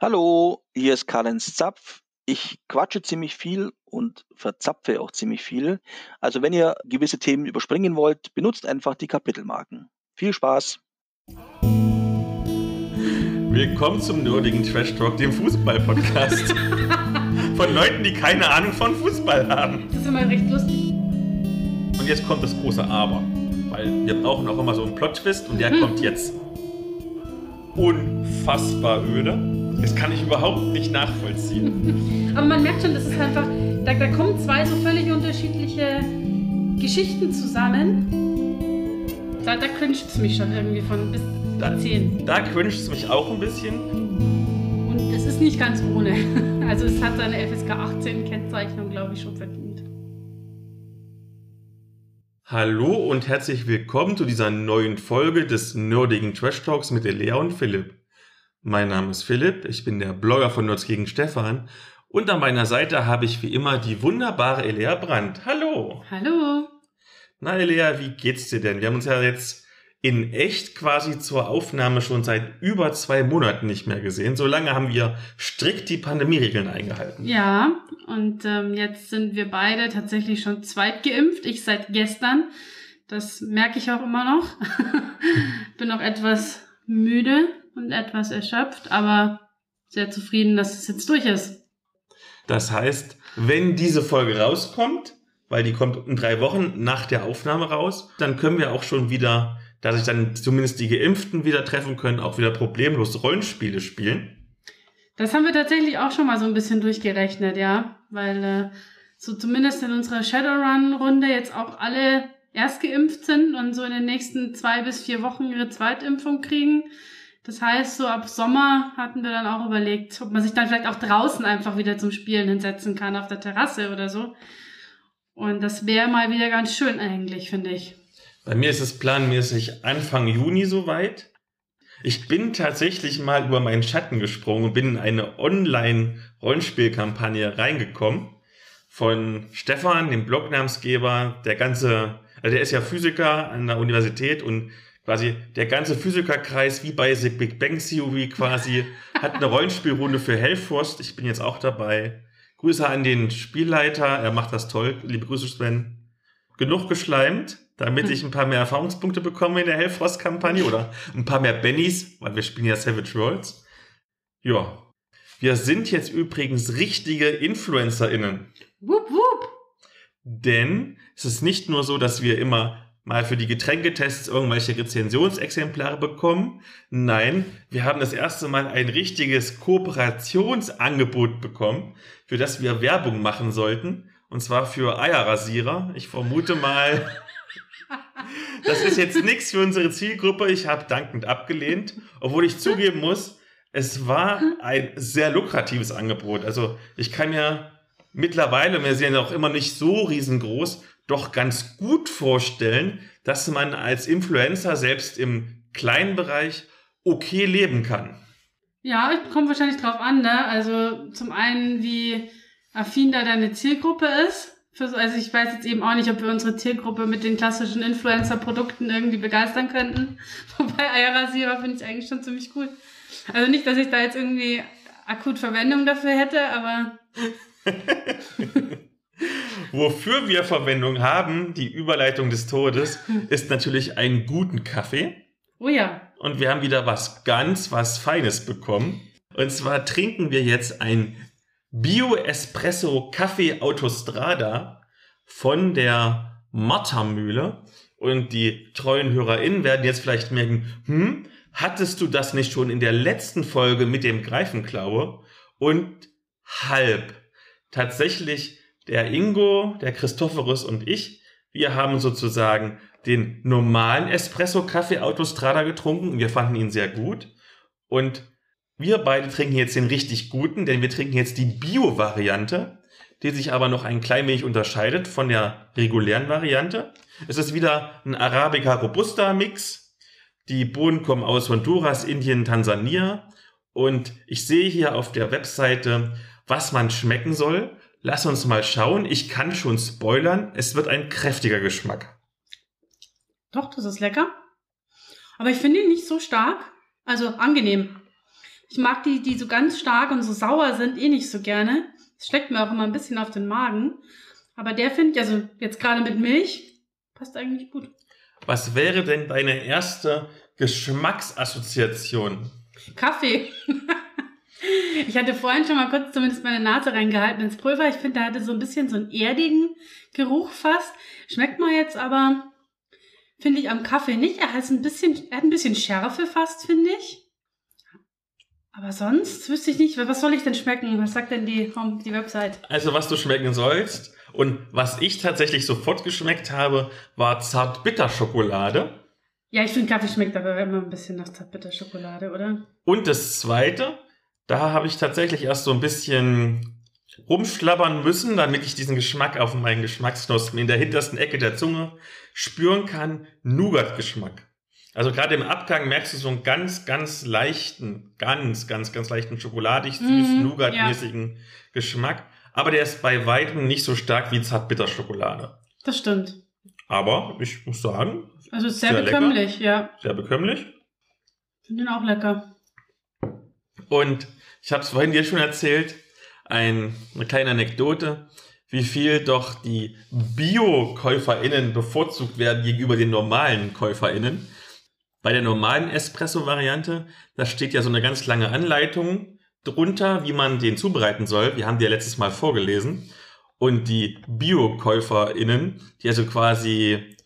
Hallo, hier ist Karl-Heinz Zapf. Ich quatsche ziemlich viel und verzapfe auch ziemlich viel. Also wenn ihr gewisse Themen überspringen wollt, benutzt einfach die Kapitelmarken. Viel Spaß! Willkommen zum nerdigen Trash Talk, dem Fußball-Podcast. von Leuten, die keine Ahnung von Fußball haben. Das ist immer recht lustig. Und jetzt kommt das große Aber. Weil wir brauchen auch immer so einen Plot-Twist und der Mhm. kommt jetzt. Unfassbar öde. Das kann ich überhaupt nicht nachvollziehen. Aber man merkt schon, das ist einfach, da, da kommen zwei so völlig unterschiedliche Geschichten zusammen. Da, da cringet es mich schon irgendwie von bis Da- 10. Da cringet es mich auch ein bisschen. Und es ist nicht ganz ohne. Also es hat seine FSK 18 Kennzeichnung, glaube ich, schon verdient. Hallo und herzlich willkommen zu dieser neuen Folge des nerdigen Trash Talks mit Elea und Philipp. Mein Name ist Philipp, ich bin der Blogger von Nerds gegen Stefan und an meiner Seite habe ich wie immer die wunderbare Elea Brandt. Hallo! Hallo. Na Elea, wie geht's dir denn? Wir haben uns ja jetzt in echt quasi zur Aufnahme schon seit über zwei Monaten nicht mehr gesehen. So lange haben wir strikt die Pandemieregeln eingehalten. Ja, und ähm, jetzt sind wir beide tatsächlich schon zweit geimpft. Ich seit gestern. Das merke ich auch immer noch. Bin noch etwas müde und etwas erschöpft, aber sehr zufrieden, dass es jetzt durch ist. Das heißt, wenn diese Folge rauskommt, weil die kommt in drei Wochen nach der Aufnahme raus, dann können wir auch schon wieder, da sich dann zumindest die Geimpften wieder treffen können, auch wieder problemlos Rollenspiele spielen. Das haben wir tatsächlich auch schon mal so ein bisschen durchgerechnet, ja, weil äh, so zumindest in unserer Shadowrun-Runde jetzt auch alle erst geimpft sind und so in den nächsten zwei bis vier Wochen ihre Zweitimpfung kriegen. Das heißt, so ab Sommer hatten wir dann auch überlegt, ob man sich dann vielleicht auch draußen einfach wieder zum Spielen hinsetzen kann, auf der Terrasse oder so. Und das wäre mal wieder ganz schön eigentlich, finde ich. Bei mir ist es planmäßig Anfang Juni soweit. Ich bin tatsächlich mal über meinen Schatten gesprungen und bin in eine Online-Rollenspielkampagne reingekommen von Stefan, dem Blognamensgeber, der ganze, also der ist ja Physiker an der Universität und quasi der ganze Physikerkreis, wie bei The Big Bang Theory quasi, hat eine Rollenspielrunde für Hellfrost. Ich bin jetzt auch dabei. Grüße an den Spielleiter, er macht das toll. Liebe Grüße, Sven. Genug geschleimt, damit ich ein paar mehr Erfahrungspunkte bekomme in der Hellfrost-Kampagne oder ein paar mehr Bennys, weil wir spielen ja Savage Worlds. Ja. Wir sind jetzt übrigens richtige InfluencerInnen. Wupp, wupp. Denn es ist nicht nur so, dass wir immer mal für die Getränketests irgendwelche Rezensionsexemplare bekommen. Nein, wir haben das erste Mal ein richtiges Kooperationsangebot bekommen, für das wir Werbung machen sollten. Und zwar für Eierrasierer. Ich vermute mal, das ist jetzt nichts für unsere Zielgruppe. Ich habe dankend abgelehnt, obwohl ich zugeben muss, es war ein sehr lukratives Angebot. Also ich kann mir mittlerweile, wir sind ja auch immer nicht so riesengroß, doch ganz gut vorstellen, dass man als Influencer selbst im kleinen Bereich okay leben kann. Ja, kommt wahrscheinlich drauf an, ne? Also zum einen, wie affin da deine Zielgruppe ist. Also ich weiß jetzt eben auch nicht, ob wir unsere Zielgruppe mit den klassischen Influencer-Produkten irgendwie begeistern könnten. Wobei Eierrasierer finde ich eigentlich schon ziemlich cool. Also nicht, dass ich da jetzt irgendwie akut Verwendung dafür hätte, aber Wofür wir Verwendung haben, die Überleitung des Todes, ist natürlich einen guten Kaffee. oh ja. Und wir haben wieder was ganz, was Feines bekommen. Und zwar trinken wir jetzt ein Bio-Espresso Kaffee Autostrada von der Mattermühle. Und die treuen HörerInnen werden jetzt vielleicht merken, hm, hattest du das nicht schon in der letzten Folge mit dem Greifenklaue? Und halb. Tatsächlich der Ingo, der Christophorus und ich, wir haben sozusagen den normalen Espresso Kaffee Autostrada getrunken. Wir fanden ihn sehr gut. Und wir beide trinken jetzt den richtig guten, denn wir trinken jetzt die Bio-Variante, die sich aber noch ein klein wenig unterscheidet von der regulären Variante. Es ist wieder ein Arabica Robusta Mix. Die Bohnen kommen aus Honduras, Indien, Tansania. Und ich sehe hier auf der Webseite, was man schmecken soll. Lass uns mal schauen. Ich kann schon spoilern. Es wird ein kräftiger Geschmack. Doch, das ist lecker. Aber ich finde ihn nicht so stark. Also angenehm. Ich mag die, die so ganz stark und so sauer sind, eh nicht so gerne. Das schlägt mir auch immer ein bisschen auf den Magen. Aber der finde ich, also jetzt gerade mit Milch, passt eigentlich gut. Was wäre denn deine erste Geschmacksassoziation? Kaffee. ich hatte vorhin schon mal kurz zumindest meine Nase reingehalten ins Pulver. Ich finde, der hatte so ein bisschen so einen erdigen Geruch fast. Schmeckt man jetzt aber, finde ich, am Kaffee nicht. Er hat ein bisschen, er hat ein bisschen Schärfe fast, finde ich. Aber sonst wüsste ich nicht, was soll ich denn schmecken? Was sagt denn die, die Website? Also, was du schmecken sollst und was ich tatsächlich sofort geschmeckt habe, war Zartbitterschokolade. Ja, ich finde Kaffee schmeckt aber immer ein bisschen nach Zartbitterschokolade, oder? Und das zweite, da habe ich tatsächlich erst so ein bisschen rumschlabbern müssen, damit ich diesen Geschmack auf meinen Geschmacksknospen in der hintersten Ecke der Zunge spüren kann. Nougat-Geschmack. Also gerade im Abgang merkst du so einen ganz, ganz leichten, ganz, ganz, ganz leichten schokoladig süßen, mm, Nougat-mäßigen ja. Geschmack. Aber der ist bei weitem nicht so stark wie Zartbitterschokolade. Das stimmt. Aber ich muss sagen. Also sehr, sehr bekömmlich, lecker, ja. Sehr bekömmlich. Finde den auch lecker. Und ich habe es vorhin dir schon erzählt, ein, eine kleine Anekdote, wie viel doch die Bio-KäuferInnen bevorzugt werden gegenüber den normalen KäuferInnen. Bei der normalen Espresso-Variante, da steht ja so eine ganz lange Anleitung drunter, wie man den zubereiten soll. Wir haben die ja letztes Mal vorgelesen. Und die Bio-KäuferInnen, die also quasi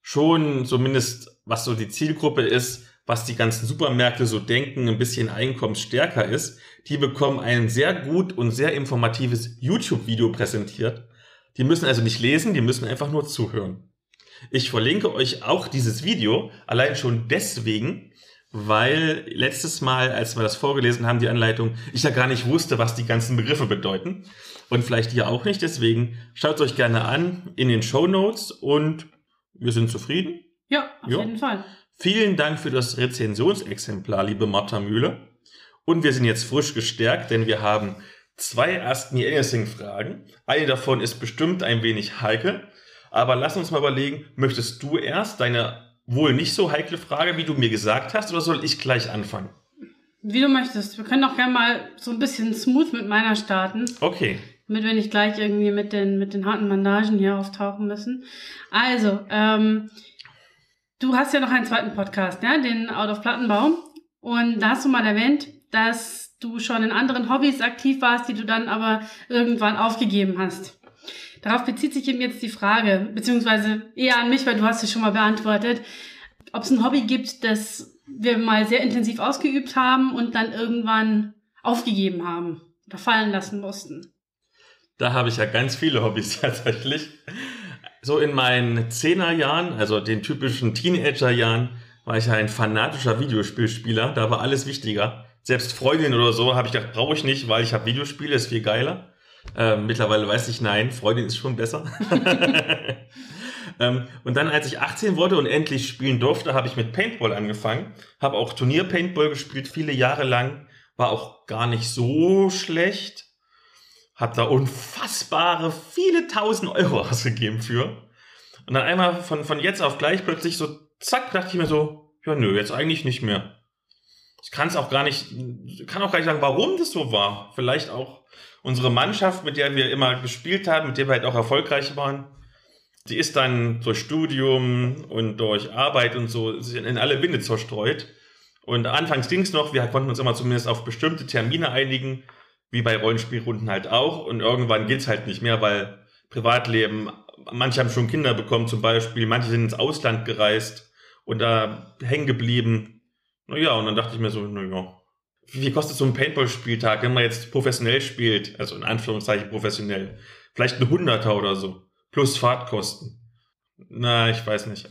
schon zumindest, was so die Zielgruppe ist, was die ganzen Supermärkte so denken, ein bisschen einkommensstärker ist, die bekommen ein sehr gut und sehr informatives YouTube-Video präsentiert. Die müssen also nicht lesen, die müssen einfach nur zuhören. Ich verlinke euch auch dieses Video, allein schon deswegen, weil letztes Mal, als wir das vorgelesen haben, die Anleitung, ich ja gar nicht wusste, was die ganzen Begriffe bedeuten. Und vielleicht ihr auch nicht, deswegen schaut es euch gerne an in den Show Notes und wir sind zufrieden. Ja, auf jo. jeden Fall. Vielen Dank für das Rezensionsexemplar, liebe Martha Mühle. Und wir sind jetzt frisch gestärkt, denn wir haben zwei Ask Me Anything Fragen. Eine davon ist bestimmt ein wenig heikel. Aber lass uns mal überlegen, möchtest du erst deine wohl nicht so heikle Frage, wie du mir gesagt hast, oder soll ich gleich anfangen? Wie du möchtest. Wir können auch gerne mal so ein bisschen smooth mit meiner starten. Okay. Damit wir nicht gleich irgendwie mit den, mit den harten Bandagen hier auftauchen müssen. Also, ähm, Du hast ja noch einen zweiten Podcast, ja, den Out of Plattenbau. Und da hast du mal erwähnt, dass du schon in anderen Hobbys aktiv warst, die du dann aber irgendwann aufgegeben hast. Darauf bezieht sich eben jetzt die Frage, beziehungsweise eher an mich, weil du hast es schon mal beantwortet, ob es ein Hobby gibt, das wir mal sehr intensiv ausgeübt haben und dann irgendwann aufgegeben haben oder fallen lassen mussten. Da habe ich ja ganz viele Hobbys tatsächlich so in meinen Zehnerjahren, also den typischen Teenagerjahren, war ich ja ein fanatischer Videospielspieler. Da war alles wichtiger. Selbst Freundin oder so habe ich gedacht, brauche ich nicht, weil ich habe Videospiele, ist viel geiler. Ähm, mittlerweile weiß ich, nein, Freundin ist schon besser. ähm, und dann, als ich 18 wurde und endlich spielen durfte, habe ich mit Paintball angefangen. Habe auch Turnier-Paintball gespielt, viele Jahre lang. War auch gar nicht so schlecht hab da unfassbare viele tausend Euro ausgegeben für. Und dann einmal von, von jetzt auf gleich plötzlich so, zack, dachte ich mir so, ja nö, jetzt eigentlich nicht mehr. Ich kann es auch gar nicht, kann auch gar nicht sagen, warum das so war. Vielleicht auch unsere Mannschaft, mit der wir immer gespielt haben, mit der wir halt auch erfolgreich waren, die ist dann durch Studium und durch Arbeit und so in alle Winde zerstreut. Und anfangs ging es noch, wir konnten uns immer zumindest auf bestimmte Termine einigen wie bei Rollenspielrunden halt auch. Und irgendwann geht's halt nicht mehr, weil Privatleben, manche haben schon Kinder bekommen zum Beispiel, manche sind ins Ausland gereist und da hängen geblieben. Naja, und dann dachte ich mir so, naja, wie viel kostet so ein Paintball-Spieltag, wenn man jetzt professionell spielt? Also in Anführungszeichen professionell. Vielleicht ein Hunderter oder so. Plus Fahrtkosten. Na, ich weiß nicht.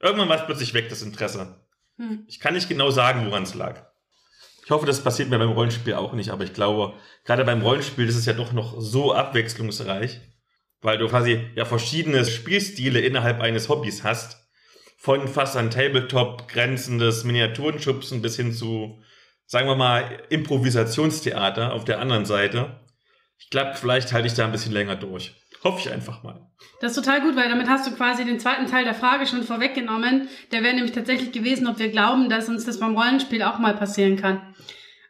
Irgendwann war es plötzlich weg, das Interesse. Hm. Ich kann nicht genau sagen, woran es lag. Ich hoffe, das passiert mir beim Rollenspiel auch nicht, aber ich glaube, gerade beim Rollenspiel ist es ja doch noch so abwechslungsreich, weil du quasi ja verschiedene Spielstile innerhalb eines Hobbys hast. Von fast an Tabletop grenzendes Miniaturenschubsen bis hin zu, sagen wir mal, Improvisationstheater auf der anderen Seite. Ich glaube, vielleicht halte ich da ein bisschen länger durch. Hoffe ich einfach mal. Das ist total gut, weil damit hast du quasi den zweiten Teil der Frage schon vorweggenommen. Der wäre nämlich tatsächlich gewesen, ob wir glauben, dass uns das beim Rollenspiel auch mal passieren kann.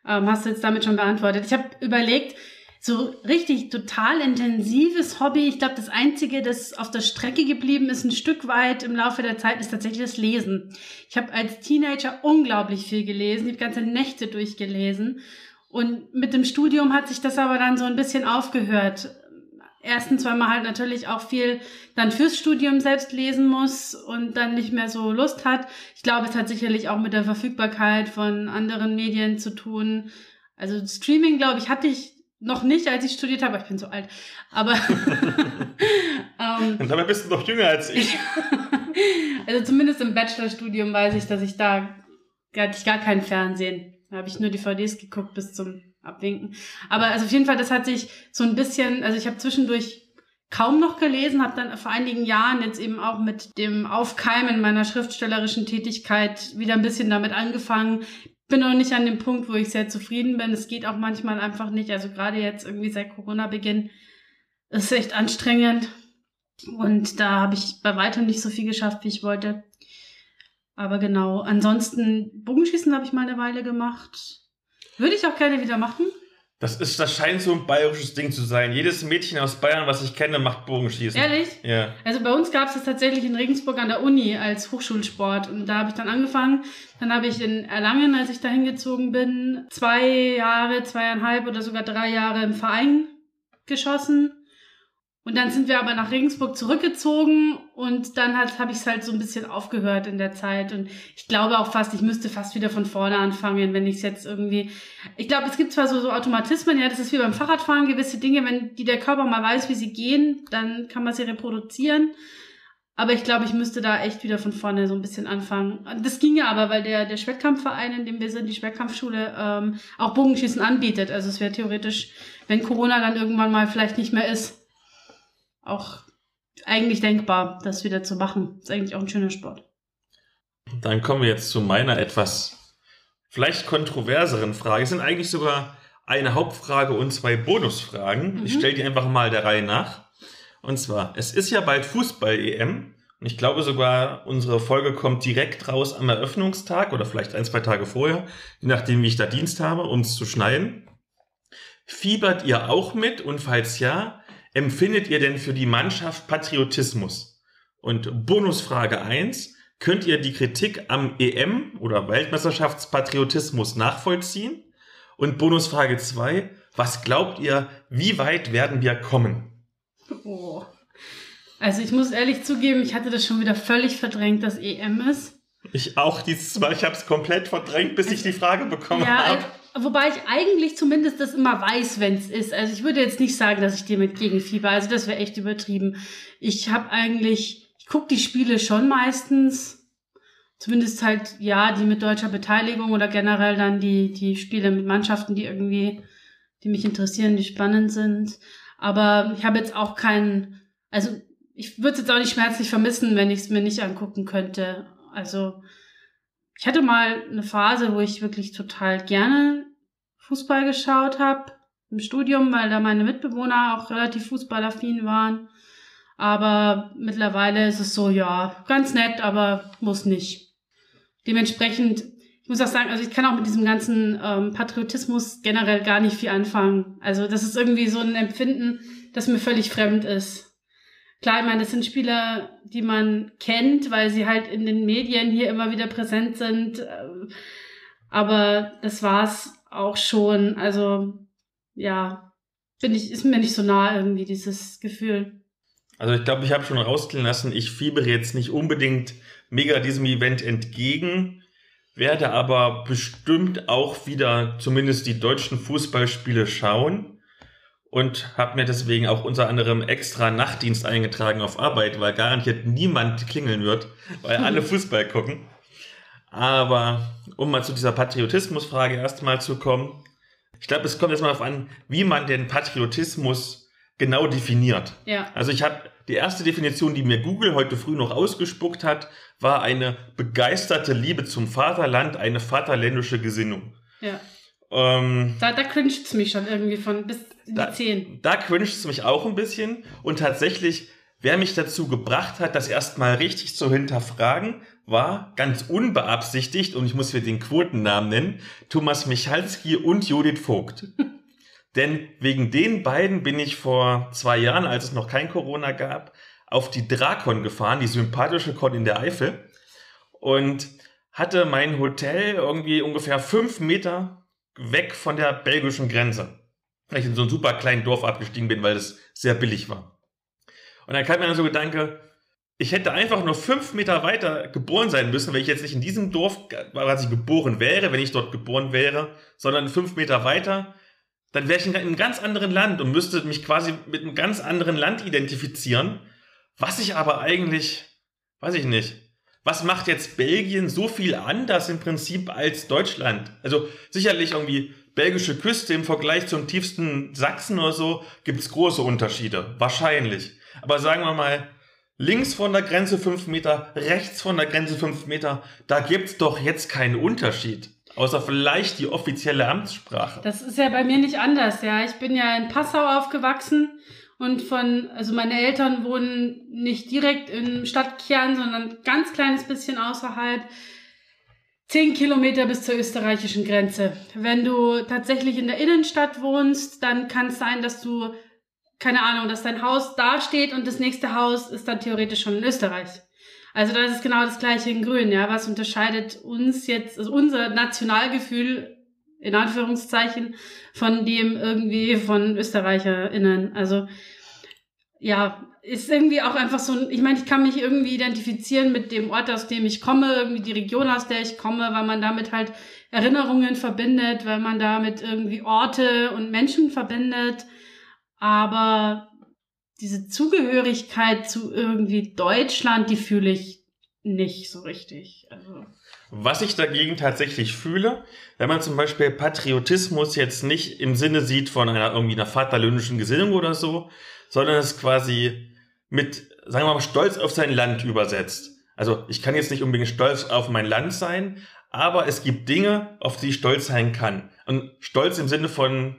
Ähm, hast du jetzt damit schon beantwortet. Ich habe überlegt, so richtig total intensives Hobby. Ich glaube, das Einzige, das auf der Strecke geblieben ist, ein Stück weit im Laufe der Zeit, ist tatsächlich das Lesen. Ich habe als Teenager unglaublich viel gelesen, ich habe ganze Nächte durchgelesen. Und mit dem Studium hat sich das aber dann so ein bisschen aufgehört. Erstens, weil man halt natürlich auch viel dann fürs Studium selbst lesen muss und dann nicht mehr so Lust hat. Ich glaube, es hat sicherlich auch mit der Verfügbarkeit von anderen Medien zu tun. Also Streaming, glaube ich, hatte ich noch nicht, als ich studiert habe. Ich bin so alt. Aber. ähm, Und dabei bist du noch jünger als ich. also zumindest im Bachelorstudium weiß ich, dass ich da hatte ich gar kein Fernsehen. Da habe ich nur DVDs geguckt bis zum Abwinken. Aber also auf jeden Fall, das hat sich so ein bisschen, also ich habe zwischendurch kaum noch gelesen, habe dann vor einigen Jahren jetzt eben auch mit dem Aufkeimen meiner schriftstellerischen Tätigkeit wieder ein bisschen damit angefangen, bin noch nicht an dem Punkt, wo ich sehr zufrieden bin. Es geht auch manchmal einfach nicht. Also gerade jetzt irgendwie seit Corona-Beginn ist es echt anstrengend. Und da habe ich bei weitem nicht so viel geschafft, wie ich wollte. Aber genau, ansonsten Bogenschießen habe ich mal eine Weile gemacht. Würde ich auch gerne wieder machen. Das, ist, das scheint so ein bayerisches Ding zu sein. Jedes Mädchen aus Bayern, was ich kenne, macht Bogenschießen. Ehrlich? Ja. Also bei uns gab es das tatsächlich in Regensburg an der Uni als Hochschulsport. Und da habe ich dann angefangen. Dann habe ich in Erlangen, als ich da hingezogen bin, zwei Jahre, zweieinhalb oder sogar drei Jahre im Verein geschossen. Und dann sind wir aber nach Regensburg zurückgezogen und dann halt, habe ich es halt so ein bisschen aufgehört in der Zeit. Und ich glaube auch fast, ich müsste fast wieder von vorne anfangen, wenn ich es jetzt irgendwie. Ich glaube, es gibt zwar so, so Automatismen, ja, das ist wie beim Fahrradfahren, gewisse Dinge, wenn die der Körper mal weiß, wie sie gehen, dann kann man sie reproduzieren. Aber ich glaube, ich müsste da echt wieder von vorne so ein bisschen anfangen. Das ging ja aber, weil der, der Schwertkampfverein, in dem wir sind, die Schwertkampfschule, ähm, auch Bogenschießen anbietet. Also es wäre theoretisch, wenn Corona dann irgendwann mal vielleicht nicht mehr ist, auch eigentlich denkbar, das wieder zu machen. Ist eigentlich auch ein schöner Sport. Dann kommen wir jetzt zu meiner etwas vielleicht kontroverseren Frage. Es sind eigentlich sogar eine Hauptfrage und zwei Bonusfragen. Mhm. Ich stelle die einfach mal der Reihe nach. Und zwar, es ist ja bald Fußball-EM. Und ich glaube sogar, unsere Folge kommt direkt raus am Eröffnungstag oder vielleicht ein, zwei Tage vorher, je nachdem, wie ich da Dienst habe, um es zu schneiden. Fiebert ihr auch mit? Und falls ja, empfindet ihr denn für die Mannschaft Patriotismus? Und Bonusfrage eins: könnt ihr die Kritik am EM oder Weltmeisterschaftspatriotismus nachvollziehen? Und Bonusfrage zwei: was glaubt ihr, wie weit werden wir kommen? Oh. Also ich muss ehrlich zugeben, ich hatte das schon wieder völlig verdrängt, dass EM ist. Ich auch dieses Mal, ich habe es komplett verdrängt, bis ich die Frage bekommen ja, habe. Wobei ich eigentlich zumindest das immer weiß, wenn es ist. Also ich würde jetzt nicht sagen, dass ich dir mit gegenfieber. Also das wäre echt übertrieben. Ich habe eigentlich, ich gucke die Spiele schon meistens. Zumindest halt, ja, die mit deutscher Beteiligung oder generell dann die, die Spiele mit Mannschaften, die irgendwie, die mich interessieren, die spannend sind. Aber ich habe jetzt auch keinen, also ich würde es jetzt auch nicht schmerzlich vermissen, wenn ich es mir nicht angucken könnte. Also ich hatte mal eine Phase, wo ich wirklich total gerne Fußball geschaut habe im Studium, weil da meine Mitbewohner auch relativ fußballaffin waren. Aber mittlerweile ist es so, ja, ganz nett, aber muss nicht. Dementsprechend, ich muss auch sagen, also ich kann auch mit diesem ganzen ähm, Patriotismus generell gar nicht viel anfangen. Also das ist irgendwie so ein Empfinden, das mir völlig fremd ist. Klar, ich meine, das sind Spieler, die man kennt, weil sie halt in den Medien hier immer wieder präsent sind. Ähm, aber das war's auch schon. Also, ja, bin ich, ist mir nicht so nah irgendwie dieses Gefühl. Also ich glaube, ich habe schon rausklingen lassen, ich fiebere jetzt nicht unbedingt mega diesem Event entgegen, werde aber bestimmt auch wieder zumindest die deutschen Fußballspiele schauen und habe mir deswegen auch unter anderem extra Nachtdienst eingetragen auf Arbeit, weil garantiert niemand klingeln wird, weil alle Fußball gucken. Aber um mal zu dieser Patriotismusfrage erstmal zu kommen, ich glaube, es kommt jetzt mal darauf an, wie man den Patriotismus genau definiert. Ja. Also ich habe die erste Definition, die mir Google heute früh noch ausgespuckt hat, war eine begeisterte Liebe zum Vaterland, eine vaterländische Gesinnung. Ja. Ähm, da da cringet es mich schon irgendwie von bis in da, die 10. Da cringet es mich auch ein bisschen. Und tatsächlich, wer mich dazu gebracht hat, das erstmal richtig zu hinterfragen, war ganz unbeabsichtigt, und ich muss hier den Quotennamen nennen, Thomas Michalski und Judith Vogt. Denn wegen den beiden bin ich vor zwei Jahren, als es noch kein Corona gab, auf die Drakon gefahren, die sympathische Con in der Eifel. Und hatte mein Hotel irgendwie ungefähr fünf Meter weg von der belgischen Grenze. Weil ich in so einem super kleinen Dorf abgestiegen bin, weil es sehr billig war. Und dann kam mir dann so Gedanke, ich hätte einfach nur fünf Meter weiter geboren sein müssen, wenn ich jetzt nicht in diesem Dorf, ich geboren wäre, wenn ich dort geboren wäre, sondern fünf Meter weiter, dann wäre ich in einem ganz anderen Land und müsste mich quasi mit einem ganz anderen Land identifizieren, was ich aber eigentlich, weiß ich nicht, was macht jetzt Belgien so viel anders im Prinzip als Deutschland? Also sicherlich irgendwie belgische Küste im Vergleich zum tiefsten Sachsen oder so gibt's große Unterschiede. Wahrscheinlich. Aber sagen wir mal, links von der Grenze fünf Meter, rechts von der Grenze fünf Meter, da gibt's doch jetzt keinen Unterschied. Außer vielleicht die offizielle Amtssprache. Das ist ja bei mir nicht anders, ja. Ich bin ja in Passau aufgewachsen und von, also meine Eltern wohnen nicht direkt im Stadtkern, sondern ganz kleines bisschen außerhalb. Zehn Kilometer bis zur österreichischen Grenze. Wenn du tatsächlich in der Innenstadt wohnst, dann kann es sein, dass du keine Ahnung, dass dein Haus da steht und das nächste Haus ist dann theoretisch schon in Österreich. Also das ist genau das gleiche in Grün, ja. Was unterscheidet uns jetzt, also unser Nationalgefühl, in Anführungszeichen, von dem irgendwie von ÖsterreicherInnen. Also ja, ist irgendwie auch einfach so, ich meine, ich kann mich irgendwie identifizieren mit dem Ort, aus dem ich komme, irgendwie die Region, aus der ich komme, weil man damit halt Erinnerungen verbindet, weil man damit irgendwie Orte und Menschen verbindet aber diese Zugehörigkeit zu irgendwie Deutschland, die fühle ich nicht so richtig. Also. Was ich dagegen tatsächlich fühle, wenn man zum Beispiel Patriotismus jetzt nicht im Sinne sieht von einer irgendwie einer vaterländischen Gesinnung oder so, sondern es quasi mit, sagen wir mal, Stolz auf sein Land übersetzt. Also ich kann jetzt nicht unbedingt stolz auf mein Land sein, aber es gibt Dinge, auf die ich stolz sein kann. Und stolz im Sinne von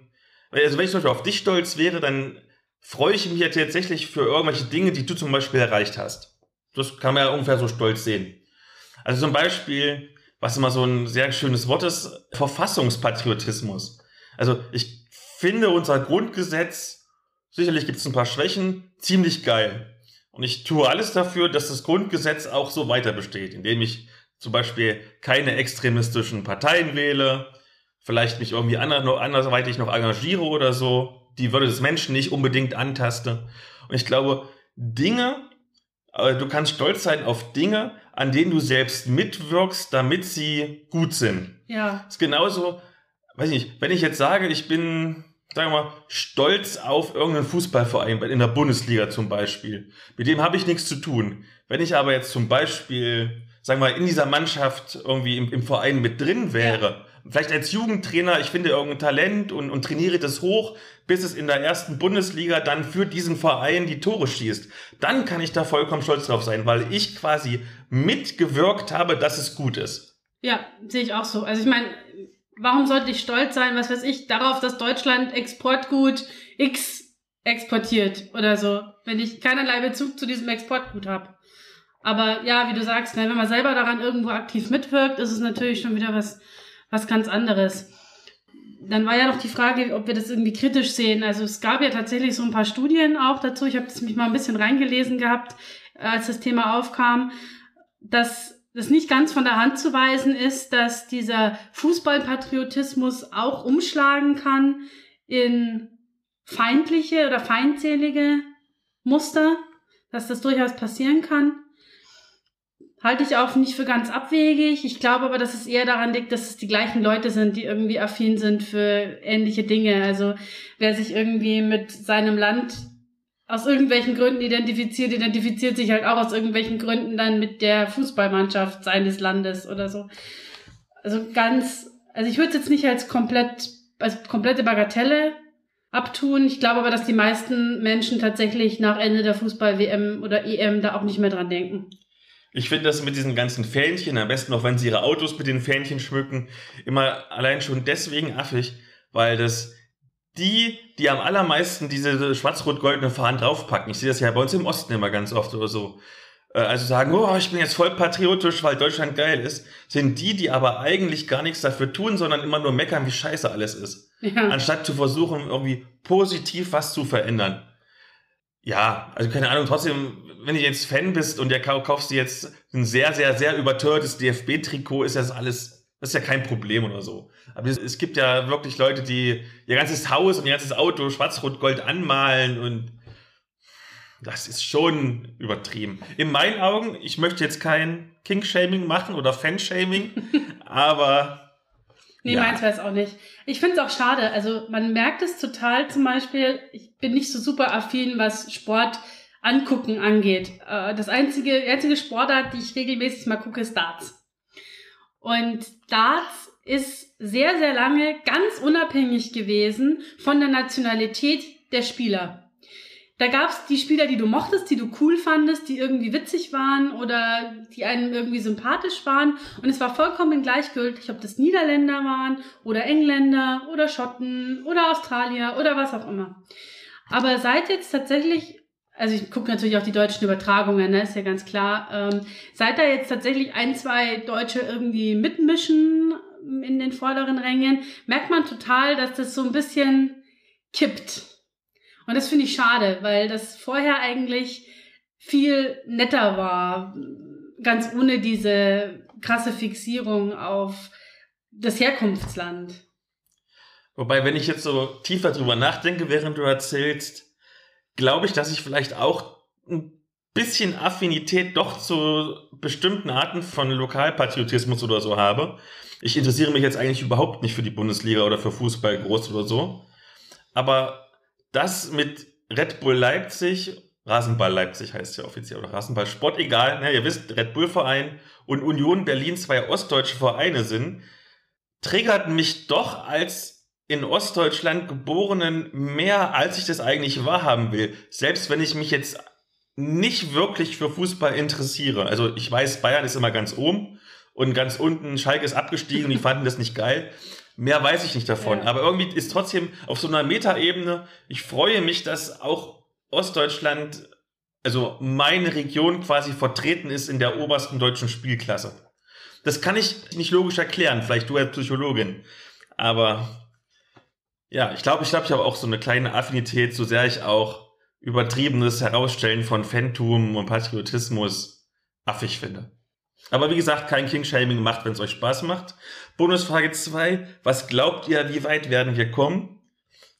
also wenn ich zum Beispiel auf dich stolz wäre, dann freue ich mich ja tatsächlich für irgendwelche Dinge, die du zum Beispiel erreicht hast. Das kann man ja ungefähr so stolz sehen. Also zum Beispiel, was immer so ein sehr schönes Wort ist, Verfassungspatriotismus. Also ich finde unser Grundgesetz, sicherlich gibt es ein paar Schwächen, ziemlich geil. Und ich tue alles dafür, dass das Grundgesetz auch so weiter besteht, indem ich zum Beispiel keine extremistischen Parteien wähle, vielleicht mich irgendwie andersweitig noch engagiere oder so, die Würde des Menschen nicht unbedingt antaste. Und ich glaube, Dinge, äh, du kannst stolz sein auf Dinge, an denen du selbst mitwirkst, damit sie gut sind. Ja. ist genauso, weiß ich nicht, wenn ich jetzt sage, ich bin, sagen wir mal, stolz auf irgendeinen Fußballverein, in der Bundesliga zum Beispiel. Mit dem habe ich nichts zu tun. Wenn ich aber jetzt zum Beispiel, sagen wir mal, in dieser Mannschaft irgendwie im, im Verein mit drin wäre, ja vielleicht als Jugendtrainer, ich finde irgendein Talent und, und trainiere das hoch, bis es in der ersten Bundesliga dann für diesen Verein die Tore schießt. Dann kann ich da vollkommen stolz drauf sein, weil ich quasi mitgewirkt habe, dass es gut ist. Ja, sehe ich auch so. Also ich meine, warum sollte ich stolz sein, was weiß ich, darauf, dass Deutschland Exportgut X exportiert oder so, wenn ich keinerlei Bezug zu diesem Exportgut habe. Aber ja, wie du sagst, ne, wenn man selber daran irgendwo aktiv mitwirkt, ist es natürlich schon wieder was was ganz anderes. Dann war ja noch die Frage, ob wir das irgendwie kritisch sehen. Also es gab ja tatsächlich so ein paar Studien auch dazu. Ich habe mich mal ein bisschen reingelesen gehabt, als das Thema aufkam, dass das nicht ganz von der Hand zu weisen ist, dass dieser Fußballpatriotismus auch umschlagen kann in feindliche oder feindselige Muster, dass das durchaus passieren kann. Halte ich auch nicht für ganz abwegig. Ich glaube aber, dass es eher daran liegt, dass es die gleichen Leute sind, die irgendwie affin sind für ähnliche Dinge. Also wer sich irgendwie mit seinem Land aus irgendwelchen Gründen identifiziert, identifiziert sich halt auch aus irgendwelchen Gründen dann mit der Fußballmannschaft seines Landes oder so. Also ganz, also ich würde es jetzt nicht als komplett, als komplette Bagatelle abtun. Ich glaube aber, dass die meisten Menschen tatsächlich nach Ende der Fußball-WM oder EM da auch nicht mehr dran denken. Ich finde das mit diesen ganzen Fähnchen, am besten noch, wenn sie ihre Autos mit den Fähnchen schmücken, immer allein schon deswegen affig, weil das die, die am allermeisten diese schwarz-rot-goldene Fahnen draufpacken, ich sehe das ja bei uns im Osten immer ganz oft oder so, äh, also sagen, oh, ich bin jetzt voll patriotisch, weil Deutschland geil ist, sind die, die aber eigentlich gar nichts dafür tun, sondern immer nur meckern, wie scheiße alles ist. Ja. Anstatt zu versuchen, irgendwie positiv was zu verändern. Ja, also keine Ahnung, trotzdem, wenn du jetzt Fan bist und der kaufst dir jetzt ein sehr, sehr, sehr übertörtes DFB-Trikot, ist das alles, das ist ja kein Problem oder so. Aber es, gibt ja wirklich Leute, die ihr ganzes Haus und ihr ganzes Auto schwarz-rot-gold anmalen und das ist schon übertrieben. In meinen Augen, ich möchte jetzt kein King-Shaming machen oder Fan-Shaming, aber. Nee, ja. meins es auch nicht. Ich finde es auch schade. Also man merkt es total zum Beispiel, ich bin nicht so super affin, was Sport angucken angeht. Äh, das einzige, einzige Sportart, die ich regelmäßig mal gucke, ist Darts. Und Darts ist sehr, sehr lange ganz unabhängig gewesen von der Nationalität der Spieler. Da gab's die Spieler, die du mochtest, die du cool fandest, die irgendwie witzig waren oder die einem irgendwie sympathisch waren. Und es war vollkommen gleichgültig, ob das Niederländer waren oder Engländer oder Schotten oder Australier oder was auch immer. Aber seit jetzt tatsächlich, also ich gucke natürlich auch die deutschen Übertragungen, ne, ist ja ganz klar, ähm, seit da jetzt tatsächlich ein, zwei Deutsche irgendwie mitmischen in den vorderen Rängen, merkt man total, dass das so ein bisschen kippt. Und das finde ich schade, weil das vorher eigentlich viel netter war, ganz ohne diese krasse Fixierung auf das Herkunftsland. Wobei, wenn ich jetzt so tiefer drüber nachdenke, während du erzählst, glaube ich, dass ich vielleicht auch ein bisschen Affinität doch zu bestimmten Arten von Lokalpatriotismus oder so habe. Ich interessiere mich jetzt eigentlich überhaupt nicht für die Bundesliga oder für Fußball groß oder so. Aber das mit Red Bull Leipzig, Rasenball Leipzig heißt ja offiziell, oder Rasenball Sport, egal, ne, ihr wisst, Red Bull Verein und Union Berlin zwei ostdeutsche Vereine sind, triggert mich doch als in Ostdeutschland geborenen mehr, als ich das eigentlich wahrhaben will. Selbst wenn ich mich jetzt nicht wirklich für Fußball interessiere. Also ich weiß, Bayern ist immer ganz oben und ganz unten Schalke ist abgestiegen und die fanden das nicht geil. Mehr weiß ich nicht davon. Ja. Aber irgendwie ist trotzdem auf so einer Metaebene, ich freue mich, dass auch Ostdeutschland, also meine Region quasi vertreten ist in der obersten deutschen Spielklasse. Das kann ich nicht logisch erklären, vielleicht du als Psychologin. Aber ja, ich glaube, ich glaube, ich habe auch so eine kleine Affinität, so sehr ich auch übertriebenes Herausstellen von Phantom und Patriotismus affig finde. Aber wie gesagt, kein King-Shaming macht, wenn es euch Spaß macht. Bonusfrage 2. Was glaubt ihr, wie weit werden wir kommen?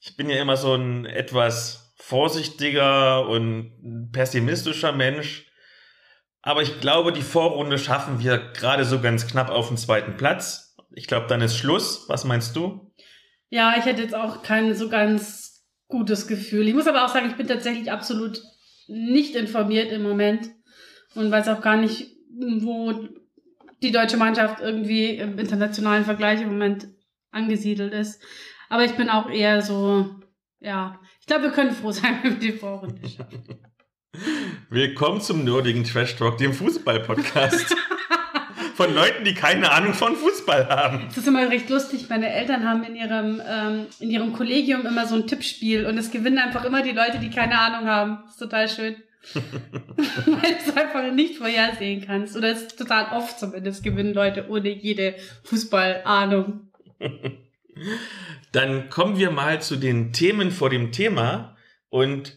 Ich bin ja immer so ein etwas vorsichtiger und pessimistischer Mensch. Aber ich glaube, die Vorrunde schaffen wir gerade so ganz knapp auf den zweiten Platz. Ich glaube, dann ist Schluss. Was meinst du? Ja, ich hätte jetzt auch kein so ganz gutes Gefühl. Ich muss aber auch sagen, ich bin tatsächlich absolut nicht informiert im Moment und weiß auch gar nicht, wo die deutsche Mannschaft irgendwie im internationalen Vergleich im Moment angesiedelt ist. Aber ich bin auch eher so, ja, ich glaube, wir können froh sein, wenn wir die Vorrunde schaffen. Willkommen zum nerdigen Trash Talk, dem Fußball-Podcast. von Leuten, die keine Ahnung von Fußball haben. Das ist immer recht lustig. Meine Eltern haben in ihrem, ähm, in ihrem Kollegium immer so ein Tippspiel und es gewinnen einfach immer die Leute, die keine Ahnung haben. Das ist total schön. Weil du es einfach nicht vorhersehen kannst. Oder es ist total oft zumindest gewinnen Leute ohne jede Fußballahnung. Dann kommen wir mal zu den Themen vor dem Thema. Und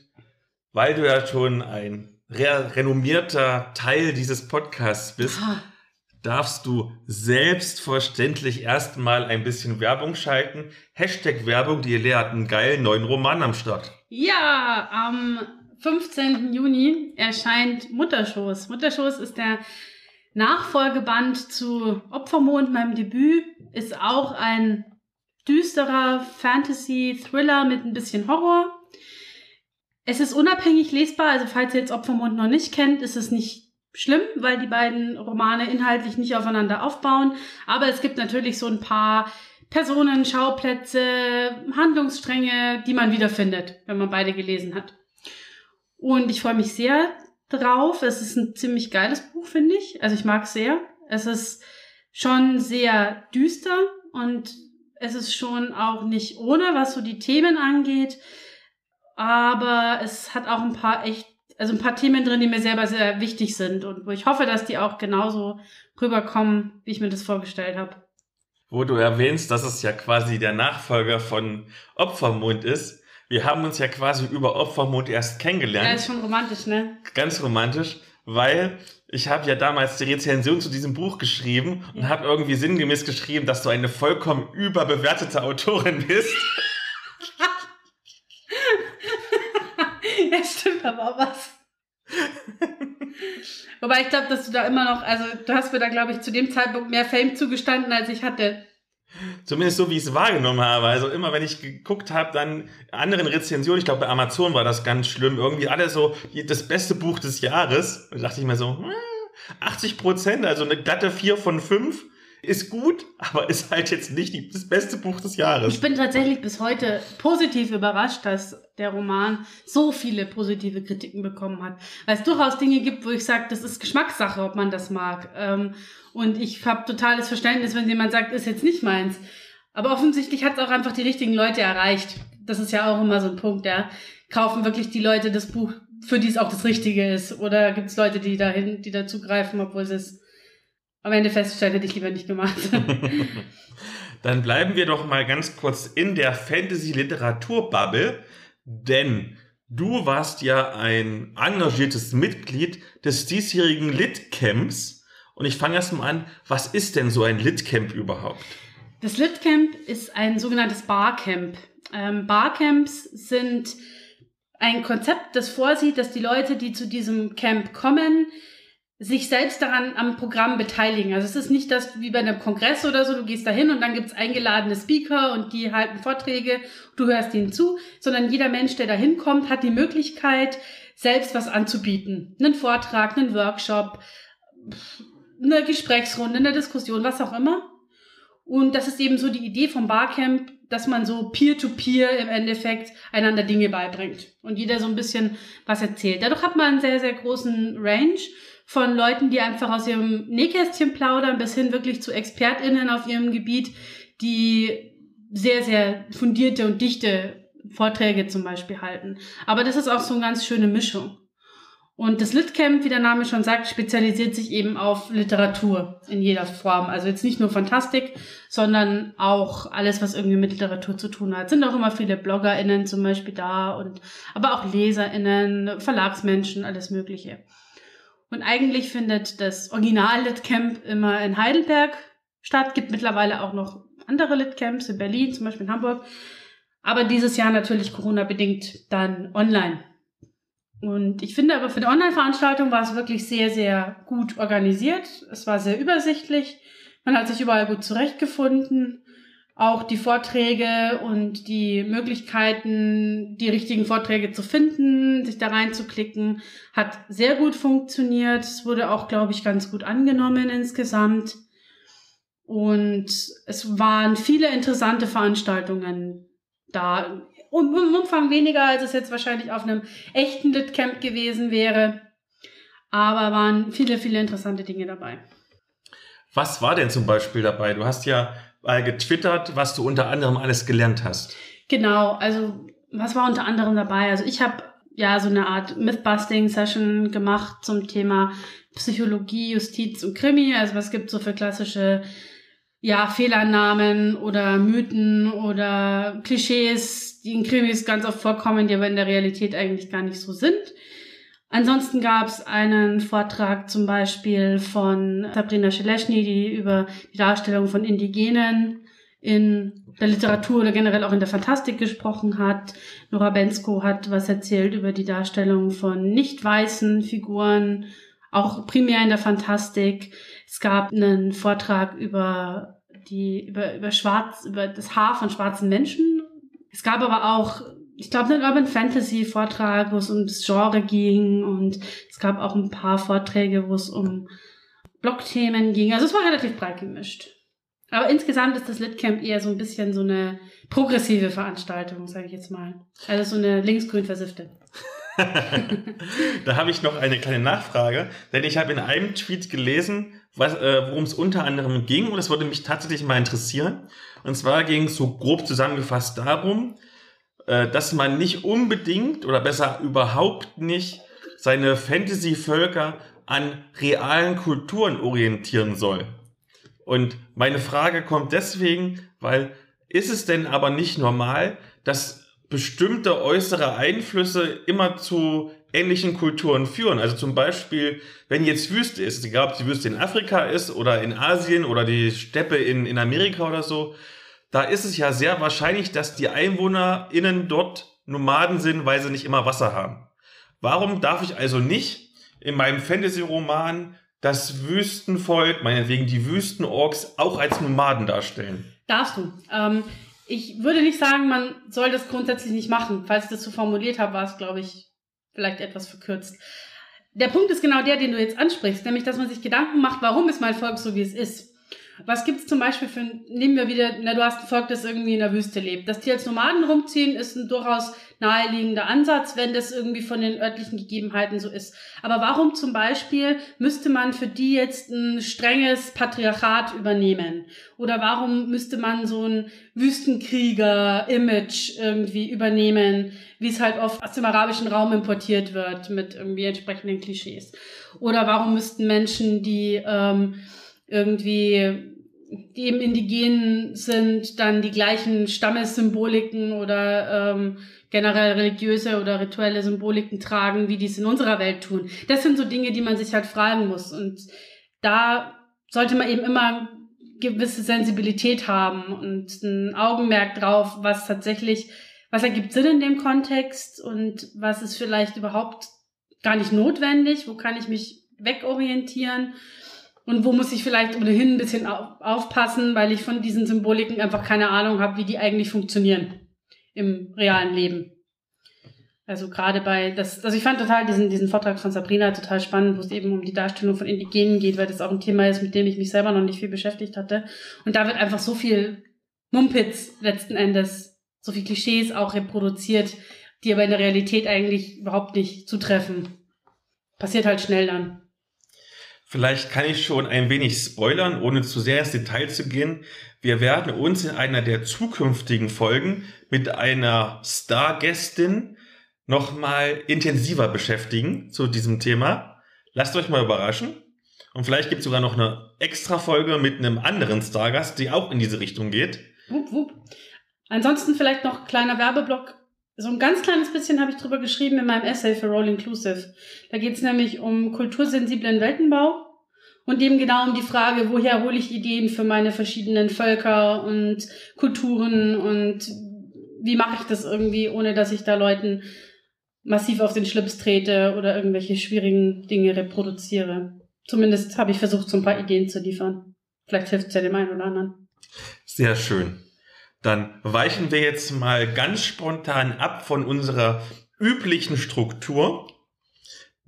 weil du ja schon ein re renommierter Teil dieses Podcasts bist, ah. Darfst du selbstverständlich erstmal ein bisschen Werbung schalten. Hashtag Werbung, die Lea hat einen geilen neuen Roman am Start. Ja, am 15. Juni erscheint Mutterschoß. Mutterschoß ist der Nachfolgeband zu Opfermond, meinem Debüt. Ist auch ein düsterer Fantasy-Thriller mit ein bisschen Horror. Es ist unabhängig lesbar, also falls ihr jetzt Opfermond noch nicht kennt, ist es nicht schlimm, weil die beiden Romane inhaltlich nicht aufeinander aufbauen. Aber es gibt natürlich so ein paar Personen, Schauplätze, Handlungsstränge, die man wiederfindet, wenn man beide gelesen hat. Und ich freue mich sehr drauf. Es ist ein ziemlich geiles Buch, finde ich. Also ich mag es sehr. Es ist schon sehr düster und es ist schon auch nicht ohne, was so die Themen angeht. Aber es hat auch ein paar echt also ein paar Themen drin, die mir selber sehr wichtig sind und wo ich hoffe, dass die auch genauso rüberkommen, wie ich mir das vorgestellt habe. Wo du erwähnst, dass es ja quasi der Nachfolger von Opfermond ist. Wir haben uns ja quasi über Opfermond erst kennengelernt. Ja, ist schon romantisch, ne? Ganz romantisch, weil ich habe ja damals die Rezension zu diesem Buch geschrieben und habe irgendwie sinngemäß geschrieben, dass du eine vollkommen überbewertete Autorin bist. aber auch was. Wobei ich glaube, dass du da immer noch, also du hast mir da, glaube ich, zu dem Zeitpunkt mehr Fame zugestanden, als ich hatte. Zumindest so, wie ich es wahrgenommen habe. Also immer, wenn ich geguckt habe, dann anderen Rezensionen, ich glaube bei Amazon war das ganz schlimm, irgendwie alle so, das beste Buch des Jahres. Und da dachte ich mir so, hm, 80 Prozent, also eine glatte 4 von 5 ist gut, aber ist halt jetzt nicht die, das beste Buch des Jahres. Ich bin tatsächlich bis heute positiv überrascht, dass der Roman so viele positive Kritiken bekommen hat. Weil es durchaus Dinge gibt, wo ich sage, das ist Geschmackssache, ob man das mag. Ähm, und ich habe totales Verständnis, wenn jemand sagt, ist jetzt nicht meins. Aber offensichtlich hat es auch einfach die richtigen Leute erreicht. Das ist ja auch immer so ein Punkt, ja. Kaufen wirklich die Leute das Buch, für die es auch das Richtige ist? Oder gibt es Leute, die dahin, die dazugreifen, obwohl sie es am Ende feststellen, hätte ich lieber nicht gemacht. Dann bleiben wir doch mal ganz kurz in der Fantasy-Literatur-Bubble, denn du warst ja ein engagiertes Mitglied des diesjährigen Lit-Camps. Und ich fange erst mal an, was ist denn so ein Lit-Camp überhaupt? Das Lit-Camp ist ein sogenanntes Barcamp. Ähm, Barcamps sind ein Konzept, das vorsieht, dass die Leute, die zu diesem Camp kommen, sich selbst daran am Programm beteiligen. Also es ist nicht das wie bei einem Kongress oder so, du gehst da hin und dann gibt's eingeladene Speaker und die halten Vorträge, du hörst ihnen zu, sondern jeder Mensch, der da hinkommt, hat die Möglichkeit, selbst was anzubieten. Einen Vortrag, einen Workshop, eine Gesprächsrunde, eine Diskussion, was auch immer. Und das ist eben so die Idee vom Barcamp, dass man so peer-to-peer im Endeffekt einander Dinge beibringt und jeder so ein bisschen was erzählt. Dadurch hat man einen sehr, sehr großen Range von Leuten, die einfach aus ihrem Nähkästchen plaudern, bis hin wirklich zu ExpertInnen auf ihrem Gebiet, die sehr, sehr fundierte und dichte Vorträge zum Beispiel halten. Aber das ist auch so eine ganz schöne Mischung. Und das Litcamp, wie der Name schon sagt, spezialisiert sich eben auf Literatur in jeder Form. Also jetzt nicht nur Fantastik, sondern auch alles, was irgendwie mit Literatur zu tun hat. Sind auch immer viele BloggerInnen zum Beispiel da und aber auch LeserInnen, Verlagsmenschen, alles Mögliche. Und eigentlich findet das Original Litcamp immer in Heidelberg statt. Gibt mittlerweile auch noch andere Litcamps in Berlin, zum Beispiel in Hamburg. Aber dieses Jahr natürlich Corona-bedingt dann online. Und ich finde aber für die Online-Veranstaltung war es wirklich sehr, sehr gut organisiert. Es war sehr übersichtlich. Man hat sich überall gut zurechtgefunden. Auch die Vorträge und die Möglichkeiten, die richtigen Vorträge zu finden, sich da reinzuklicken, hat sehr gut funktioniert. Es wurde auch, glaube ich, ganz gut angenommen insgesamt. Und es waren viele interessante Veranstaltungen da um, im Umfang weniger, als es jetzt wahrscheinlich auf einem echten Litcamp gewesen wäre. Aber waren viele, viele interessante Dinge dabei. Was war denn zum Beispiel dabei? Du hast ja mal getwittert, was du unter anderem alles gelernt hast. Genau, also was war unter anderem dabei? Also ich habe ja so eine Art Mythbusting-Session gemacht zum Thema Psychologie, Justiz und Krimi. Also was gibt so für klassische ja, Fehlernamen oder Mythen oder Klischees, die in Krimis ganz oft vorkommen, die aber in der Realität eigentlich gar nicht so sind. Ansonsten gab es einen Vortrag zum Beispiel von Sabrina Scheleschny, die über die Darstellung von Indigenen in der Literatur oder generell auch in der Fantastik gesprochen hat. Nora Bensko hat was erzählt über die Darstellung von nicht weißen Figuren, auch primär in der Fantastik. Es gab einen Vortrag über die, über, über schwarz, über das Haar von schwarzen Menschen. Es gab aber auch, ich glaube, einen Urban Fantasy Vortrag, wo es um das Genre ging und es gab auch ein paar Vorträge, wo es um Blockthemen ging. Also es war relativ breit gemischt. Aber insgesamt ist das Litcamp eher so ein bisschen so eine progressive Veranstaltung, sage ich jetzt mal. Also so eine linksgrün versiffte. da habe ich noch eine kleine Nachfrage, denn ich habe in einem Tweet gelesen, äh, worum es unter anderem ging, und das würde mich tatsächlich mal interessieren. Und zwar ging es so grob zusammengefasst darum, dass man nicht unbedingt oder besser überhaupt nicht seine Fantasy-Völker an realen Kulturen orientieren soll. Und meine Frage kommt deswegen, weil ist es denn aber nicht normal, dass bestimmte äußere Einflüsse immer zu ähnlichen Kulturen führen. Also zum Beispiel, wenn jetzt Wüste ist, egal ob die Wüste in Afrika ist oder in Asien oder die Steppe in, in Amerika oder so, da ist es ja sehr wahrscheinlich, dass die EinwohnerInnen dort Nomaden sind, weil sie nicht immer Wasser haben. Warum darf ich also nicht in meinem Fantasy-Roman das Wüstenvolk, meinetwegen die Wüstenorks, auch als Nomaden darstellen? Darfst du. Ähm, ich würde nicht sagen, man soll das grundsätzlich nicht machen. Falls ich das so formuliert habe, war es, glaube ich, vielleicht etwas verkürzt. Der Punkt ist genau der, den du jetzt ansprichst, nämlich, dass man sich Gedanken macht, warum ist mein Volk so, wie es ist. Was gibt es zum Beispiel für, nehmen wir wieder, na, du hast ein Volk, das irgendwie in der Wüste lebt. Dass die als Nomaden rumziehen, ist ein durchaus naheliegender Ansatz, wenn das irgendwie von den örtlichen Gegebenheiten so ist. Aber warum zum Beispiel müsste man für die jetzt ein strenges Patriarchat übernehmen? Oder warum müsste man so ein Wüstenkrieger-Image irgendwie übernehmen, wie es halt oft aus dem arabischen Raum importiert wird mit irgendwie entsprechenden Klischees? Oder warum müssten Menschen, die ähm, irgendwie die eben indigen sind, dann die gleichen Stammessymboliken oder ähm, generell religiöse oder rituelle Symboliken tragen, wie die es in unserer Welt tun. Das sind so Dinge, die man sich halt fragen muss. Und da sollte man eben immer gewisse Sensibilität haben und ein Augenmerk drauf, was tatsächlich, was ergibt Sinn in dem Kontext und was ist vielleicht überhaupt gar nicht notwendig, wo kann ich mich wegorientieren und wo muss ich vielleicht ohnehin ein bisschen aufpassen, weil ich von diesen Symboliken einfach keine Ahnung habe, wie die eigentlich funktionieren im realen Leben. Also gerade bei das, also ich fand total diesen, diesen Vortrag von Sabrina total spannend, wo es eben um die Darstellung von Indigenen geht, weil das auch ein Thema ist, mit dem ich mich selber noch nicht viel beschäftigt hatte. Und da wird einfach so viel Mumpitz letzten Endes, so viel Klischees auch reproduziert, die aber in der Realität eigentlich überhaupt nicht zutreffen. Passiert halt schnell dann. Vielleicht kann ich schon ein wenig spoilern, ohne zu sehr ins Detail zu gehen. Wir werden uns in einer der zukünftigen Folgen mit einer Stargästin nochmal intensiver beschäftigen zu diesem Thema. Lasst euch mal überraschen. Und vielleicht gibt es sogar noch eine extra Folge mit einem anderen Stargast, die auch in diese Richtung geht. Wupp, wupp. Ansonsten vielleicht noch kleiner Werbeblock. So ein ganz kleines bisschen habe ich drüber geschrieben in meinem Essay für Roll Inclusive. Da geht es nämlich um kultursensiblen Weltenbau und dem genau um die Frage, woher hole ich Ideen für meine verschiedenen Völker und Kulturen und wie mache ich das irgendwie, ohne dass ich da Leuten massiv auf den Schlips trete oder irgendwelche schwierigen Dinge reproduziere. Zumindest habe ich versucht, so ein paar Ideen zu liefern. Vielleicht hilft es ja dem einen oder anderen. Sehr schön. Dann weichen wir jetzt mal ganz spontan ab von unserer üblichen Struktur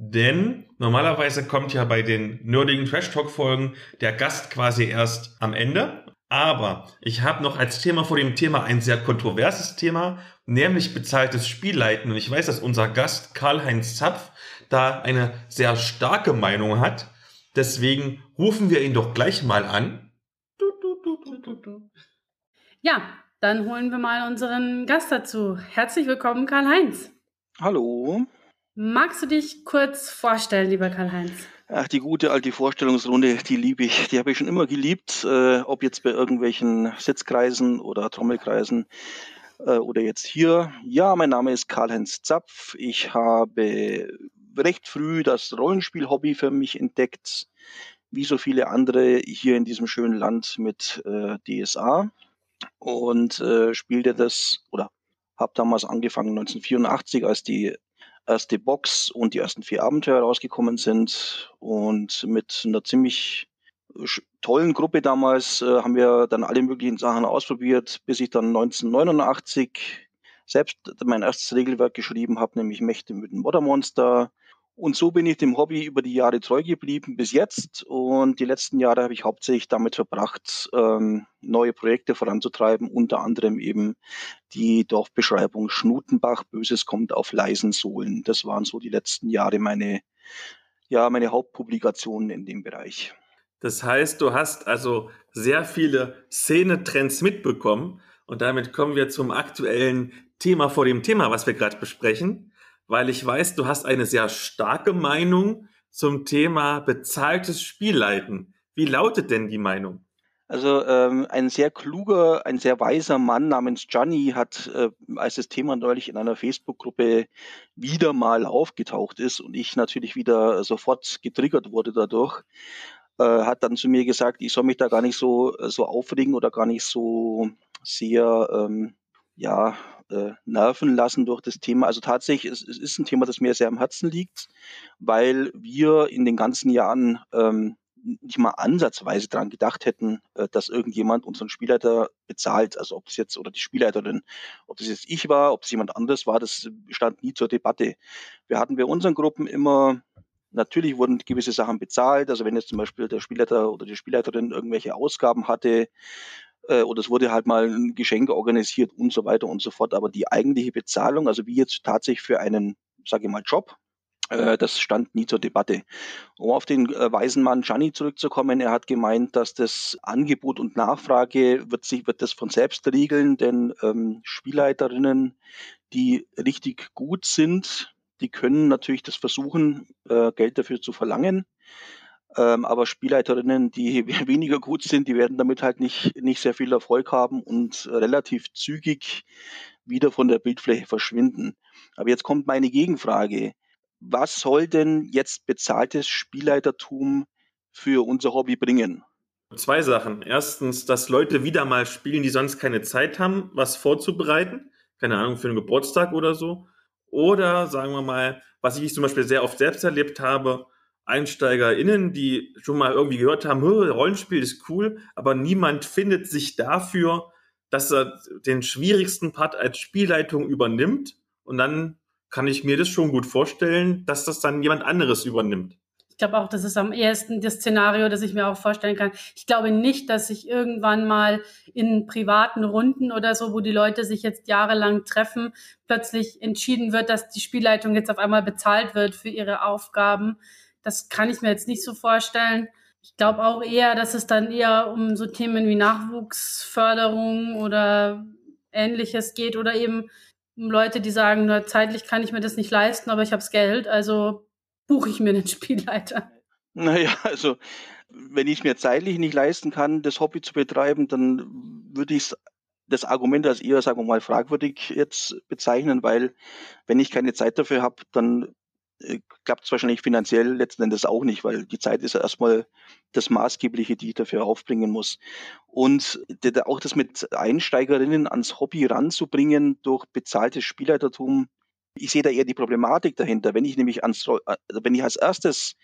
denn normalerweise kommt ja bei den nerdigen Trash Talk Folgen der Gast quasi erst am Ende. Aber ich habe noch als Thema vor dem Thema ein sehr kontroverses Thema, nämlich bezahltes Spielleiten. Und ich weiß, dass unser Gast Karl-Heinz Zapf da eine sehr starke Meinung hat. Deswegen rufen wir ihn doch gleich mal an. Ja, dann holen wir mal unseren Gast dazu. Herzlich willkommen, Karl-Heinz. Hallo. Magst du dich kurz vorstellen, lieber Karl-Heinz? Ach, die gute alte Vorstellungsrunde, die liebe ich. Die habe ich schon immer geliebt, äh, ob jetzt bei irgendwelchen Sitzkreisen oder Trommelkreisen äh, oder jetzt hier. Ja, mein Name ist Karl-Heinz Zapf. Ich habe recht früh das Rollenspiel-Hobby für mich entdeckt, wie so viele andere hier in diesem schönen Land mit äh, DSA und äh, spielte das oder habe damals angefangen 1984, als die erste Box und die ersten vier Abenteuer rausgekommen sind. Und mit einer ziemlich tollen Gruppe damals äh, haben wir dann alle möglichen Sachen ausprobiert, bis ich dann 1989 selbst mein erstes Regelwerk geschrieben habe, nämlich Mächte mit dem Moddermonster. Und so bin ich dem Hobby über die Jahre treu geblieben bis jetzt. Und die letzten Jahre habe ich hauptsächlich damit verbracht, ähm, neue Projekte voranzutreiben, unter anderem eben die Dorfbeschreibung Schnutenbach, Böses kommt auf leisen Sohlen. Das waren so die letzten Jahre meine, ja, meine Hauptpublikationen in dem Bereich. Das heißt, du hast also sehr viele Szenetrends mitbekommen. Und damit kommen wir zum aktuellen Thema vor dem Thema, was wir gerade besprechen. Weil ich weiß, du hast eine sehr starke Meinung zum Thema bezahltes Spielleiten. Wie lautet denn die Meinung? Also ähm, ein sehr kluger, ein sehr weiser Mann namens Gianni hat, äh, als das Thema neulich in einer Facebook-Gruppe wieder mal aufgetaucht ist und ich natürlich wieder sofort getriggert wurde dadurch, äh, hat dann zu mir gesagt, ich soll mich da gar nicht so, so aufregen oder gar nicht so sehr ähm, ja, äh, nerven lassen durch das Thema. Also tatsächlich, es, es ist ein Thema, das mir sehr am Herzen liegt, weil wir in den ganzen Jahren ähm, nicht mal ansatzweise daran gedacht hätten, äh, dass irgendjemand unseren Spielleiter bezahlt. Also ob das jetzt oder die Spielleiterin, ob das jetzt ich war, ob es jemand anderes war, das stand nie zur Debatte. Wir hatten bei unseren Gruppen immer, natürlich wurden gewisse Sachen bezahlt. Also wenn jetzt zum Beispiel der Spielleiter oder die Spielleiterin irgendwelche Ausgaben hatte, äh, oder es wurde halt mal ein Geschenk organisiert und so weiter und so fort. Aber die eigentliche Bezahlung, also wie jetzt tatsächlich für einen, sage ich mal, Job, äh, das stand nie zur Debatte. Um auf den äh, weisen Mann Gianni zurückzukommen, er hat gemeint, dass das Angebot und Nachfrage wird sich wird das von selbst regeln, denn ähm, Spielleiterinnen, die richtig gut sind, die können natürlich das versuchen, äh, Geld dafür zu verlangen. Ähm, aber Spielleiterinnen, die weniger gut sind, die werden damit halt nicht, nicht sehr viel Erfolg haben und relativ zügig wieder von der Bildfläche verschwinden. Aber jetzt kommt meine Gegenfrage was soll denn jetzt bezahltes Spielleitertum für unser Hobby bringen? Zwei Sachen. Erstens, dass Leute wieder mal spielen, die sonst keine Zeit haben, was vorzubereiten. Keine Ahnung, für einen Geburtstag oder so. Oder sagen wir mal, was ich zum Beispiel sehr oft selbst erlebt habe, EinsteigerInnen, die schon mal irgendwie gehört haben, Rollenspiel ist cool, aber niemand findet sich dafür, dass er den schwierigsten Part als Spielleitung übernimmt und dann kann ich mir das schon gut vorstellen, dass das dann jemand anderes übernimmt. Ich glaube auch, das ist am ehesten das Szenario, das ich mir auch vorstellen kann. Ich glaube nicht, dass sich irgendwann mal in privaten Runden oder so, wo die Leute sich jetzt jahrelang treffen, plötzlich entschieden wird, dass die Spielleitung jetzt auf einmal bezahlt wird für ihre Aufgaben. Das kann ich mir jetzt nicht so vorstellen. Ich glaube auch eher, dass es dann eher um so Themen wie Nachwuchsförderung oder ähnliches geht oder eben Leute, die sagen, na, zeitlich kann ich mir das nicht leisten, aber ich habe Geld, also buche ich mir einen Spielleiter. Naja, also wenn ich mir zeitlich nicht leisten kann, das Hobby zu betreiben, dann würde ich das Argument als eher, sagen wir mal, fragwürdig jetzt bezeichnen, weil wenn ich keine Zeit dafür habe, dann klappt es wahrscheinlich finanziell letzten Endes auch nicht, weil die Zeit ist ja erstmal das Maßgebliche, die ich dafür aufbringen muss. Und auch das mit Einsteigerinnen ans Hobby ranzubringen durch bezahltes Spielleitertum, ich sehe da eher die Problematik dahinter. Wenn ich nämlich ans, also wenn ich als erstes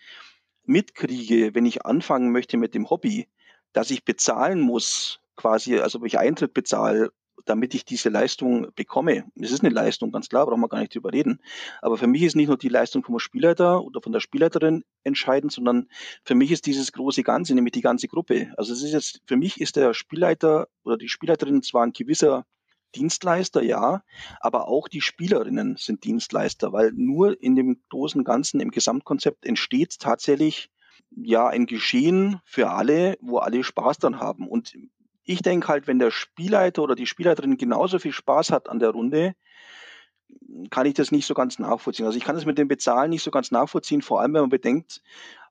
mitkriege, wenn ich anfangen möchte mit dem Hobby, dass ich bezahlen muss, quasi, also wenn ich Eintritt bezahle, damit ich diese Leistung bekomme. Es ist eine Leistung, ganz klar, brauchen wir gar nicht drüber reden. Aber für mich ist nicht nur die Leistung vom Spielleiter oder von der Spielleiterin entscheidend, sondern für mich ist dieses große Ganze, nämlich die ganze Gruppe. Also es ist jetzt, für mich ist der Spielleiter oder die Spielleiterin zwar ein gewisser Dienstleister, ja, aber auch die Spielerinnen sind Dienstleister, weil nur in dem großen Ganzen, im Gesamtkonzept entsteht tatsächlich ja ein Geschehen für alle, wo alle Spaß dran haben. Und ich denke halt, wenn der Spielleiter oder die Spielleiterin genauso viel Spaß hat an der Runde, kann ich das nicht so ganz nachvollziehen. Also ich kann das mit dem Bezahlen nicht so ganz nachvollziehen, vor allem wenn man bedenkt,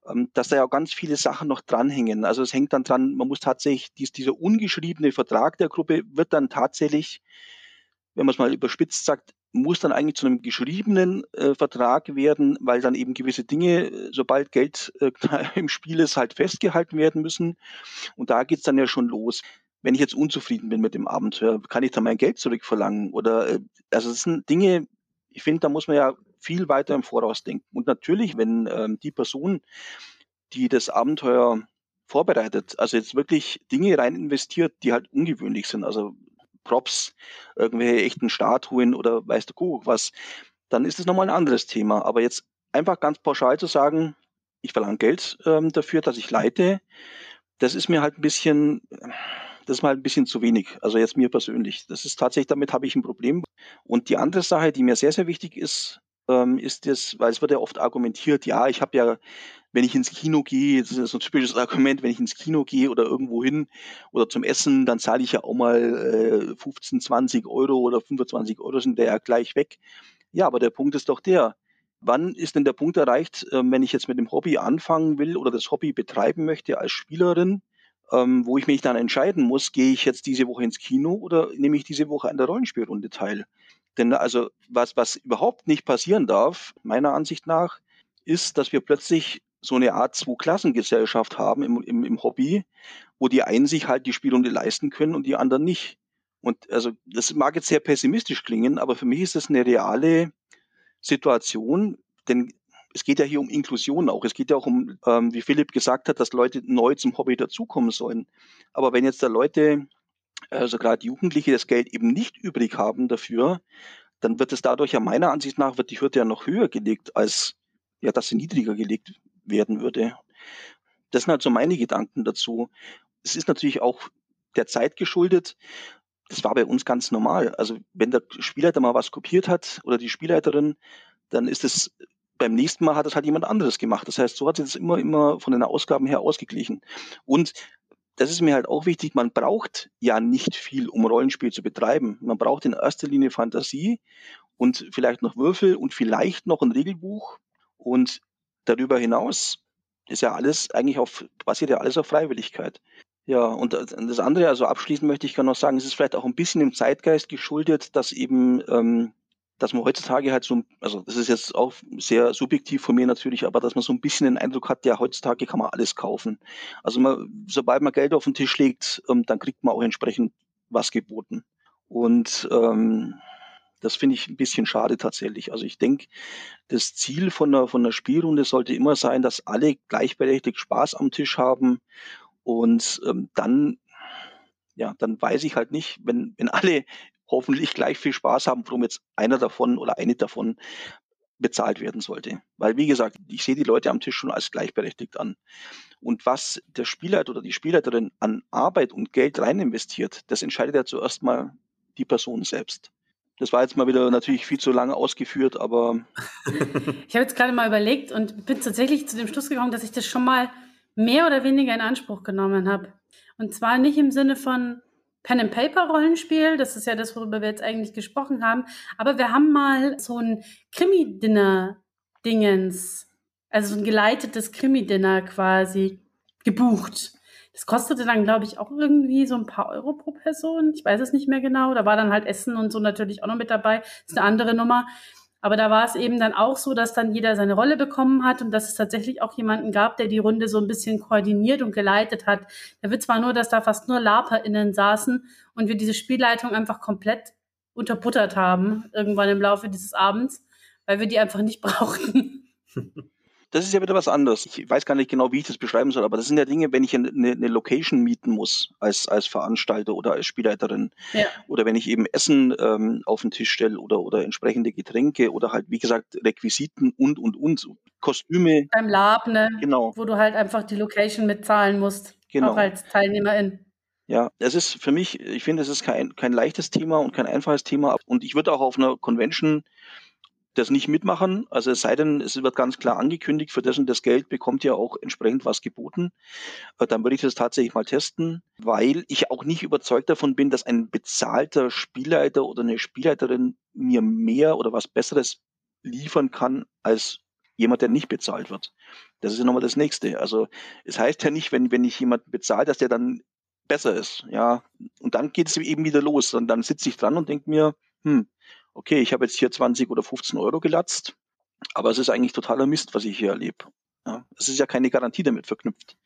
ähm, dass da ja auch ganz viele Sachen noch dranhängen. Also es hängt dann dran, man muss tatsächlich, dies, dieser ungeschriebene Vertrag der Gruppe wird dann tatsächlich, wenn man es mal überspitzt sagt, muss dann eigentlich zu einem geschriebenen äh, Vertrag werden, weil dann eben gewisse Dinge, äh, sobald Geld äh, im Spiel ist, halt festgehalten werden müssen. Und da geht's dann ja schon los wenn ich jetzt unzufrieden bin mit dem Abenteuer, kann ich da mein Geld zurückverlangen? Oder äh, also das sind Dinge, ich finde, da muss man ja viel weiter im Voraus denken. Und natürlich, wenn ähm, die Person, die das Abenteuer vorbereitet, also jetzt wirklich Dinge rein investiert, die halt ungewöhnlich sind, also Props, irgendwelche echten Statuen oder weißt du Kuckuck was, dann ist das nochmal ein anderes Thema. Aber jetzt einfach ganz pauschal zu sagen, ich verlange Geld ähm, dafür, dass ich leite, das ist mir halt ein bisschen, das ist mal ein bisschen zu wenig. Also jetzt mir persönlich. Das ist tatsächlich, damit habe ich ein Problem. Und die andere Sache, die mir sehr, sehr wichtig ist, ähm, ist das, weil es wird ja oft argumentiert, ja, ich habe ja, wenn ich ins Kino gehe, das ist so ein typisches Argument, wenn ich ins Kino gehe oder irgendwo hin oder zum Essen, dann zahle ich ja auch mal äh, 15, 20 Euro oder 25 Euro sind der ja gleich weg. Ja, aber der Punkt ist doch der, wann ist denn der Punkt erreicht, äh, wenn ich jetzt mit dem Hobby anfangen will oder das Hobby betreiben möchte als Spielerin, ähm, wo ich mich dann entscheiden muss, gehe ich jetzt diese Woche ins Kino oder nehme ich diese Woche an der Rollenspielrunde teil? Denn also was, was überhaupt nicht passieren darf, meiner Ansicht nach, ist, dass wir plötzlich so eine Art Zwei-Klassengesellschaft haben im, im, im Hobby, wo die einen sich halt die Spielrunde leisten können und die anderen nicht. Und also das mag jetzt sehr pessimistisch klingen, aber für mich ist das eine reale Situation, denn es geht ja hier um Inklusion auch. Es geht ja auch um, ähm, wie Philipp gesagt hat, dass Leute neu zum Hobby dazukommen sollen. Aber wenn jetzt da Leute, also gerade Jugendliche, das Geld eben nicht übrig haben dafür, dann wird es dadurch ja meiner Ansicht nach, wird die Hürde ja noch höher gelegt, als ja, dass sie niedriger gelegt werden würde. Das sind halt so meine Gedanken dazu. Es ist natürlich auch der Zeit geschuldet. Das war bei uns ganz normal. Also wenn der Spielleiter mal was kopiert hat oder die Spielleiterin, dann ist es beim nächsten Mal hat es halt jemand anderes gemacht. Das heißt, so hat sich das immer, immer von den Ausgaben her ausgeglichen. Und das ist mir halt auch wichtig, man braucht ja nicht viel, um Rollenspiel zu betreiben. Man braucht in erster Linie Fantasie und vielleicht noch Würfel und vielleicht noch ein Regelbuch. Und darüber hinaus ist ja alles eigentlich auf, basiert ja alles auf Freiwilligkeit. Ja, und das andere, also abschließend möchte ich gerne noch sagen, es ist vielleicht auch ein bisschen im Zeitgeist geschuldet, dass eben ähm, dass man heutzutage halt so, also das ist jetzt auch sehr subjektiv von mir natürlich, aber dass man so ein bisschen den Eindruck hat, ja, heutzutage kann man alles kaufen. Also man, sobald man Geld auf den Tisch legt, ähm, dann kriegt man auch entsprechend was geboten. Und ähm, das finde ich ein bisschen schade tatsächlich. Also ich denke, das Ziel von der, von der Spielrunde sollte immer sein, dass alle gleichberechtigt Spaß am Tisch haben. Und ähm, dann, ja, dann weiß ich halt nicht, wenn, wenn alle hoffentlich gleich viel Spaß haben, warum jetzt einer davon oder eine davon bezahlt werden sollte. Weil, wie gesagt, ich sehe die Leute am Tisch schon als gleichberechtigt an. Und was der Spielleiter oder die Spielleiterin an Arbeit und Geld rein investiert, das entscheidet ja zuerst mal die Person selbst. Das war jetzt mal wieder natürlich viel zu lange ausgeführt, aber. ich habe jetzt gerade mal überlegt und bin tatsächlich zu dem Schluss gekommen, dass ich das schon mal mehr oder weniger in Anspruch genommen habe. Und zwar nicht im Sinne von, Pen-and-Paper-Rollenspiel. Das ist ja das, worüber wir jetzt eigentlich gesprochen haben. Aber wir haben mal so ein Krimi-Dinner-Dingens, also so ein geleitetes Krimi-Dinner quasi gebucht. Das kostete dann, glaube ich, auch irgendwie so ein paar Euro pro Person. Ich weiß es nicht mehr genau. Da war dann halt Essen und so natürlich auch noch mit dabei. Das ist eine andere Nummer. Aber da war es eben dann auch so, dass dann jeder seine Rolle bekommen hat und dass es tatsächlich auch jemanden gab, der die Runde so ein bisschen koordiniert und geleitet hat. Der Witz war nur, dass da fast nur LARPerInnen saßen und wir diese Spielleitung einfach komplett unterbuttert haben, irgendwann im Laufe dieses Abends, weil wir die einfach nicht brauchten. das ist ja wieder was anderes. Ich weiß gar nicht genau, wie ich das beschreiben soll, aber das sind ja Dinge, wenn ich eine, eine Location mieten muss als, als Veranstalter oder als Spielleiterin ja. oder wenn ich eben Essen ähm, auf den Tisch stelle oder, oder entsprechende Getränke oder halt, wie gesagt, Requisiten und, und, und, Kostüme. Beim Lab, ne? Genau. Wo du halt einfach die Location mitzahlen musst. Genau. Auch als Teilnehmerin. Ja, es ist für mich, ich finde, es ist kein, kein leichtes Thema und kein einfaches Thema. Und ich würde auch auf einer Convention das nicht mitmachen. Also es sei denn, es wird ganz klar angekündigt, für das und das Geld bekommt ihr auch entsprechend was geboten. Äh, dann würde ich das tatsächlich mal testen, weil ich auch nicht überzeugt davon bin, dass ein bezahlter Spielleiter oder eine Spielleiterin mir mehr oder was Besseres liefern kann als jemand, der nicht bezahlt wird. Das ist ja nochmal das Nächste. Also es heißt ja nicht, wenn, wenn ich jemanden bezahle, dass der dann besser ist. Ja, und dann geht es eben wieder los. Und dann sitze ich dran und denke mir, hm, okay, ich habe jetzt hier 20 oder 15 Euro gelatzt, aber es ist eigentlich totaler Mist, was ich hier erlebe. Ja, es ist ja keine Garantie damit verknüpft,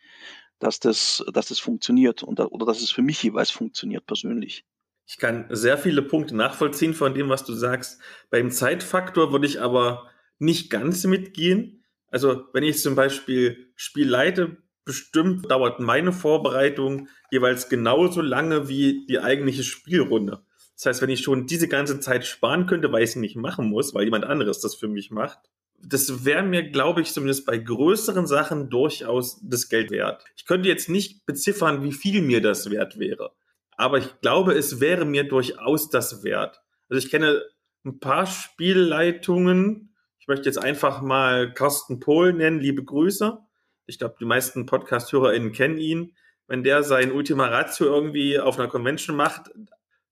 dass das, dass das funktioniert und, oder dass es für mich jeweils funktioniert persönlich. Ich kann sehr viele Punkte nachvollziehen von dem, was du sagst. Beim Zeitfaktor würde ich aber nicht ganz mitgehen. Also wenn ich zum Beispiel Spiel leite, bestimmt dauert meine Vorbereitung jeweils genauso lange wie die eigentliche Spielrunde. Das heißt, wenn ich schon diese ganze Zeit sparen könnte, weil ich sie nicht machen muss, weil jemand anderes das für mich macht, das wäre mir, glaube ich, zumindest bei größeren Sachen durchaus das Geld wert. Ich könnte jetzt nicht beziffern, wie viel mir das wert wäre. Aber ich glaube, es wäre mir durchaus das wert. Also ich kenne ein paar Spielleitungen. Ich möchte jetzt einfach mal Carsten Pohl nennen. Liebe Grüße. Ich glaube, die meisten Podcast-HörerInnen kennen ihn. Wenn der sein Ultima Ratio irgendwie auf einer Convention macht,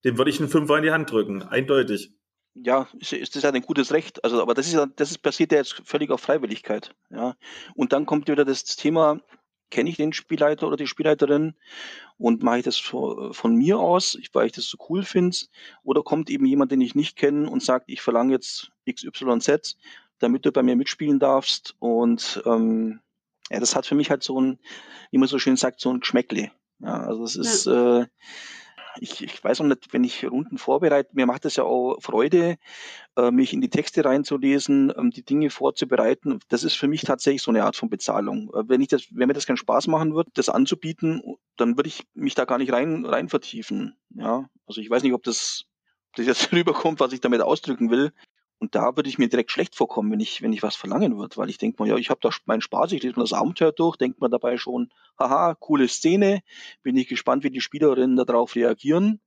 dem würde ich einen Fünfer in die Hand drücken, eindeutig. ja, ist, ist das ja ein gutes Recht. Also, aber das ist ja, das ist passiert ja jetzt völlig auf Freiwilligkeit. Ja. Und dann kommt wieder das Thema, kenne ich den Spielleiter oder die Spielleiterin und mache ich das von mir aus, weil ich das so cool finde, oder kommt eben jemand, den ich nicht kenne und sagt, ich verlange jetzt XYZ, damit du bei mir mitspielen darfst. Und ähm, ja, das hat für mich halt so ein, wie man so schön sagt, so ein Geschmäckle. Ja, also es ist, ja. äh, ich, ich weiß auch nicht, wenn ich Runden vorbereite, mir macht es ja auch Freude, äh, mich in die Texte reinzulesen, ähm, die Dinge vorzubereiten. Das ist für mich tatsächlich so eine Art von Bezahlung. Äh, wenn ich das, wenn mir das keinen Spaß machen würde, das anzubieten, dann würde ich mich da gar nicht rein, rein vertiefen. Ja, also ich weiß nicht, ob das, ob das jetzt rüberkommt, was ich damit ausdrücken will. Und da würde ich mir direkt schlecht vorkommen, wenn ich, wenn ich was verlangen würde, weil ich denke mal, ja, ich habe da meinen Spaß, ich lese mir das Abenteuer durch, denkt man dabei schon, haha, coole Szene, bin ich gespannt, wie die Spielerinnen darauf reagieren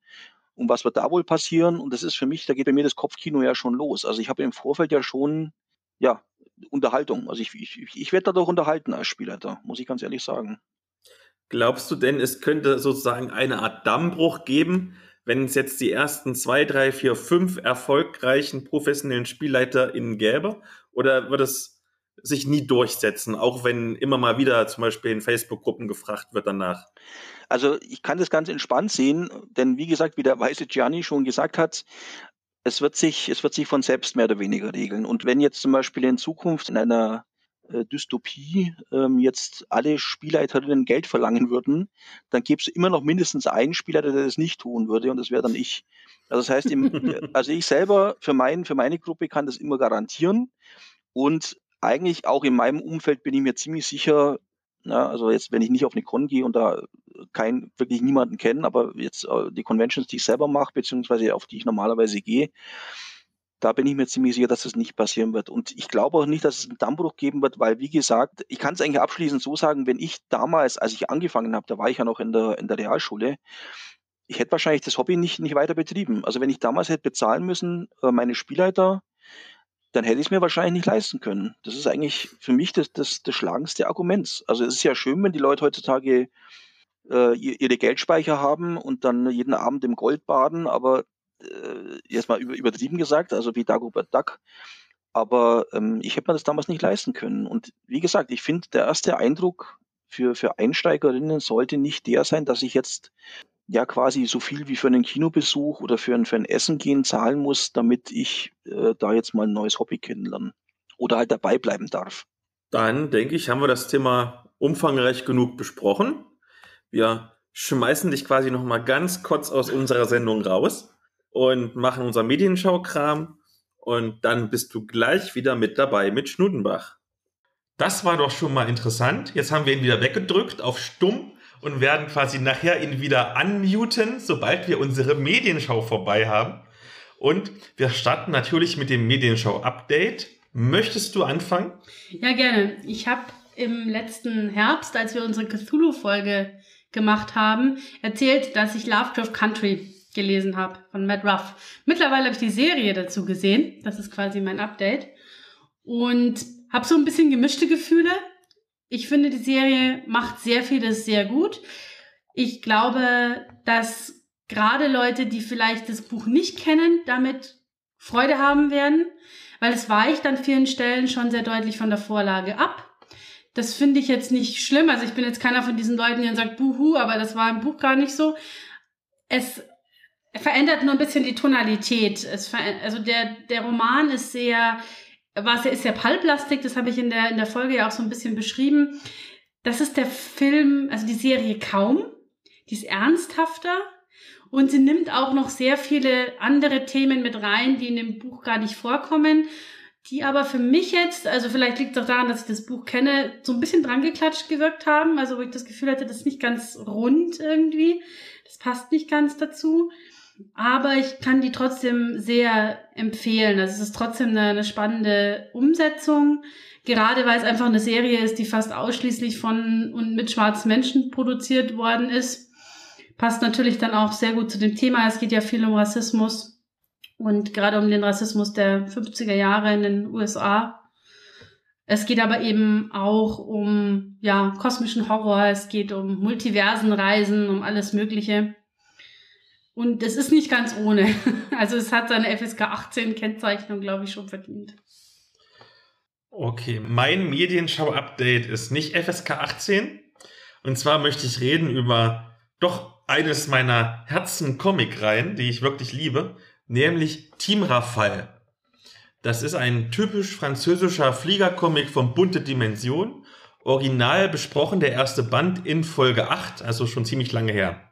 und was wird da wohl passieren. Und das ist für mich, da geht bei mir das Kopfkino ja schon los. Also ich habe im Vorfeld ja schon, ja, Unterhaltung. Also ich, ich, ich werde dadurch unterhalten als Spieler, da muss ich ganz ehrlich sagen. Glaubst du denn, es könnte sozusagen eine Art Dammbruch geben, wenn es jetzt die ersten zwei, drei, vier, fünf erfolgreichen professionellen SpielleiterInnen gäbe? Oder wird es sich nie durchsetzen, auch wenn immer mal wieder zum Beispiel in Facebook-Gruppen gefragt wird danach? Also ich kann das ganz entspannt sehen, denn wie gesagt, wie der weiße Gianni schon gesagt hat, es wird sich, es wird sich von selbst mehr oder weniger regeln. Und wenn jetzt zum Beispiel in Zukunft in einer äh, Dystopie ähm, jetzt alle Spielleiterinnen Geld verlangen würden, dann gäbe es immer noch mindestens einen Spielleiter, der das nicht tun würde und das wäre dann ich. Also das heißt, im, also ich selber für, mein, für meine Gruppe kann das immer garantieren und eigentlich auch in meinem Umfeld bin ich mir ziemlich sicher, na, also jetzt, wenn ich nicht auf eine Con gehe und da kein, wirklich niemanden kenne, aber jetzt äh, die Conventions, die ich selber mache, beziehungsweise auf die ich normalerweise gehe, da bin ich mir ziemlich sicher, dass das nicht passieren wird. Und ich glaube auch nicht, dass es einen Dammbruch geben wird, weil, wie gesagt, ich kann es eigentlich abschließend so sagen, wenn ich damals, als ich angefangen habe, da war ich ja noch in der, in der Realschule, ich hätte wahrscheinlich das Hobby nicht, nicht weiter betrieben. Also wenn ich damals hätte bezahlen müssen, äh, meine Spielleiter, dann hätte ich es mir wahrscheinlich nicht leisten können. Das ist eigentlich für mich das, das, das schlagendste Argument. Also es ist ja schön, wenn die Leute heutzutage äh, ihre Geldspeicher haben und dann jeden Abend im Gold baden, aber äh, jetzt mal übertrieben gesagt, also wie Dagobert Duck. Aber ähm, ich hätte mir das damals nicht leisten können. Und wie gesagt, ich finde, der erste Eindruck für, für Einsteigerinnen sollte nicht der sein, dass ich jetzt ja quasi so viel wie für einen Kinobesuch oder für ein, für ein Essen gehen zahlen muss, damit ich äh, da jetzt mal ein neues Hobby kennenlernen oder halt dabei bleiben darf. Dann denke ich, haben wir das Thema umfangreich genug besprochen. Wir schmeißen dich quasi noch mal ganz kurz aus unserer Sendung raus und machen unser Medienschau-Kram und dann bist du gleich wieder mit dabei mit Schnudenbach. Das war doch schon mal interessant. Jetzt haben wir ihn wieder weggedrückt auf stumm und werden quasi nachher ihn wieder unmuten, sobald wir unsere Medienschau vorbei haben. Und wir starten natürlich mit dem Medienschau-Update. Möchtest du anfangen? Ja, gerne. Ich habe im letzten Herbst, als wir unsere Cthulhu-Folge gemacht haben, erzählt, dass ich Lovecraft Country gelesen habe von Matt Ruff. Mittlerweile habe ich die Serie dazu gesehen. Das ist quasi mein Update. Und habe so ein bisschen gemischte Gefühle. Ich finde, die Serie macht sehr vieles sehr gut. Ich glaube, dass gerade Leute, die vielleicht das Buch nicht kennen, damit Freude haben werden, weil es weicht an vielen Stellen schon sehr deutlich von der Vorlage ab. Das finde ich jetzt nicht schlimm. Also ich bin jetzt keiner von diesen Leuten, die dann sagt, buhu, aber das war im Buch gar nicht so. Es verändert nur ein bisschen die Tonalität. Also der, der Roman ist sehr, was ist sehr pulplastik, das habe ich in der, in der Folge ja auch so ein bisschen beschrieben. Das ist der Film, also die Serie kaum. Die ist ernsthafter und sie nimmt auch noch sehr viele andere Themen mit rein, die in dem Buch gar nicht vorkommen, die aber für mich jetzt, also vielleicht liegt es auch daran, dass ich das Buch kenne, so ein bisschen drangeklatscht gewirkt haben, also wo ich das Gefühl hatte, das ist nicht ganz rund irgendwie, das passt nicht ganz dazu. Aber ich kann die trotzdem sehr empfehlen. Also es ist trotzdem eine, eine spannende Umsetzung. Gerade weil es einfach eine Serie ist, die fast ausschließlich von und mit schwarzen Menschen produziert worden ist. Passt natürlich dann auch sehr gut zu dem Thema. Es geht ja viel um Rassismus und gerade um den Rassismus der 50er Jahre in den USA. Es geht aber eben auch um ja kosmischen Horror, es geht um Multiversenreisen, um alles Mögliche. Und es ist nicht ganz ohne. Also es hat seine FSK 18 Kennzeichnung, glaube ich, schon verdient. Okay, mein Medienschau-Update ist nicht FSK 18. Und zwar möchte ich reden über doch eines meiner Herzen-Comic-Reihen, die ich wirklich liebe, nämlich Team Rafale. Das ist ein typisch französischer Fliegercomic von bunte Dimension. Original besprochen der erste Band in Folge 8, also schon ziemlich lange her.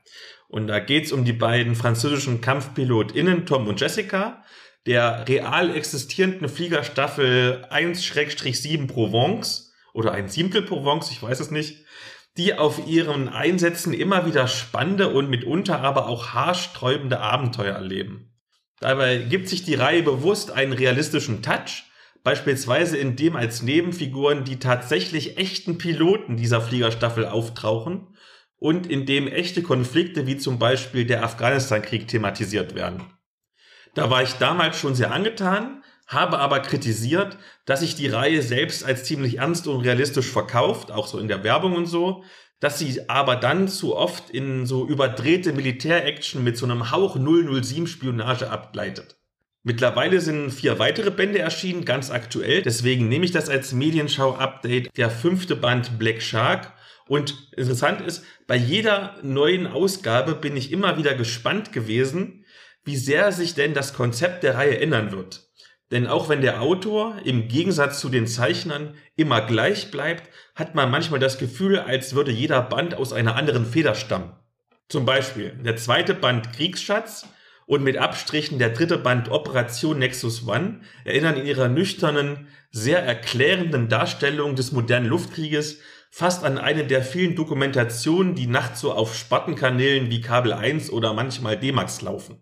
Und da geht's um die beiden französischen KampfpilotInnen Tom und Jessica, der real existierenden Fliegerstaffel 1-7 Provence oder ein Siebtel Provence, ich weiß es nicht, die auf ihren Einsätzen immer wieder spannende und mitunter aber auch haarsträubende Abenteuer erleben. Dabei gibt sich die Reihe bewusst einen realistischen Touch, beispielsweise indem als Nebenfiguren die tatsächlich echten Piloten dieser Fliegerstaffel auftauchen und indem echte Konflikte wie zum Beispiel der Afghanistan-Krieg thematisiert werden. Da war ich damals schon sehr angetan, habe aber kritisiert, dass sich die Reihe selbst als ziemlich ernst und realistisch verkauft, auch so in der Werbung und so, dass sie aber dann zu oft in so überdrehte Militäraction mit so einem Hauch 007 Spionage abgleitet. Mittlerweile sind vier weitere Bände erschienen, ganz aktuell. Deswegen nehme ich das als Medienschau-Update. Der fünfte Band Black Shark. Und interessant ist, bei jeder neuen Ausgabe bin ich immer wieder gespannt gewesen, wie sehr sich denn das Konzept der Reihe ändern wird. Denn auch wenn der Autor im Gegensatz zu den Zeichnern immer gleich bleibt, hat man manchmal das Gefühl, als würde jeder Band aus einer anderen Feder stammen. Zum Beispiel der zweite Band Kriegsschatz und mit Abstrichen der dritte Band Operation Nexus One erinnern in ihrer nüchternen, sehr erklärenden Darstellung des modernen Luftkrieges fast an eine der vielen Dokumentationen, die nachts so auf Spartenkanälen wie Kabel 1 oder manchmal D-Max laufen.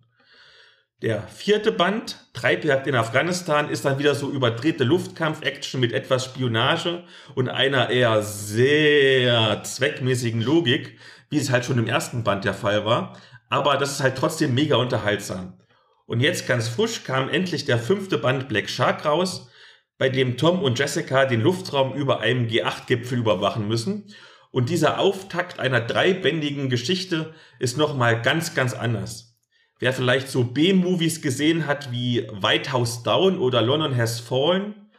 Der vierte Band, Treibjagd in Afghanistan, ist dann wieder so überdrehte Luftkampf-Action mit etwas Spionage und einer eher sehr zweckmäßigen Logik, wie es halt schon im ersten Band der Fall war. Aber das ist halt trotzdem mega unterhaltsam. Und jetzt ganz frisch kam endlich der fünfte Band Black Shark raus, bei dem Tom und Jessica den Luftraum über einem G8-Gipfel überwachen müssen. Und dieser Auftakt einer dreibändigen Geschichte ist nochmal ganz, ganz anders. Wer vielleicht so B-Movies gesehen hat wie White House Down oder London Has Fallen,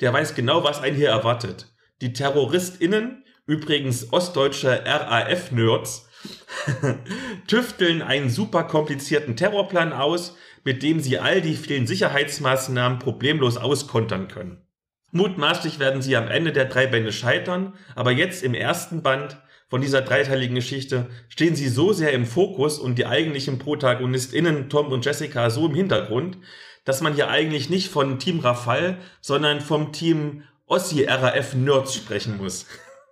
der weiß genau, was einen hier erwartet. Die TerroristInnen, übrigens ostdeutsche RAF-Nerds, tüfteln einen super komplizierten Terrorplan aus, mit dem sie all die vielen Sicherheitsmaßnahmen problemlos auskontern können. Mutmaßlich werden sie am Ende der drei Bände scheitern, aber jetzt im ersten Band von dieser dreiteiligen Geschichte stehen sie so sehr im Fokus und die eigentlichen ProtagonistInnen Tom und Jessica so im Hintergrund, dass man hier eigentlich nicht von Team Rafal, sondern vom Team Ossi RAF Nerds sprechen muss.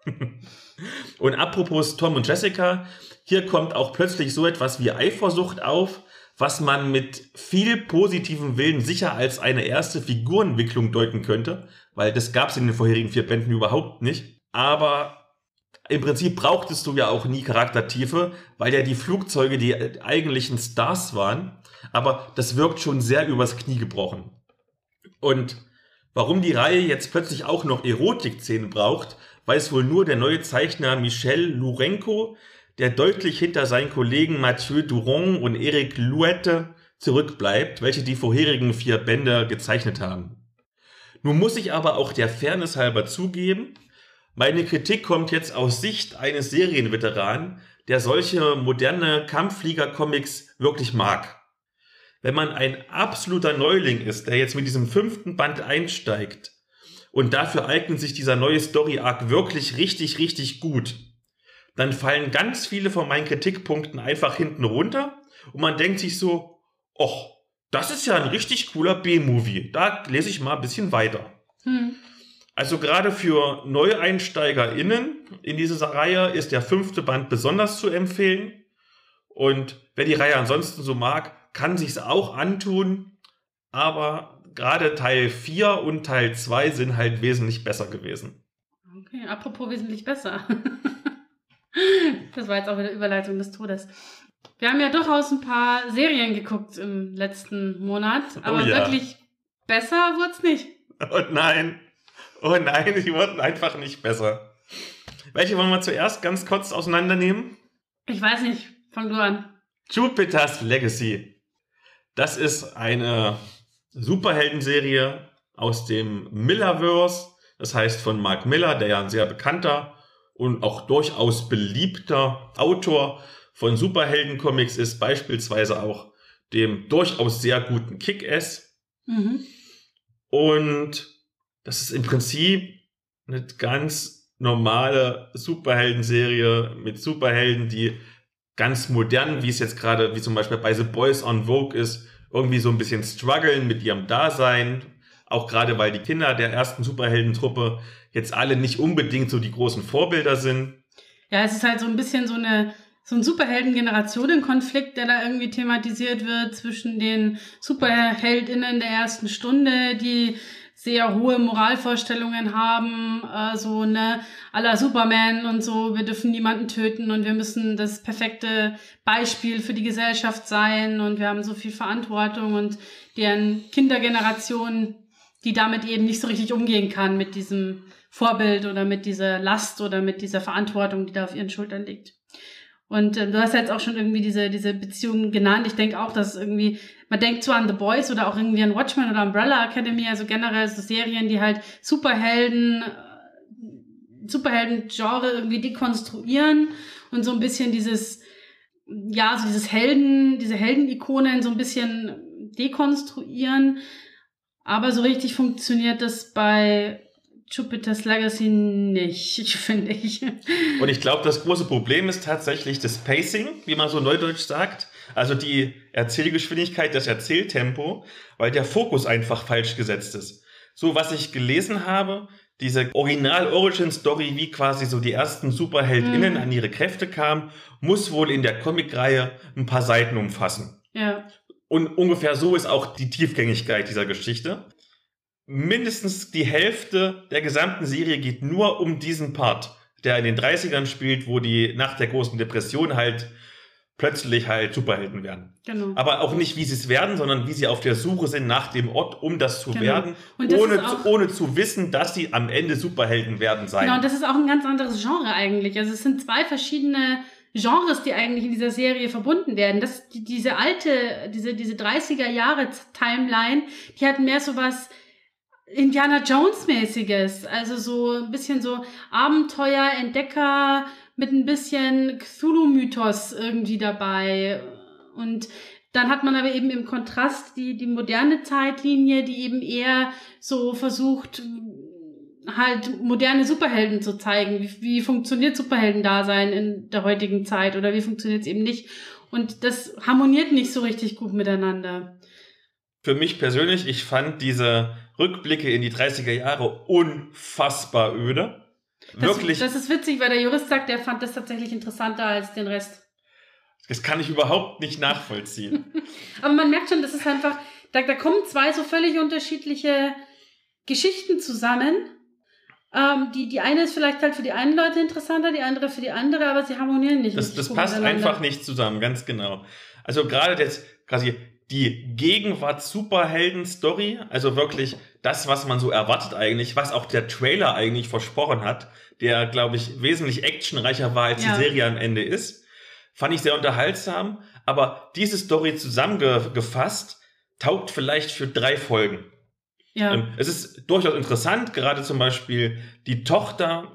und apropos Tom und Jessica, hier kommt auch plötzlich so etwas wie Eifersucht auf, was man mit viel positivem Willen sicher als eine erste Figurenentwicklung deuten könnte, weil das gab es in den vorherigen vier Bänden überhaupt nicht. Aber im Prinzip brauchtest du ja auch nie Charaktertiefe, weil ja die Flugzeuge die eigentlichen Stars waren. Aber das wirkt schon sehr übers Knie gebrochen. Und warum die Reihe jetzt plötzlich auch noch Erotik-Szenen braucht, weiß wohl nur der neue Zeichner Michel Lourenco, der deutlich hinter seinen Kollegen Mathieu Duron und Eric Louette zurückbleibt, welche die vorherigen vier Bände gezeichnet haben. Nun muss ich aber auch der Fairness halber zugeben, meine Kritik kommt jetzt aus Sicht eines Serienveteranen, der solche moderne Kampfflieger-Comics wirklich mag. Wenn man ein absoluter Neuling ist, der jetzt mit diesem fünften Band einsteigt, und dafür eignet sich dieser neue Story-Arc wirklich richtig, richtig gut, dann fallen ganz viele von meinen Kritikpunkten einfach hinten runter und man denkt sich so, och, das ist ja ein richtig cooler B-Movie. Da lese ich mal ein bisschen weiter. Hm. Also gerade für NeueinsteigerInnen in dieser Reihe ist der fünfte Band besonders zu empfehlen. Und wer die Reihe ansonsten so mag, kann sich's auch antun. Aber gerade Teil 4 und Teil 2 sind halt wesentlich besser gewesen. Okay, apropos wesentlich besser. das war jetzt auch wieder Überleitung des Todes. Wir haben ja durchaus ein paar Serien geguckt im letzten Monat, oh aber oh ja. wirklich besser wird's nicht. Oh nein. Oh nein, die wurden einfach nicht besser. Welche wollen wir zuerst ganz kurz auseinandernehmen? Ich weiß nicht. Fang du an. Jupiter's Legacy. Das ist eine Superheldenserie aus dem Millerverse. Das heißt von Mark Miller, der ja ein sehr bekannter und auch durchaus beliebter Autor von Superheldencomics ist, beispielsweise auch dem durchaus sehr guten Kick-Ass. Mhm. Und das ist im Prinzip eine ganz normale Superhelden-Serie mit Superhelden, die ganz modern, wie es jetzt gerade, wie zum Beispiel bei The Boys on Vogue ist, irgendwie so ein bisschen strugglen mit ihrem Dasein. Auch gerade, weil die Kinder der ersten Superheldentruppe jetzt alle nicht unbedingt so die großen Vorbilder sind. Ja, es ist halt so ein bisschen so eine so ein Superhelden-Generationen-Konflikt, der da irgendwie thematisiert wird zwischen den Superheldinnen der ersten Stunde, die sehr hohe Moralvorstellungen haben, äh, so ne, aller Superman und so, wir dürfen niemanden töten und wir müssen das perfekte Beispiel für die Gesellschaft sein und wir haben so viel Verantwortung und deren Kindergeneration, die damit eben nicht so richtig umgehen kann mit diesem Vorbild oder mit dieser Last oder mit dieser Verantwortung, die da auf ihren Schultern liegt. Und äh, du hast jetzt auch schon irgendwie diese, diese Beziehung genannt. Ich denke auch, dass irgendwie, man denkt zwar an The Boys oder auch irgendwie an Watchmen oder Umbrella Academy, also generell so Serien, die halt Superhelden, äh, Superhelden-Genre irgendwie dekonstruieren und so ein bisschen dieses, ja, so dieses Helden, diese Heldenikonen so ein bisschen dekonstruieren. Aber so richtig funktioniert das bei Jupiter's Legacy nicht, finde ich. Und ich glaube, das große Problem ist tatsächlich das Pacing, wie man so neudeutsch sagt. Also die Erzählgeschwindigkeit, das Erzähltempo, weil der Fokus einfach falsch gesetzt ist. So, was ich gelesen habe, diese Original-Origin-Story, wie quasi so die ersten SuperheldInnen mm. an ihre Kräfte kamen, muss wohl in der Comicreihe ein paar Seiten umfassen. Ja. Und ungefähr so ist auch die Tiefgängigkeit dieser Geschichte mindestens die Hälfte der gesamten Serie geht nur um diesen Part, der in den 30ern spielt, wo die nach der großen Depression halt plötzlich halt Superhelden werden. Genau. Aber auch nicht, wie sie es werden, sondern wie sie auf der Suche sind nach dem Ort, um das zu genau. werden, das ohne, zu, ohne zu wissen, dass sie am Ende Superhelden werden sein. Genau, und das ist auch ein ganz anderes Genre eigentlich. Also es sind zwei verschiedene Genres, die eigentlich in dieser Serie verbunden werden. Das, die, diese alte, diese, diese 30er Jahre Timeline, die hat mehr so was, Indiana Jones mäßiges, also so ein bisschen so Abenteuer, Entdecker mit ein bisschen Cthulhu-Mythos irgendwie dabei. Und dann hat man aber eben im Kontrast die, die moderne Zeitlinie, die eben eher so versucht, halt moderne Superhelden zu zeigen. Wie, wie funktioniert Superhelden-Dasein in der heutigen Zeit oder wie funktioniert es eben nicht? Und das harmoniert nicht so richtig gut miteinander. Für mich persönlich, ich fand diese Rückblicke in die 30er Jahre unfassbar öde. Wirklich. Das, das ist witzig, weil der Jurist sagt, er fand das tatsächlich interessanter als den Rest. Das kann ich überhaupt nicht nachvollziehen. Aber man merkt schon, das ist einfach, da, da kommen zwei so völlig unterschiedliche Geschichten zusammen. Ähm, die, die eine ist vielleicht halt für die einen Leute interessanter, die andere für die andere, aber sie harmonieren nicht. Das, das passt einfach nicht zusammen, ganz genau. Also gerade jetzt quasi die Gegenwart-Superhelden-Story, also wirklich das, was man so erwartet eigentlich, was auch der Trailer eigentlich versprochen hat, der, glaube ich, wesentlich actionreicher war, als ja. die Serie am Ende ist, fand ich sehr unterhaltsam. Aber diese Story zusammengefasst taugt vielleicht für drei Folgen. Ja. Ähm, es ist durchaus interessant, gerade zum Beispiel die Tochter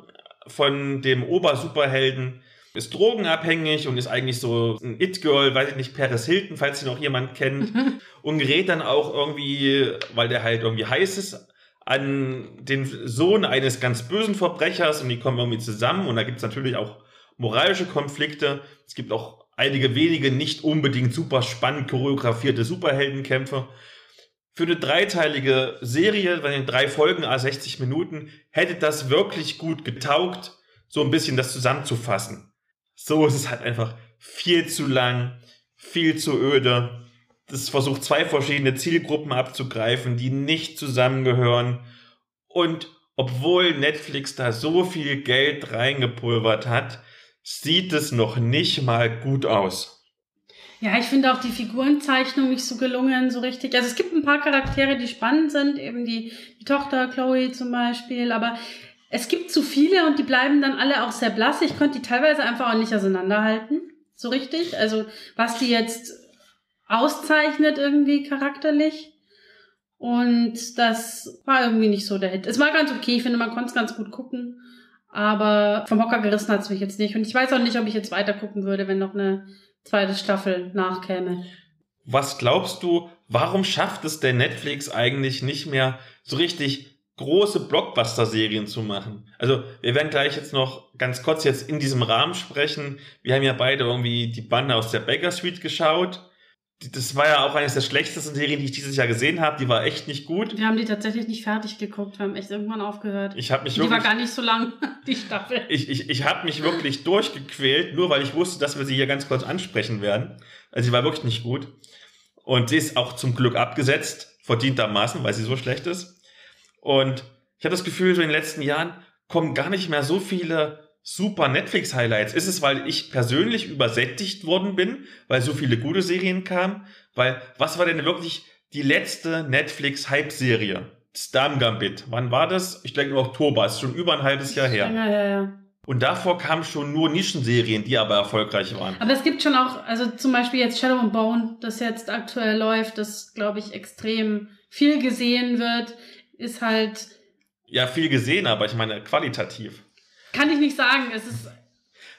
von dem Obersuperhelden ist drogenabhängig und ist eigentlich so ein It-Girl, weiß ich nicht, Paris Hilton, falls sie noch jemand kennt. und gerät dann auch irgendwie, weil der halt irgendwie heiß ist, an den Sohn eines ganz bösen Verbrechers und die kommen irgendwie zusammen und da gibt es natürlich auch moralische Konflikte. Es gibt auch einige wenige nicht unbedingt super spannend choreografierte Superheldenkämpfe. Für eine dreiteilige Serie, bei den drei Folgen, a 60 Minuten, hätte das wirklich gut getaugt, so ein bisschen das zusammenzufassen. So ist es halt einfach viel zu lang, viel zu öde. Das versucht zwei verschiedene Zielgruppen abzugreifen, die nicht zusammengehören. Und obwohl Netflix da so viel Geld reingepulvert hat, sieht es noch nicht mal gut aus. Ja, ich finde auch die Figurenzeichnung nicht so gelungen, so richtig. Also es gibt ein paar Charaktere, die spannend sind, eben die, die Tochter Chloe zum Beispiel, aber es gibt zu viele und die bleiben dann alle auch sehr blass. Ich konnte die teilweise einfach auch nicht auseinanderhalten. so richtig. Also was die jetzt auszeichnet irgendwie charakterlich. Und das war irgendwie nicht so der Hit. Es war ganz okay, ich finde, man konnte es ganz gut gucken. Aber vom Hocker gerissen hat es mich jetzt nicht. Und ich weiß auch nicht, ob ich jetzt weiter gucken würde, wenn noch eine zweite Staffel nachkäme. Was glaubst du, warum schafft es der Netflix eigentlich nicht mehr so richtig große Blockbuster-Serien zu machen? Also wir werden gleich jetzt noch ganz kurz jetzt in diesem Rahmen sprechen. Wir haben ja beide irgendwie die Bande aus der Baker Street geschaut das war ja auch eines der schlechtesten Serien, die ich dieses Jahr gesehen habe. Die war echt nicht gut. Wir haben die tatsächlich nicht fertig geguckt. Wir haben echt irgendwann aufgehört. Ich habe mich die wirklich, war gar nicht so lang, die Staffel. Ich, ich, ich habe mich wirklich durchgequält, nur weil ich wusste, dass wir sie hier ganz kurz ansprechen werden. Also sie war wirklich nicht gut. Und sie ist auch zum Glück abgesetzt, verdientermaßen, weil sie so schlecht ist. Und ich habe das Gefühl, so in den letzten Jahren kommen gar nicht mehr so viele super Netflix-Highlights? Ist es, weil ich persönlich übersättigt worden bin, weil so viele gute Serien kamen? Weil, was war denn wirklich die letzte Netflix-Hype-Serie? Stam Gambit. Wann war das? Ich denke im Oktober. Ist schon über ein halbes Jahr her. Ja, ja, ja. Und davor kamen schon nur Nischenserien, die aber erfolgreich waren. Aber es gibt schon auch, also zum Beispiel jetzt Shadow and Bone, das jetzt aktuell läuft, das glaube ich extrem viel gesehen wird, ist halt. Ja, viel gesehen, aber ich meine qualitativ. Kann ich nicht sagen. Es ist.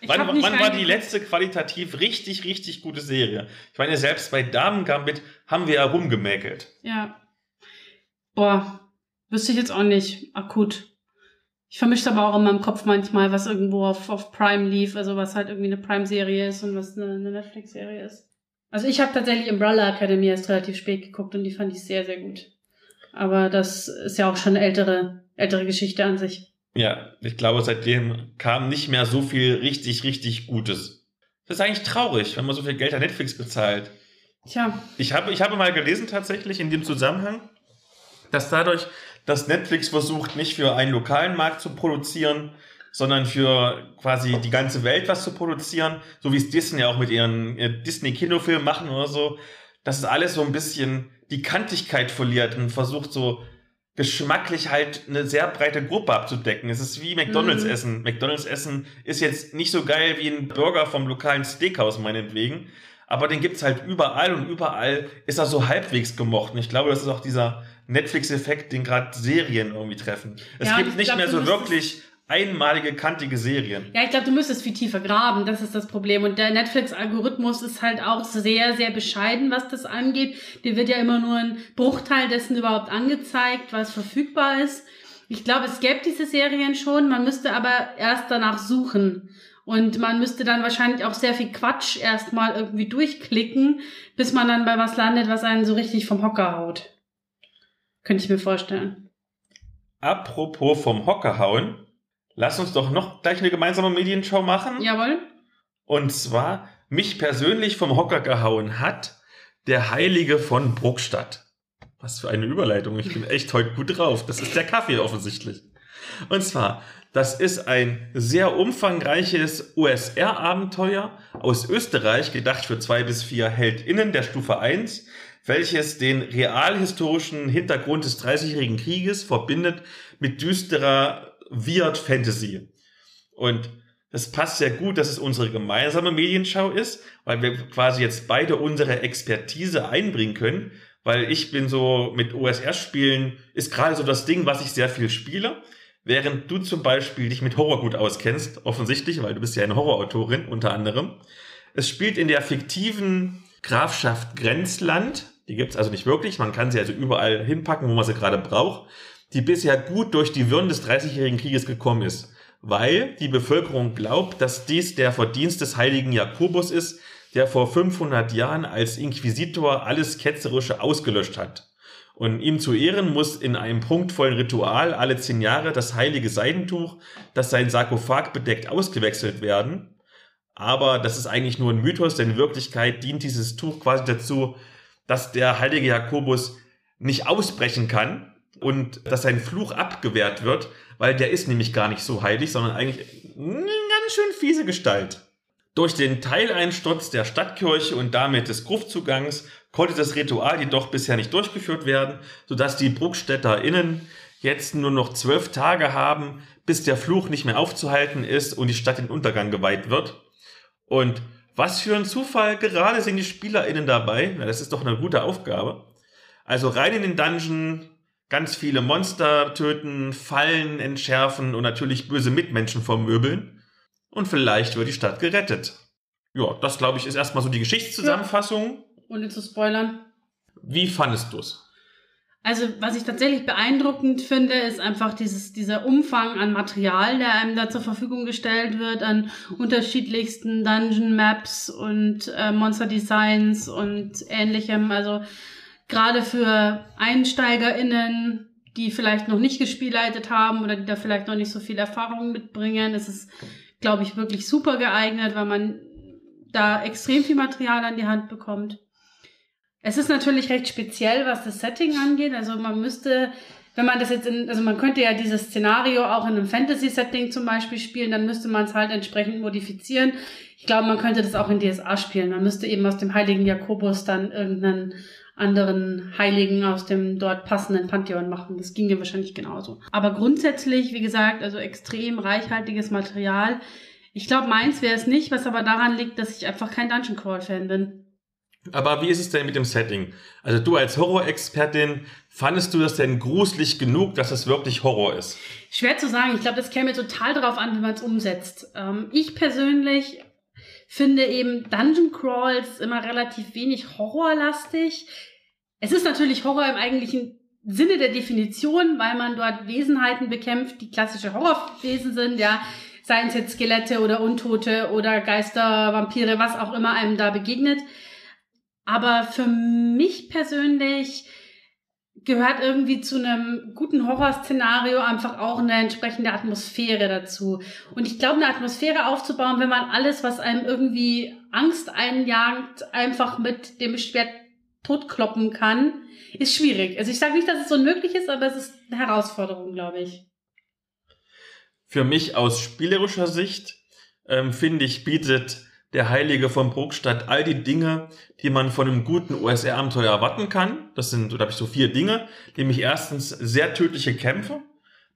Wann, wann war die letzte qualitativ richtig, richtig gute Serie? Ich meine, selbst bei Damen Gambit haben wir ja rumgemäkelt. Ja. Boah, wüsste ich jetzt auch nicht. Akut. Ich vermische aber auch in meinem Kopf manchmal, was irgendwo auf, auf Prime lief, also was halt irgendwie eine Prime-Serie ist und was eine, eine Netflix-Serie ist. Also ich habe tatsächlich Umbrella Academy erst relativ spät geguckt und die fand ich sehr, sehr gut. Aber das ist ja auch schon eine ältere, ältere Geschichte an sich. Ja, ich glaube, seitdem kam nicht mehr so viel richtig, richtig Gutes. Das ist eigentlich traurig, wenn man so viel Geld an Netflix bezahlt. Tja. Ich habe, ich habe mal gelesen tatsächlich in dem Zusammenhang, dass dadurch, dass Netflix versucht, nicht für einen lokalen Markt zu produzieren, sondern für quasi die ganze Welt was zu produzieren, so wie es Disney auch mit ihren äh, Disney-Kinofilmen machen oder so, dass es alles so ein bisschen die Kantigkeit verliert und versucht so geschmacklich halt eine sehr breite Gruppe abzudecken. Es ist wie McDonalds mhm. Essen. McDonalds Essen ist jetzt nicht so geil wie ein Burger vom lokalen Steakhouse meinetwegen, aber den gibt's halt überall und überall ist er so halbwegs gemocht. Und ich glaube, das ist auch dieser Netflix-Effekt, den gerade Serien irgendwie treffen. Es ja, gibt nicht glaub, mehr so wirklich einmalige, kantige Serien. Ja, ich glaube, du müsstest viel tiefer graben, das ist das Problem. Und der Netflix-Algorithmus ist halt auch sehr, sehr bescheiden, was das angeht. Dir wird ja immer nur ein Bruchteil dessen überhaupt angezeigt, was verfügbar ist. Ich glaube, es gäbe diese Serien schon, man müsste aber erst danach suchen. Und man müsste dann wahrscheinlich auch sehr viel Quatsch erstmal irgendwie durchklicken, bis man dann bei was landet, was einen so richtig vom Hocker haut. Könnte ich mir vorstellen. Apropos vom Hocker hauen, lass uns doch noch gleich eine gemeinsame Medienschau machen. Jawohl. Und zwar, mich persönlich vom Hocker gehauen hat der Heilige von Bruckstadt. Was für eine Überleitung. Ich bin echt heute gut drauf. Das ist der Kaffee offensichtlich. Und zwar, das ist ein sehr umfangreiches USR-Abenteuer aus Österreich, gedacht für zwei bis vier HeldInnen der Stufe 1, welches den realhistorischen Hintergrund des Dreißigjährigen Krieges verbindet mit düsterer Weird Fantasy. Und das passt sehr gut, dass es unsere gemeinsame Medienschau ist, weil wir quasi jetzt beide unsere Expertise einbringen können, weil ich bin so mit OSR-Spielen ist gerade so das Ding, was ich sehr viel spiele, während du zum Beispiel dich mit Horror gut auskennst, offensichtlich, weil du bist ja eine Horrorautorin unter anderem. Es spielt in der fiktiven Grafschaft Grenzland, die gibt's also nicht wirklich, man kann sie also überall hinpacken, wo man sie gerade braucht die bisher gut durch die Würden des Dreißigjährigen Krieges gekommen ist, weil die Bevölkerung glaubt, dass dies der Verdienst des heiligen Jakobus ist, der vor 500 Jahren als Inquisitor alles Ketzerische ausgelöscht hat. Und ihm zu Ehren muss in einem punktvollen Ritual alle zehn Jahre das heilige Seidentuch, das sein Sarkophag bedeckt, ausgewechselt werden. Aber das ist eigentlich nur ein Mythos, denn in Wirklichkeit dient dieses Tuch quasi dazu, dass der heilige Jakobus nicht ausbrechen kann, und dass sein Fluch abgewehrt wird, weil der ist nämlich gar nicht so heilig, sondern eigentlich eine ganz schön fiese Gestalt. Durch den Teileinsturz der Stadtkirche und damit des Gruftzugangs konnte das Ritual jedoch bisher nicht durchgeführt werden, sodass die BruckstädterInnen jetzt nur noch zwölf Tage haben, bis der Fluch nicht mehr aufzuhalten ist und die Stadt in Untergang geweiht wird. Und Was für ein Zufall, gerade sind die SpielerInnen dabei. Na, das ist doch eine gute Aufgabe. Also rein in den Dungeon, ganz viele Monster töten, Fallen entschärfen und natürlich böse Mitmenschen vermöbeln. Und vielleicht wird die Stadt gerettet. Ja, das glaube ich ist erstmal so die Geschichtszusammenfassung. Ja, ohne zu spoilern. Wie fandest du es? Also, was ich tatsächlich beeindruckend finde, ist einfach dieses, dieser Umfang an Material, der einem da zur Verfügung gestellt wird, an unterschiedlichsten Dungeon Maps und äh, Monster Designs und ähnlichem. Also, gerade für EinsteigerInnen, die vielleicht noch nicht gespielleitet haben oder die da vielleicht noch nicht so viel Erfahrung mitbringen, ist es, glaube ich, wirklich super geeignet, weil man da extrem viel Material an die Hand bekommt. Es ist natürlich recht speziell, was das Setting angeht. Also man müsste, wenn man das jetzt in, also man könnte ja dieses Szenario auch in einem Fantasy-Setting zum Beispiel spielen, dann müsste man es halt entsprechend modifizieren. Ich glaube, man könnte das auch in DSA spielen. Man müsste eben aus dem heiligen Jakobus dann irgendeinen anderen Heiligen aus dem dort passenden Pantheon machen. Das ging ja wahrscheinlich genauso. Aber grundsätzlich, wie gesagt, also extrem reichhaltiges Material. Ich glaube, meins wäre es nicht, was aber daran liegt, dass ich einfach kein Dungeon Crawl Fan bin. Aber wie ist es denn mit dem Setting? Also du als Horror-Expertin, fandest du das denn gruselig genug, dass es wirklich Horror ist? Schwer zu sagen. Ich glaube, das käme total darauf an, wie man es umsetzt. Ähm, ich persönlich finde eben Dungeon Crawls immer relativ wenig horrorlastig. Es ist natürlich Horror im eigentlichen Sinne der Definition, weil man dort Wesenheiten bekämpft, die klassische Horrorwesen sind, ja. Seien es jetzt Skelette oder Untote oder Geister, Vampire, was auch immer einem da begegnet. Aber für mich persönlich gehört irgendwie zu einem guten Horrorszenario einfach auch eine entsprechende Atmosphäre dazu. Und ich glaube, eine Atmosphäre aufzubauen, wenn man alles, was einem irgendwie Angst einjagt, einfach mit dem Schwert totkloppen kann, ist schwierig. Also ich sage nicht, dass es unmöglich ist, aber es ist eine Herausforderung, glaube ich. Für mich aus spielerischer Sicht, ähm, finde ich, bietet der Heilige von Bruckstadt all die Dinge, die man von einem guten OSR-Abenteuer erwarten kann. Das sind, da habe ich so vier Dinge, nämlich erstens sehr tödliche Kämpfe,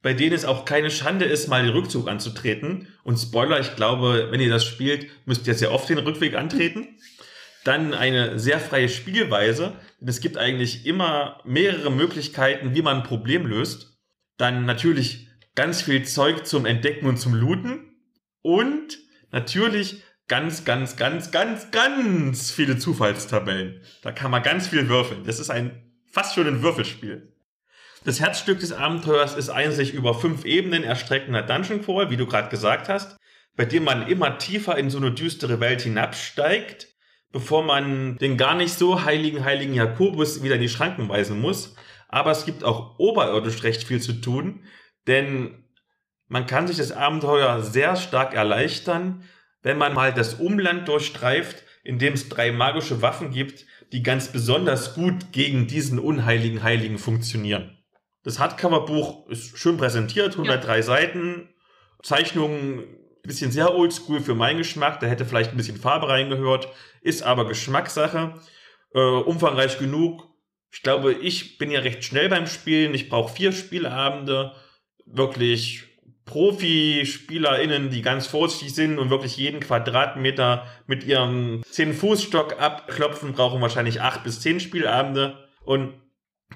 bei denen es auch keine Schande ist, mal den Rückzug anzutreten. Und Spoiler, ich glaube, wenn ihr das spielt, müsst ihr sehr oft den Rückweg antreten. Dann eine sehr freie Spielweise, denn es gibt eigentlich immer mehrere Möglichkeiten, wie man ein Problem löst. Dann natürlich ganz viel Zeug zum Entdecken und zum Looten. Und natürlich ganz, ganz, ganz, ganz, ganz viele Zufallstabellen. Da kann man ganz viel würfeln. Das ist ein fast schon ein Würfelspiel. Das Herzstück des Abenteuers ist ein sich über fünf Ebenen erstreckender Dungeon Crawl, wie du gerade gesagt hast, bei dem man immer tiefer in so eine düstere Welt hinabsteigt, bevor man den gar nicht so heiligen heiligen Jakobus wieder in die Schranken weisen muss. Aber es gibt auch oberirdisch recht viel zu tun, denn man kann sich das Abenteuer sehr stark erleichtern, wenn man mal das Umland durchstreift, in dem es drei magische Waffen gibt, die ganz besonders gut gegen diesen unheiligen Heiligen funktionieren. Das Hardcover-Buch ist schön präsentiert, 103 ja. Seiten, Zeichnungen, bisschen sehr oldschool für meinen Geschmack, da hätte vielleicht ein bisschen Farbe reingehört, ist aber Geschmackssache, äh, umfangreich genug. Ich glaube, ich bin ja recht schnell beim Spielen, ich brauche vier Spielabende, wirklich Profi-SpielerInnen, die ganz vorsichtig sind und wirklich jeden Quadratmeter mit ihrem 10-Fuß-Stock abklopfen, brauchen wahrscheinlich acht bis zehn Spielabende. Und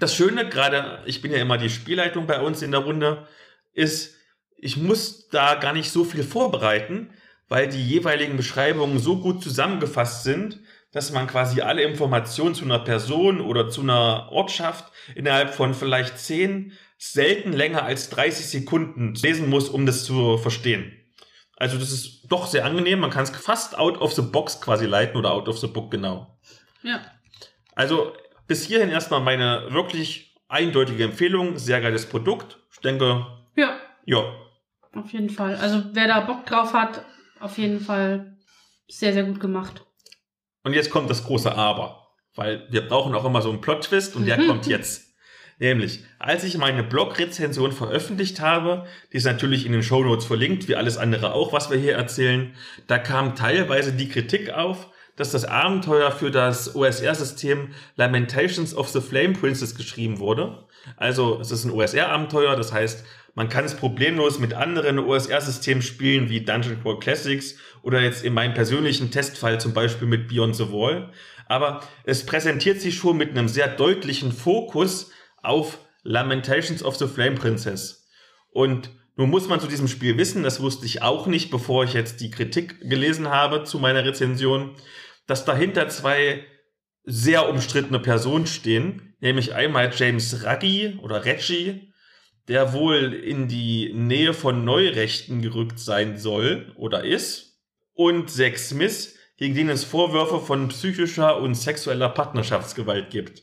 das Schöne, gerade ich bin ja immer die Spielleitung bei uns in der Runde, ist, ich muss da gar nicht so viel vorbereiten, weil die jeweiligen Beschreibungen so gut zusammengefasst sind, dass man quasi alle Informationen zu einer Person oder zu einer Ortschaft innerhalb von vielleicht 10, selten länger als 30 Sekunden lesen muss, um das zu verstehen. Also das ist doch sehr angenehm. Man kann es fast out of the box quasi leiten oder out of the book genau. Ja. Also bis hierhin erstmal meine wirklich eindeutige Empfehlung. Sehr geiles Produkt. Ich denke. Ja. Ja. Auf jeden Fall. Also wer da Bock drauf hat, auf jeden Fall sehr, sehr gut gemacht. Und jetzt kommt das große Aber. Weil wir brauchen auch immer so einen Plot-Twist und der kommt jetzt. Nämlich, als ich meine Blog-Rezension veröffentlicht habe, die ist natürlich in den Show Notes verlinkt, wie alles andere auch, was wir hier erzählen, da kam teilweise die Kritik auf, dass das Abenteuer für das OSR-System Lamentations of the Flame Princess geschrieben wurde. Also es ist ein OSR-Abenteuer, das heißt, man kann es problemlos mit anderen OSR-Systemen spielen, wie Dungeon Crawl Classics oder jetzt in meinem persönlichen Testfall zum Beispiel mit Beyond the Wall. Aber es präsentiert sich schon mit einem sehr deutlichen Fokus auf Lamentations of the Flame Princess. Und nun muss man zu diesem Spiel wissen, das wusste ich auch nicht, bevor ich jetzt die Kritik gelesen habe zu meiner Rezension, dass dahinter zwei sehr umstrittene Personen stehen, nämlich einmal James Ruggie oder Reggie, der wohl in die Nähe von Neurechten gerückt sein soll oder ist, und Zack Smith, gegen den es Vorwürfe von psychischer und sexueller Partnerschaftsgewalt gibt.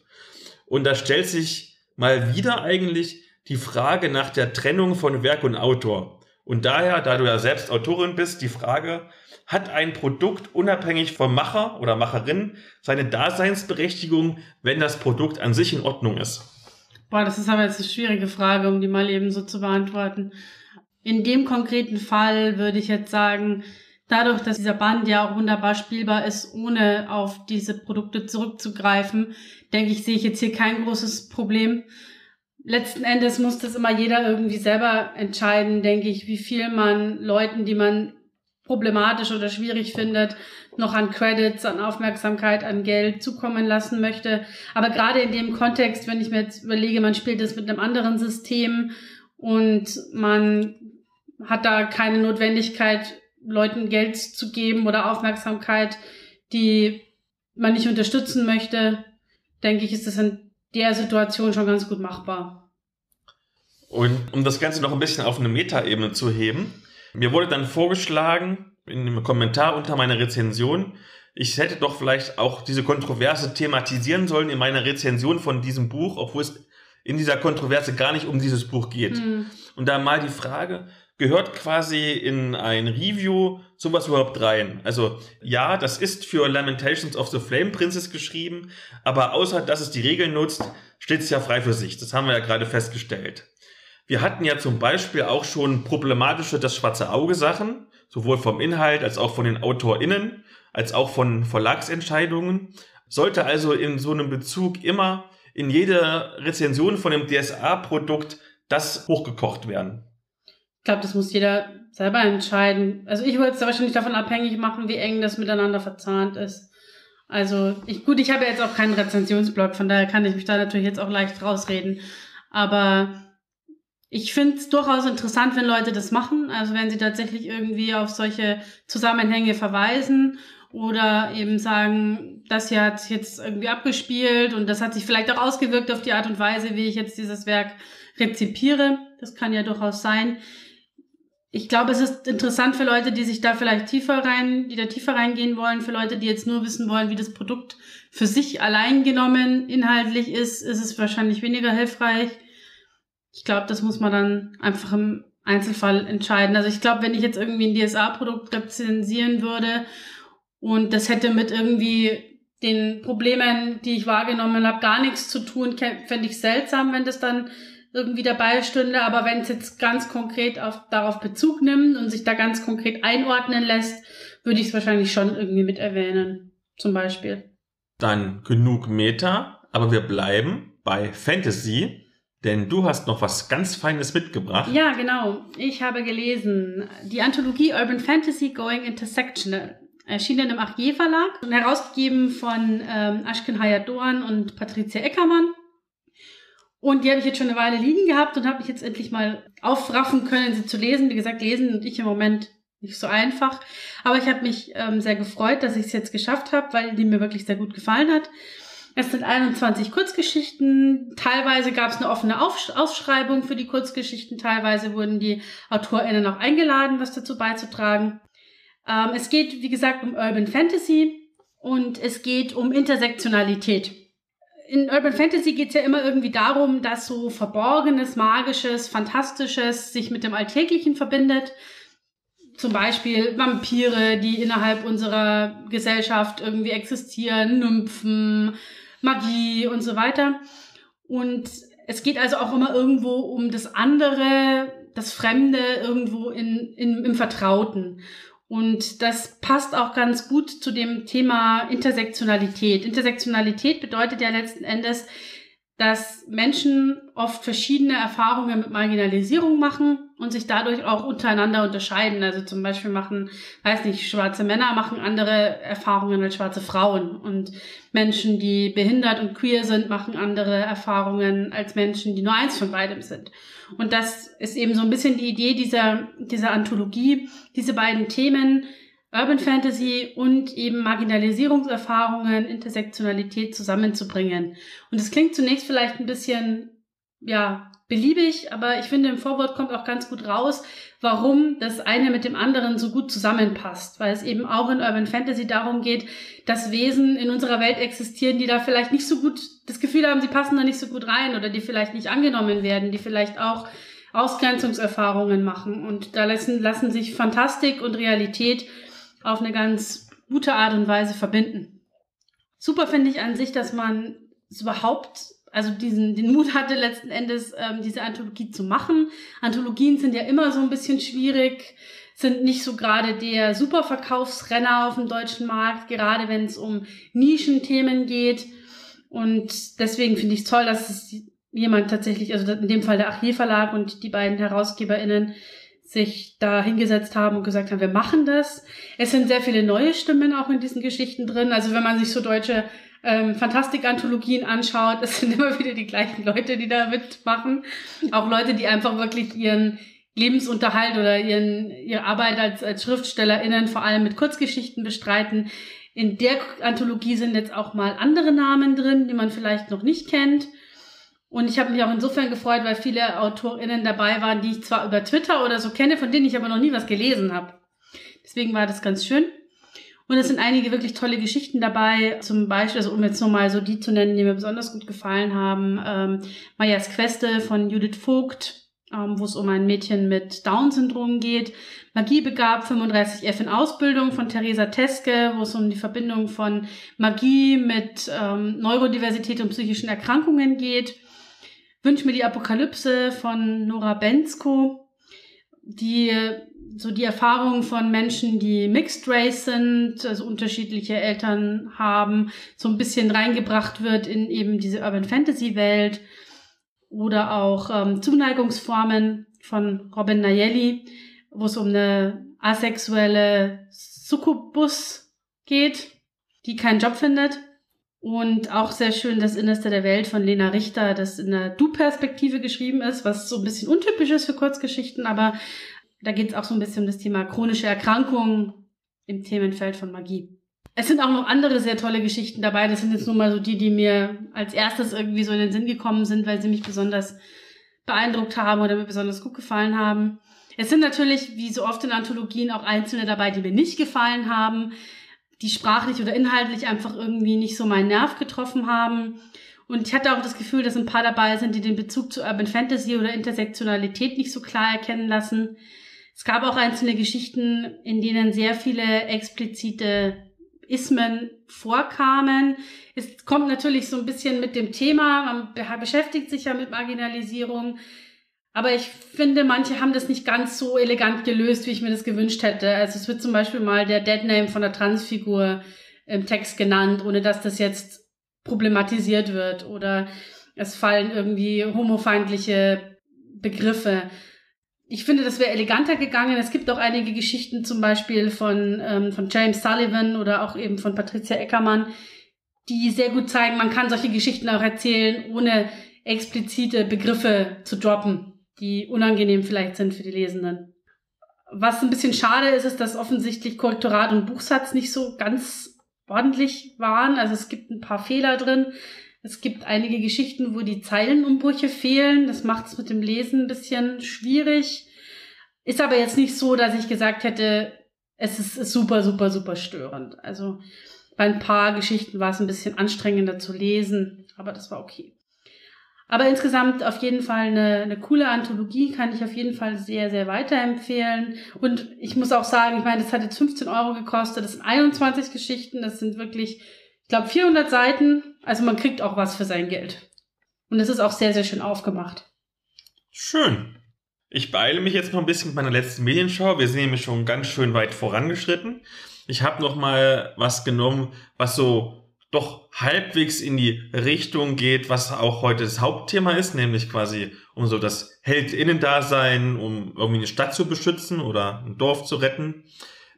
Und da stellt sich mal wieder eigentlich die Frage nach der Trennung von Werk und Autor. Und daher, da du ja selbst Autorin bist, die Frage, hat ein Produkt unabhängig vom Macher oder Macherin seine Daseinsberechtigung, wenn das Produkt an sich in Ordnung ist? Boah, das ist aber jetzt eine schwierige Frage, um die mal eben so zu beantworten. In dem konkreten Fall würde ich jetzt sagen, dadurch, dass dieser Band ja auch wunderbar spielbar ist, ohne auf diese Produkte zurückzugreifen, denke ich, sehe ich jetzt hier kein großes Problem. Letzten Endes muss das immer jeder irgendwie selber entscheiden, denke ich, wie viel man Leuten, die man problematisch oder schwierig findet, noch an Credits, an Aufmerksamkeit, an Geld zukommen lassen möchte. Aber gerade in dem Kontext, wenn ich mir jetzt überlege, man spielt es mit einem anderen System und man hat da keine Notwendigkeit, Leuten Geld zu geben oder Aufmerksamkeit, die man nicht unterstützen möchte, denke ich, ist das in der Situation schon ganz gut machbar. Und um das Ganze noch ein bisschen auf eine Metaebene zu heben, mir wurde dann vorgeschlagen, in einem Kommentar unter meiner Rezension, ich hätte doch vielleicht auch diese Kontroverse thematisieren sollen in meiner Rezension von diesem Buch, obwohl es in dieser Kontroverse gar nicht um dieses Buch geht. Mhm. Und da mal die Frage, gehört quasi in ein Review sowas überhaupt rein? Also ja, das ist für Lamentations of the Flame Princess geschrieben, aber außer dass es die Regeln nutzt, steht es ja frei für sich. Das haben wir ja gerade festgestellt. Wir hatten ja zum Beispiel auch schon problematische Das schwarze Auge Sachen, sowohl vom Inhalt als auch von den AutorInnen, als auch von Verlagsentscheidungen. Sollte also in so einem Bezug immer in jeder Rezension von dem DSA-Produkt das hochgekocht werden. Ich glaube, das muss jeder selber entscheiden. Also ich würde es wahrscheinlich davon abhängig machen, wie eng das miteinander verzahnt ist. Also ich, gut, ich habe jetzt auch keinen Rezensionsblog, von daher kann ich mich da natürlich jetzt auch leicht rausreden. Aber ich finde es durchaus interessant, wenn Leute das machen, also wenn sie tatsächlich irgendwie auf solche Zusammenhänge verweisen oder eben sagen, das hier hat sich jetzt irgendwie abgespielt und das hat sich vielleicht auch ausgewirkt auf die Art und Weise, wie ich jetzt dieses Werk rezipiere. Das kann ja durchaus sein. Ich glaube, es ist interessant für Leute, die sich da vielleicht tiefer rein, die da tiefer reingehen wollen, für Leute, die jetzt nur wissen wollen, wie das Produkt für sich allein genommen inhaltlich ist, ist es wahrscheinlich weniger hilfreich ich glaube, das muss man dann einfach im Einzelfall entscheiden. Also ich glaube, wenn ich jetzt irgendwie ein DSA-Produkt rezensieren würde und das hätte mit irgendwie den Problemen, die ich wahrgenommen habe, gar nichts zu tun, fände ich seltsam, wenn das dann irgendwie dabei stünde. Aber wenn es jetzt ganz konkret auf, darauf Bezug nimmt und sich da ganz konkret einordnen lässt, würde ich es wahrscheinlich schon irgendwie mit erwähnen. Zum Beispiel. Dann genug Meta, aber wir bleiben bei Fantasy. Denn du hast noch was ganz Feines mitgebracht. Ja, genau. Ich habe gelesen die Anthologie Urban Fantasy Going Intersectional. Erschienen im Achier Verlag und herausgegeben von ähm, Ashken Hayat-Doan und Patricia Eckermann. Und die habe ich jetzt schon eine Weile liegen gehabt und habe mich jetzt endlich mal aufraffen können, sie zu lesen. Wie gesagt, lesen und ich im Moment nicht so einfach. Aber ich habe mich ähm, sehr gefreut, dass ich es jetzt geschafft habe, weil die mir wirklich sehr gut gefallen hat. Es sind 21 Kurzgeschichten. Teilweise gab es eine offene Ausschreibung für die Kurzgeschichten. Teilweise wurden die AutorInnen auch eingeladen, was dazu beizutragen. Ähm, es geht, wie gesagt, um Urban Fantasy und es geht um Intersektionalität. In Urban Fantasy geht es ja immer irgendwie darum, dass so Verborgenes, Magisches, Fantastisches sich mit dem Alltäglichen verbindet zum Beispiel Vampire, die innerhalb unserer Gesellschaft irgendwie existieren, Nymphen, Magie und so weiter. Und es geht also auch immer irgendwo um das andere, das Fremde irgendwo in, in, im Vertrauten. Und das passt auch ganz gut zu dem Thema Intersektionalität. Intersektionalität bedeutet ja letzten Endes, dass Menschen oft verschiedene Erfahrungen mit Marginalisierung machen und sich dadurch auch untereinander unterscheiden. Also zum Beispiel machen, weiß nicht, schwarze Männer machen andere Erfahrungen als schwarze Frauen und Menschen, die behindert und queer sind, machen andere Erfahrungen als Menschen, die nur eins von beidem sind. Und das ist eben so ein bisschen die Idee dieser, dieser Anthologie, diese beiden Themen Urban Fantasy und eben Marginalisierungserfahrungen, Intersektionalität zusammenzubringen. Und es klingt zunächst vielleicht ein bisschen, ja, beliebig, aber ich finde, im Vorwort kommt auch ganz gut raus, warum das eine mit dem anderen so gut zusammenpasst, weil es eben auch in Urban Fantasy darum geht, dass Wesen in unserer Welt existieren, die da vielleicht nicht so gut das Gefühl haben, sie passen da nicht so gut rein oder die vielleicht nicht angenommen werden, die vielleicht auch Ausgrenzungserfahrungen machen. Und da lassen, lassen sich Fantastik und Realität auf eine ganz gute Art und Weise verbinden. Super finde ich an sich, dass man es überhaupt, also diesen, den Mut hatte letzten Endes, ähm, diese Anthologie zu machen. Anthologien sind ja immer so ein bisschen schwierig, sind nicht so gerade der Superverkaufsrenner auf dem deutschen Markt, gerade wenn es um Nischenthemen geht. Und deswegen finde ich es toll, dass es jemand tatsächlich, also in dem Fall der Archivverlag und die beiden HerausgeberInnen, sich da hingesetzt haben und gesagt haben, wir machen das. Es sind sehr viele neue Stimmen auch in diesen Geschichten drin. Also wenn man sich so deutsche ähm, Fantastik-Anthologien anschaut, es sind immer wieder die gleichen Leute, die da mitmachen. Auch Leute, die einfach wirklich ihren Lebensunterhalt oder ihren, ihre Arbeit als, als SchriftstellerInnen vor allem mit Kurzgeschichten bestreiten. In der Anthologie sind jetzt auch mal andere Namen drin, die man vielleicht noch nicht kennt. Und ich habe mich auch insofern gefreut, weil viele AutorInnen dabei waren, die ich zwar über Twitter oder so kenne, von denen ich aber noch nie was gelesen habe. Deswegen war das ganz schön. Und es sind einige wirklich tolle Geschichten dabei. Zum Beispiel, also um jetzt nochmal so die zu nennen, die mir besonders gut gefallen haben. Ähm, Mayas Queste von Judith Vogt, ähm, wo es um ein Mädchen mit Down-Syndrom geht. Magie begab 35F in Ausbildung von Theresa Teske, wo es um die Verbindung von Magie mit ähm, Neurodiversität und psychischen Erkrankungen geht. Wünsch mir die Apokalypse von Nora Bensko, die so die Erfahrung von Menschen, die Mixed Race sind, also unterschiedliche Eltern haben, so ein bisschen reingebracht wird in eben diese Urban Fantasy Welt oder auch ähm, Zuneigungsformen von Robin Nayeli, wo es um eine asexuelle Succubus geht, die keinen Job findet und auch sehr schön das Innerste der Welt von Lena Richter, das in der Du-Perspektive geschrieben ist, was so ein bisschen untypisch ist für Kurzgeschichten, aber da geht es auch so ein bisschen um das Thema chronische Erkrankungen im Themenfeld von Magie. Es sind auch noch andere sehr tolle Geschichten dabei. Das sind jetzt nur mal so die, die mir als erstes irgendwie so in den Sinn gekommen sind, weil sie mich besonders beeindruckt haben oder mir besonders gut gefallen haben. Es sind natürlich, wie so oft in Anthologien, auch einzelne dabei, die mir nicht gefallen haben die sprachlich oder inhaltlich einfach irgendwie nicht so meinen Nerv getroffen haben. Und ich hatte auch das Gefühl, dass ein paar dabei sind, die den Bezug zu Urban Fantasy oder Intersektionalität nicht so klar erkennen lassen. Es gab auch einzelne Geschichten, in denen sehr viele explizite Ismen vorkamen. Es kommt natürlich so ein bisschen mit dem Thema, man beschäftigt sich ja mit Marginalisierung. Aber ich finde, manche haben das nicht ganz so elegant gelöst, wie ich mir das gewünscht hätte. Also es wird zum Beispiel mal der Deadname von der Transfigur im Text genannt, ohne dass das jetzt problematisiert wird. Oder es fallen irgendwie homofeindliche Begriffe. Ich finde, das wäre eleganter gegangen. Es gibt auch einige Geschichten, zum Beispiel von, ähm, von James Sullivan oder auch eben von Patricia Eckermann, die sehr gut zeigen, man kann solche Geschichten auch erzählen, ohne explizite Begriffe zu droppen die unangenehm vielleicht sind für die Lesenden. Was ein bisschen schade ist, ist, dass offensichtlich Korrektorat und Buchsatz nicht so ganz ordentlich waren. Also es gibt ein paar Fehler drin. Es gibt einige Geschichten, wo die Zeilenumbrüche fehlen. Das macht es mit dem Lesen ein bisschen schwierig. Ist aber jetzt nicht so, dass ich gesagt hätte, es ist, ist super, super, super störend. Also bei ein paar Geschichten war es ein bisschen anstrengender zu lesen, aber das war okay. Aber insgesamt auf jeden Fall eine, eine coole Anthologie, kann ich auf jeden Fall sehr, sehr weiterempfehlen. Und ich muss auch sagen, ich meine, das hat jetzt 15 Euro gekostet, das sind 21 Geschichten, das sind wirklich, ich glaube, 400 Seiten. Also man kriegt auch was für sein Geld. Und es ist auch sehr, sehr schön aufgemacht. Schön. Ich beeile mich jetzt noch ein bisschen mit meiner letzten Medienschau. Wir sind nämlich schon ganz schön weit vorangeschritten. Ich habe noch mal was genommen, was so doch halbwegs in die Richtung geht, was auch heute das Hauptthema ist, nämlich quasi um so das Heldinnen-Dasein, um irgendwie eine Stadt zu beschützen oder ein Dorf zu retten.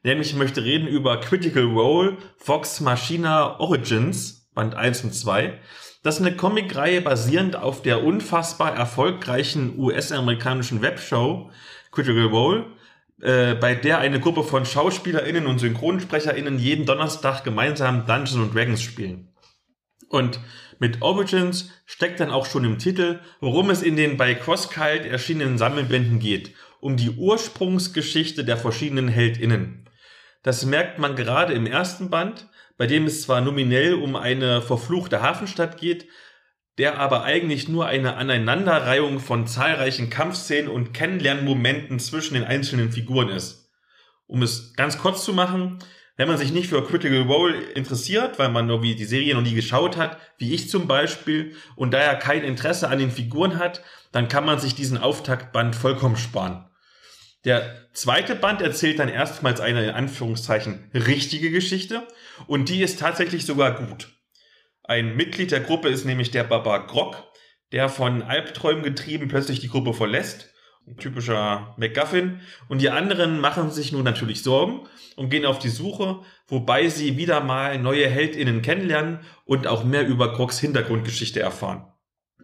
Nämlich ich möchte reden über Critical Role Vox Machina Origins, Band 1 und 2. Das ist eine Comicreihe basierend auf der unfassbar erfolgreichen US-amerikanischen Webshow Critical Role, äh, bei der eine Gruppe von SchauspielerInnen und SynchronsprecherInnen jeden Donnerstag gemeinsam Dungeons Dragons spielen. Und mit Origins steckt dann auch schon im Titel, worum es in den bei CrossCult erschienenen Sammelbänden geht. Um die Ursprungsgeschichte der verschiedenen HeldInnen. Das merkt man gerade im ersten Band, bei dem es zwar nominell um eine verfluchte Hafenstadt geht, der aber eigentlich nur eine Aneinanderreihung von zahlreichen Kampfszenen und Kennenlernmomenten zwischen den einzelnen Figuren ist. Um es ganz kurz zu machen, wenn man sich nicht für Critical Role interessiert, weil man irgendwie die Serie noch nie geschaut hat, wie ich zum Beispiel, und daher kein Interesse an den Figuren hat, dann kann man sich diesen Auftaktband vollkommen sparen. Der zweite Band erzählt dann erstmals eine in Anführungszeichen richtige Geschichte und die ist tatsächlich sogar gut. Ein Mitglied der Gruppe ist nämlich der Baba Grog, der von Albträumen getrieben plötzlich die Gruppe verlässt. Ein typischer MacGuffin. Und die anderen machen sich nun natürlich Sorgen und gehen auf die Suche, wobei sie wieder mal neue HeldInnen kennenlernen und auch mehr über Grogs Hintergrundgeschichte erfahren.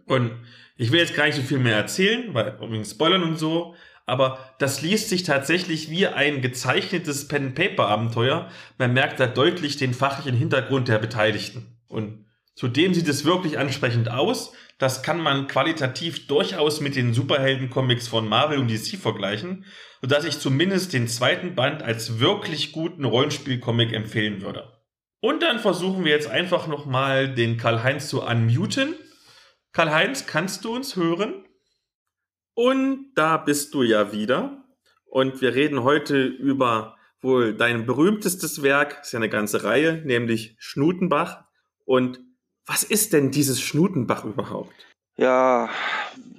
Und ich will jetzt gar nicht so viel mehr erzählen, weil übrigens Spoilern und so, aber das liest sich tatsächlich wie ein gezeichnetes Pen-Paper-Abenteuer. Man merkt da deutlich den fachlichen Hintergrund der Beteiligten. Und Zudem sieht es wirklich ansprechend aus. Das kann man qualitativ durchaus mit den Superhelden-Comics von Marvel und DC vergleichen, sodass ich zumindest den zweiten Band als wirklich guten Rollenspiel-Comic empfehlen würde. Und dann versuchen wir jetzt einfach nochmal den Karl-Heinz zu unmuten. Karl-Heinz, kannst du uns hören? Und da bist du ja wieder. Und wir reden heute über wohl dein berühmtestes Werk, ist ja eine ganze Reihe, nämlich Schnutenbach. Und was ist denn dieses Schnutenbach überhaupt? Ja,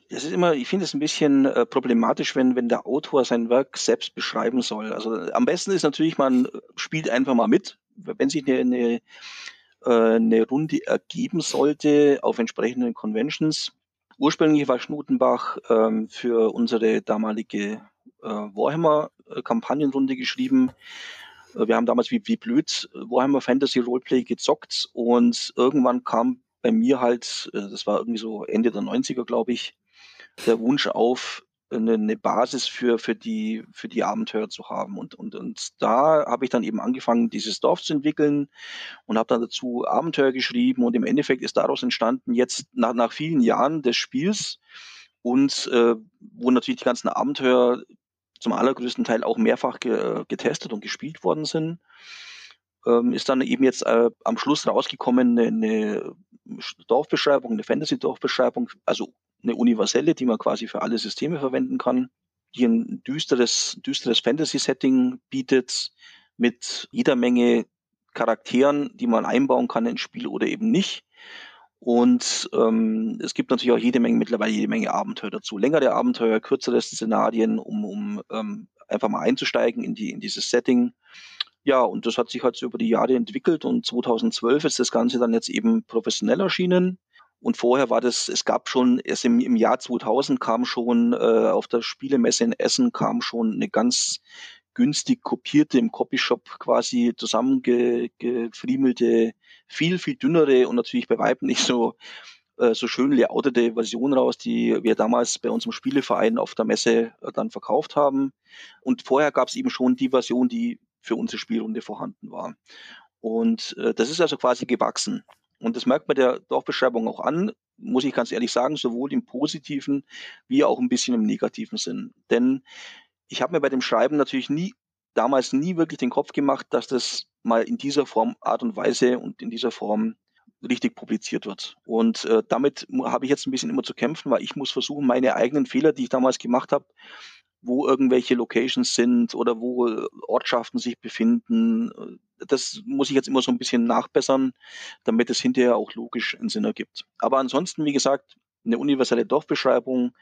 es ist immer, ich finde es ein bisschen äh, problematisch, wenn, wenn der Autor sein Werk selbst beschreiben soll. Also am besten ist natürlich, man spielt einfach mal mit. Wenn sich eine, eine, äh, eine Runde ergeben sollte auf entsprechenden Conventions. Ursprünglich war Schnutenbach ähm, für unsere damalige äh, Warhammer-Kampagnenrunde geschrieben. Wir haben damals wie, wie blöd Warhammer Fantasy Roleplay gezockt und irgendwann kam bei mir halt, äh, das war irgendwie so Ende der 90er, glaube ich, der Wunsch auf, eine, eine Basis für, für, die, für die Abenteuer zu haben. Und, und, und da habe ich dann eben angefangen, dieses Dorf zu entwickeln und habe dann dazu Abenteuer geschrieben. Und im Endeffekt ist daraus entstanden, jetzt nach, nach vielen Jahren des Spiels und äh, wo natürlich die ganzen Abenteuer zum allergrößten Teil auch mehrfach ge getestet und gespielt worden sind, ähm, ist dann eben jetzt äh, am Schluss rausgekommen eine, eine Dorfbeschreibung, eine Fantasy-Dorfbeschreibung, also eine universelle, die man quasi für alle Systeme verwenden kann, die ein düsteres, düsteres Fantasy-Setting bietet mit jeder Menge Charakteren, die man einbauen kann ins Spiel oder eben nicht. Und ähm, es gibt natürlich auch jede Menge, mittlerweile jede Menge Abenteuer dazu. Längere Abenteuer, kürzere Szenarien, um, um ähm, einfach mal einzusteigen in, die, in dieses Setting. Ja, und das hat sich halt so über die Jahre entwickelt und 2012 ist das Ganze dann jetzt eben professionell erschienen. Und vorher war das, es gab schon, erst im, im Jahr 2000 kam schon äh, auf der Spielemesse in Essen kam schon eine ganz günstig kopierte, im Copyshop quasi zusammengefriemelte, viel, viel dünnere und natürlich bei Weitem nicht so, äh, so schön layoutete Version raus, die wir damals bei unserem Spieleverein auf der Messe äh, dann verkauft haben. Und vorher gab es eben schon die Version, die für unsere Spielrunde vorhanden war. Und äh, das ist also quasi gewachsen. Und das merkt man der Dorfbeschreibung auch an, muss ich ganz ehrlich sagen, sowohl im positiven wie auch ein bisschen im negativen Sinn. Denn ich habe mir bei dem Schreiben natürlich nie, damals nie wirklich den Kopf gemacht, dass das mal in dieser Form, Art und Weise und in dieser Form richtig publiziert wird. Und äh, damit habe ich jetzt ein bisschen immer zu kämpfen, weil ich muss versuchen, meine eigenen Fehler, die ich damals gemacht habe, wo irgendwelche Locations sind oder wo Ortschaften sich befinden, äh, das muss ich jetzt immer so ein bisschen nachbessern, damit es hinterher auch logisch einen Sinn ergibt. Aber ansonsten, wie gesagt, eine universelle Dorfbeschreibung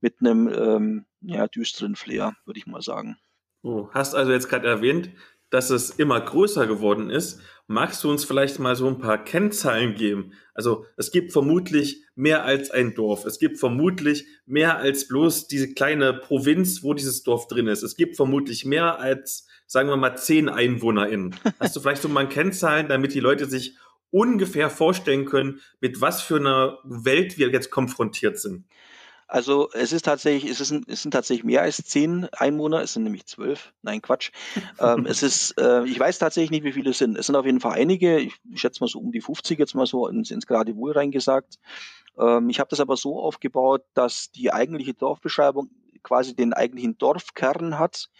mit einem ähm, ja, düsteren Flair, würde ich mal sagen. Du hast also jetzt gerade erwähnt, dass es immer größer geworden ist. Magst du uns vielleicht mal so ein paar Kennzahlen geben? Also es gibt vermutlich mehr als ein Dorf. Es gibt vermutlich mehr als bloß diese kleine Provinz, wo dieses Dorf drin ist. Es gibt vermutlich mehr als, sagen wir mal, zehn EinwohnerInnen. Hast du vielleicht so mal Kennzahlen, damit die Leute sich ungefähr vorstellen können, mit was für einer Welt wir jetzt konfrontiert sind? Also es ist tatsächlich, es, ist, es sind tatsächlich mehr als zehn Einwohner, es sind nämlich zwölf. Nein, Quatsch. ähm, es ist, äh, ich weiß tatsächlich nicht, wie viele es sind. Es sind auf jeden Fall einige, ich, schätze mal so um die 50 jetzt mal so ins, ins gerade Wohl reingesagt. Ähm, ich habe das aber so aufgebaut, dass die eigentliche Dorfbeschreibung quasi den eigentlichen Dorfkern hat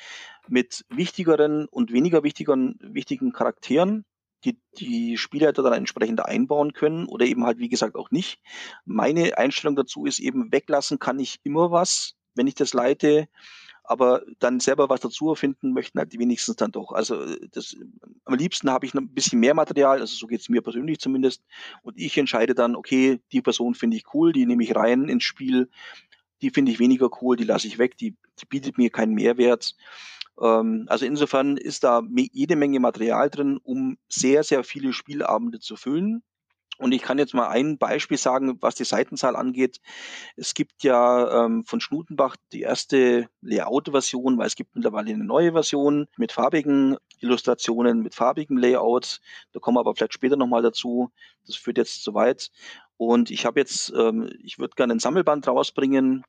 mit wichtigeren und weniger wichtigeren, wichtigen Charakteren die, die Spielleiter dann entsprechend einbauen können oder eben halt, wie gesagt, auch nicht. Meine Einstellung dazu ist eben, weglassen kann ich immer was, wenn ich das leite, aber dann selber was dazu erfinden möchten halt die wenigstens dann doch. Also das, am liebsten habe ich noch ein bisschen mehr Material, also so geht es mir persönlich zumindest, und ich entscheide dann, okay, die Person finde ich cool, die nehme ich rein ins Spiel, die finde ich weniger cool, die lasse ich weg, die, die bietet mir keinen Mehrwert. Ähm, also insofern ist da jede Menge Material drin, um sehr, sehr viele Spielabende zu füllen. Und ich kann jetzt mal ein Beispiel sagen, was die Seitenzahl angeht. Es gibt ja ähm, von Schnutenbach die erste Layout-Version, weil es gibt mittlerweile eine neue Version mit farbigen Illustrationen, mit farbigem Layout. Da kommen wir aber vielleicht später nochmal dazu. Das führt jetzt zu weit. Und ich habe jetzt, ähm, ich würde gerne ein Sammelband rausbringen,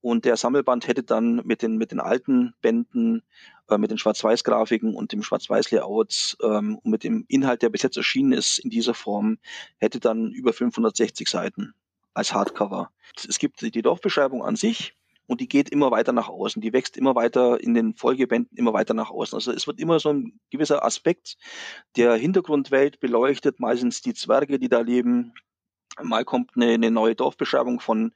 und der Sammelband hätte dann mit den, mit den alten Bänden, äh, mit den Schwarz-Weiß-Grafiken und dem Schwarz-Weiß-Layout ähm, und mit dem Inhalt, der bis jetzt erschienen ist in dieser Form, hätte dann über 560 Seiten als Hardcover. Es gibt die Dorfbeschreibung an sich und die geht immer weiter nach außen. Die wächst immer weiter in den Folgebänden, immer weiter nach außen. Also es wird immer so ein gewisser Aspekt der Hintergrundwelt beleuchtet, meistens die Zwerge, die da leben, Mal kommt eine, eine neue Dorfbeschreibung von,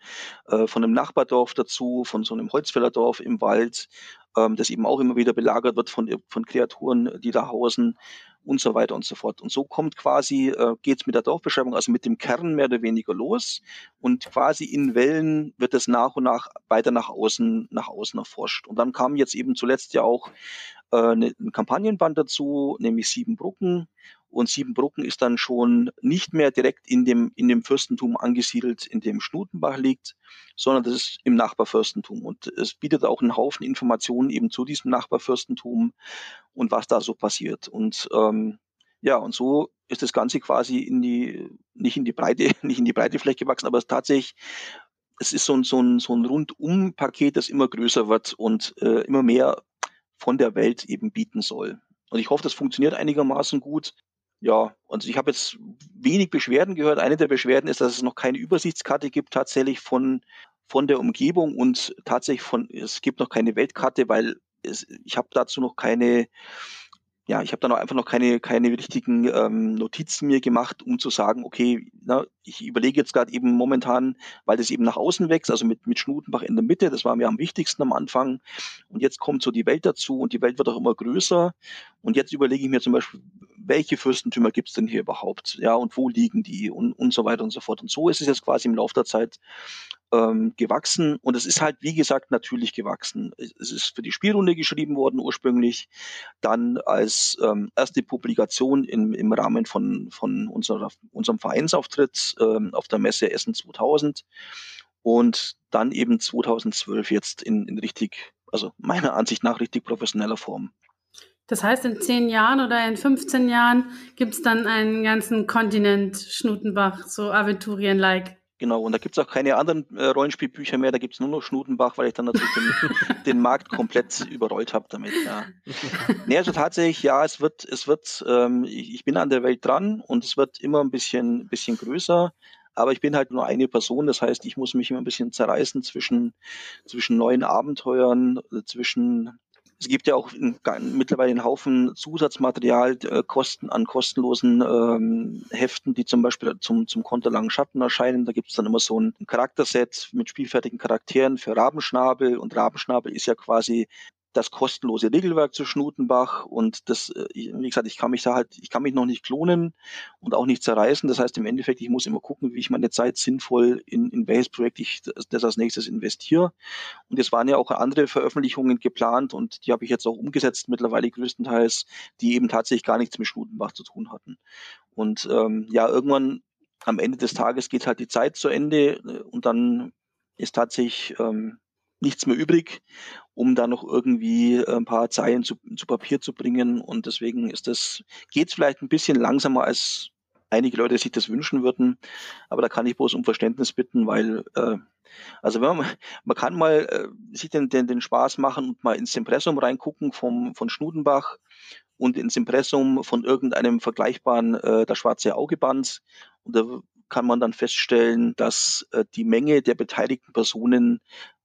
äh, von einem Nachbardorf dazu, von so einem Holzfällerdorf im Wald, ähm, das eben auch immer wieder belagert wird von, von Kreaturen, die da hausen und so weiter und so fort. Und so kommt quasi, äh, geht mit der Dorfbeschreibung, also mit dem Kern mehr oder weniger los und quasi in Wellen wird es nach und nach weiter nach außen, nach außen erforscht. Und dann kam jetzt eben zuletzt ja auch äh, eine, ein Kampagnenband dazu, nämlich Sieben Brücken und Siebenbrücken ist dann schon nicht mehr direkt in dem, in dem Fürstentum angesiedelt, in dem Schnutenbach liegt, sondern das ist im Nachbarfürstentum. Und es bietet auch einen Haufen Informationen eben zu diesem Nachbarfürstentum und was da so passiert. Und ähm, ja, und so ist das Ganze quasi in die, nicht in die Breite, nicht in die Breite vielleicht gewachsen, aber es tatsächlich, es ist so ein, so ein, so ein Rundum-Paket, das immer größer wird und äh, immer mehr von der Welt eben bieten soll. Und ich hoffe, das funktioniert einigermaßen gut ja, und ich habe jetzt wenig Beschwerden gehört. Eine der Beschwerden ist, dass es noch keine Übersichtskarte gibt tatsächlich von, von der Umgebung und tatsächlich von, es gibt noch keine Weltkarte, weil es, ich habe dazu noch keine ja, ich habe da noch einfach noch keine, keine richtigen ähm, Notizen mir gemacht, um zu sagen, okay, na, ich überlege jetzt gerade eben momentan, weil das eben nach außen wächst, also mit, mit Schnutenbach in der Mitte, das war mir am wichtigsten am Anfang. Und jetzt kommt so die Welt dazu und die Welt wird auch immer größer. Und jetzt überlege ich mir zum Beispiel, welche Fürstentümer gibt es denn hier überhaupt? Ja, und wo liegen die und, und so weiter und so fort. Und so ist es jetzt quasi im Laufe der Zeit ähm, gewachsen und es ist halt, wie gesagt, natürlich gewachsen. Es ist für die Spielrunde geschrieben worden ursprünglich, dann als ähm, erste Publikation im, im Rahmen von, von unserer, unserem Vereinsauftritt ähm, auf der Messe Essen 2000 und dann eben 2012 jetzt in, in richtig, also meiner Ansicht nach richtig professioneller Form. Das heißt, in zehn Jahren oder in 15 Jahren gibt es dann einen ganzen Kontinent Schnutenbach, so Aventurien-like. Genau, und da gibt es auch keine anderen äh, Rollenspielbücher mehr, da gibt es nur noch Schnutenbach, weil ich dann natürlich den, den Markt komplett überrollt habe damit. Ja. nee, also tatsächlich, ja, es wird, es wird, ähm, ich, ich bin an der Welt dran und es wird immer ein bisschen, bisschen größer. Aber ich bin halt nur eine Person, das heißt, ich muss mich immer ein bisschen zerreißen zwischen, zwischen neuen Abenteuern, zwischen es gibt ja auch mittlerweile einen Haufen Zusatzmaterial, äh, Kosten an kostenlosen ähm, Heften, die zum Beispiel zum, zum Konterlangen Schatten erscheinen. Da gibt es dann immer so ein Charakterset mit spielfertigen Charakteren für Rabenschnabel. Und Rabenschnabel ist ja quasi das kostenlose Regelwerk zu Schnutenbach und das, äh, wie gesagt, ich kann mich da halt, ich kann mich noch nicht klonen und auch nicht zerreißen. Das heißt im Endeffekt, ich muss immer gucken, wie ich meine Zeit sinnvoll in, in welches Projekt ich das als nächstes investiere. Und es waren ja auch andere Veröffentlichungen geplant und die habe ich jetzt auch umgesetzt mittlerweile größtenteils, die eben tatsächlich gar nichts mit Schnutenbach zu tun hatten. Und ähm, ja, irgendwann am Ende des Tages geht halt die Zeit zu Ende äh, und dann ist tatsächlich ähm, nichts mehr übrig, um da noch irgendwie äh, ein paar Zeilen zu, zu Papier zu bringen. Und deswegen ist das, geht es vielleicht ein bisschen langsamer, als einige Leute sich das wünschen würden. Aber da kann ich bloß um Verständnis bitten, weil äh, also wenn man, man kann mal äh, sich den, den, den Spaß machen und mal ins Impressum reingucken vom, von Schnudenbach und ins Impressum von irgendeinem vergleichbaren äh, das schwarze Augeband. Und da kann man dann feststellen, dass äh, die Menge der beteiligten Personen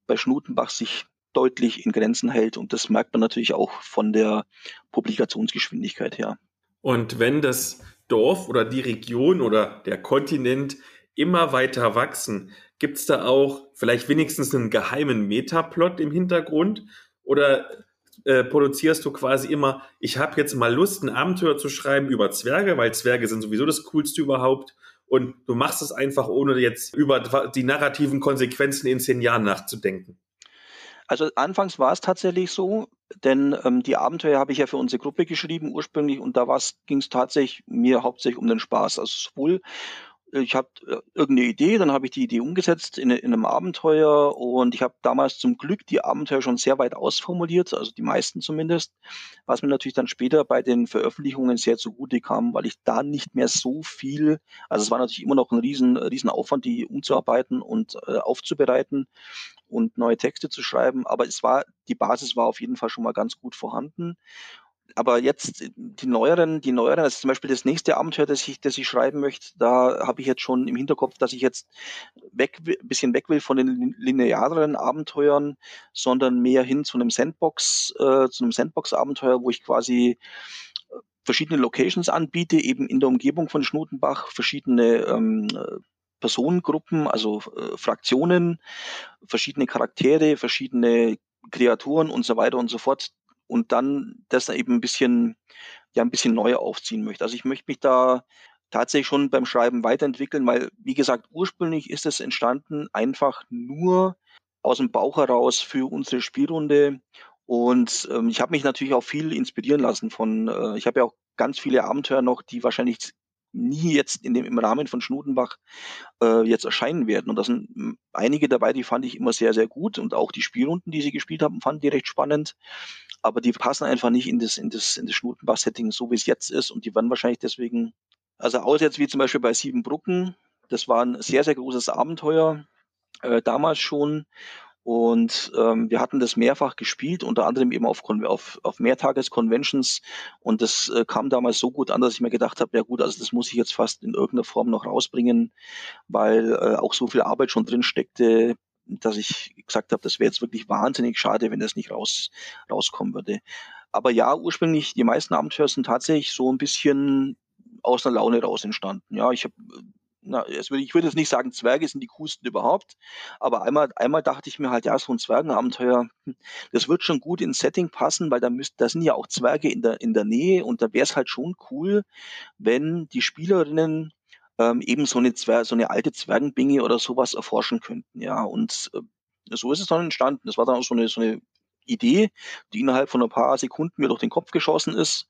bei Schnutenbach sich deutlich in Grenzen hält. Und das merkt man natürlich auch von der Publikationsgeschwindigkeit her. Und wenn das Dorf oder die Region oder der Kontinent immer weiter wachsen, gibt es da auch vielleicht wenigstens einen geheimen Metaplot im Hintergrund? Oder äh, produzierst du quasi immer, ich habe jetzt mal Lust, ein Abenteuer zu schreiben über Zwerge, weil Zwerge sind sowieso das Coolste überhaupt. Und du machst es einfach, ohne jetzt über die narrativen Konsequenzen in zehn Jahren nachzudenken. Also anfangs war es tatsächlich so, denn ähm, die Abenteuer habe ich ja für unsere Gruppe geschrieben ursprünglich und da ging es tatsächlich mir hauptsächlich um den Spaß. Also sowohl ich habe äh, irgendeine Idee, dann habe ich die Idee umgesetzt in, in einem Abenteuer und ich habe damals zum Glück die Abenteuer schon sehr weit ausformuliert, also die meisten zumindest, was mir natürlich dann später bei den Veröffentlichungen sehr zugute kam, weil ich da nicht mehr so viel, also es war natürlich immer noch ein riesen, riesen Aufwand, die umzuarbeiten und äh, aufzubereiten und neue Texte zu schreiben, aber es war, die Basis war auf jeden Fall schon mal ganz gut vorhanden aber jetzt die neueren, die neueren, also zum Beispiel das nächste Abenteuer, das ich, das ich schreiben möchte, da habe ich jetzt schon im Hinterkopf, dass ich jetzt weg, ein bisschen weg will von den lineareren Abenteuern, sondern mehr hin zu einem Sandbox, äh, zu einem Sandbox-Abenteuer, wo ich quasi äh, verschiedene Locations anbiete, eben in der Umgebung von Schnutenbach, verschiedene ähm, Personengruppen, also äh, Fraktionen, verschiedene Charaktere, verschiedene Kreaturen und so weiter und so fort, und dann das eben ein bisschen, ja, ein bisschen neu aufziehen möchte. Also ich möchte mich da tatsächlich schon beim Schreiben weiterentwickeln, weil, wie gesagt, ursprünglich ist es entstanden einfach nur aus dem Bauch heraus für unsere Spielrunde. Und ähm, ich habe mich natürlich auch viel inspirieren lassen von, äh, ich habe ja auch ganz viele Abenteuer noch, die wahrscheinlich nie jetzt in dem, im Rahmen von Schnudenbach äh, jetzt erscheinen werden. Und da sind einige dabei, die fand ich immer sehr, sehr gut. Und auch die Spielrunden, die sie gespielt haben, fanden die recht spannend. Aber die passen einfach nicht in das, in das, in das Schnutenbach-Setting, so wie es jetzt ist. Und die werden wahrscheinlich deswegen, also aus jetzt wie zum Beispiel bei Siebenbrücken, das war ein sehr, sehr großes Abenteuer, äh, damals schon. Und ähm, wir hatten das mehrfach gespielt, unter anderem eben auf, auf, auf Mehrtages-Conventions. Und das äh, kam damals so gut an, dass ich mir gedacht habe, ja gut, also das muss ich jetzt fast in irgendeiner Form noch rausbringen, weil äh, auch so viel Arbeit schon drin steckte, dass ich gesagt habe, das wäre jetzt wirklich wahnsinnig schade, wenn das nicht raus, rauskommen würde. Aber ja, ursprünglich, die meisten Abenteuer sind tatsächlich so ein bisschen aus einer Laune raus entstanden. Ja, ich habe na, ich würde jetzt nicht sagen, Zwerge sind die coolsten überhaupt, aber einmal, einmal dachte ich mir halt, ja, so ein Zwergenabenteuer, hm, das wird schon gut ins Setting passen, weil da müsst, da sind ja auch Zwerge in der, in der Nähe und da wäre es halt schon cool, wenn die Spielerinnen ähm, eben so eine, Zwer so eine alte Zwergenbinge oder sowas erforschen könnten, ja, und äh, so ist es dann entstanden. Das war dann auch so eine, so eine Idee, die innerhalb von ein paar Sekunden mir durch den Kopf geschossen ist.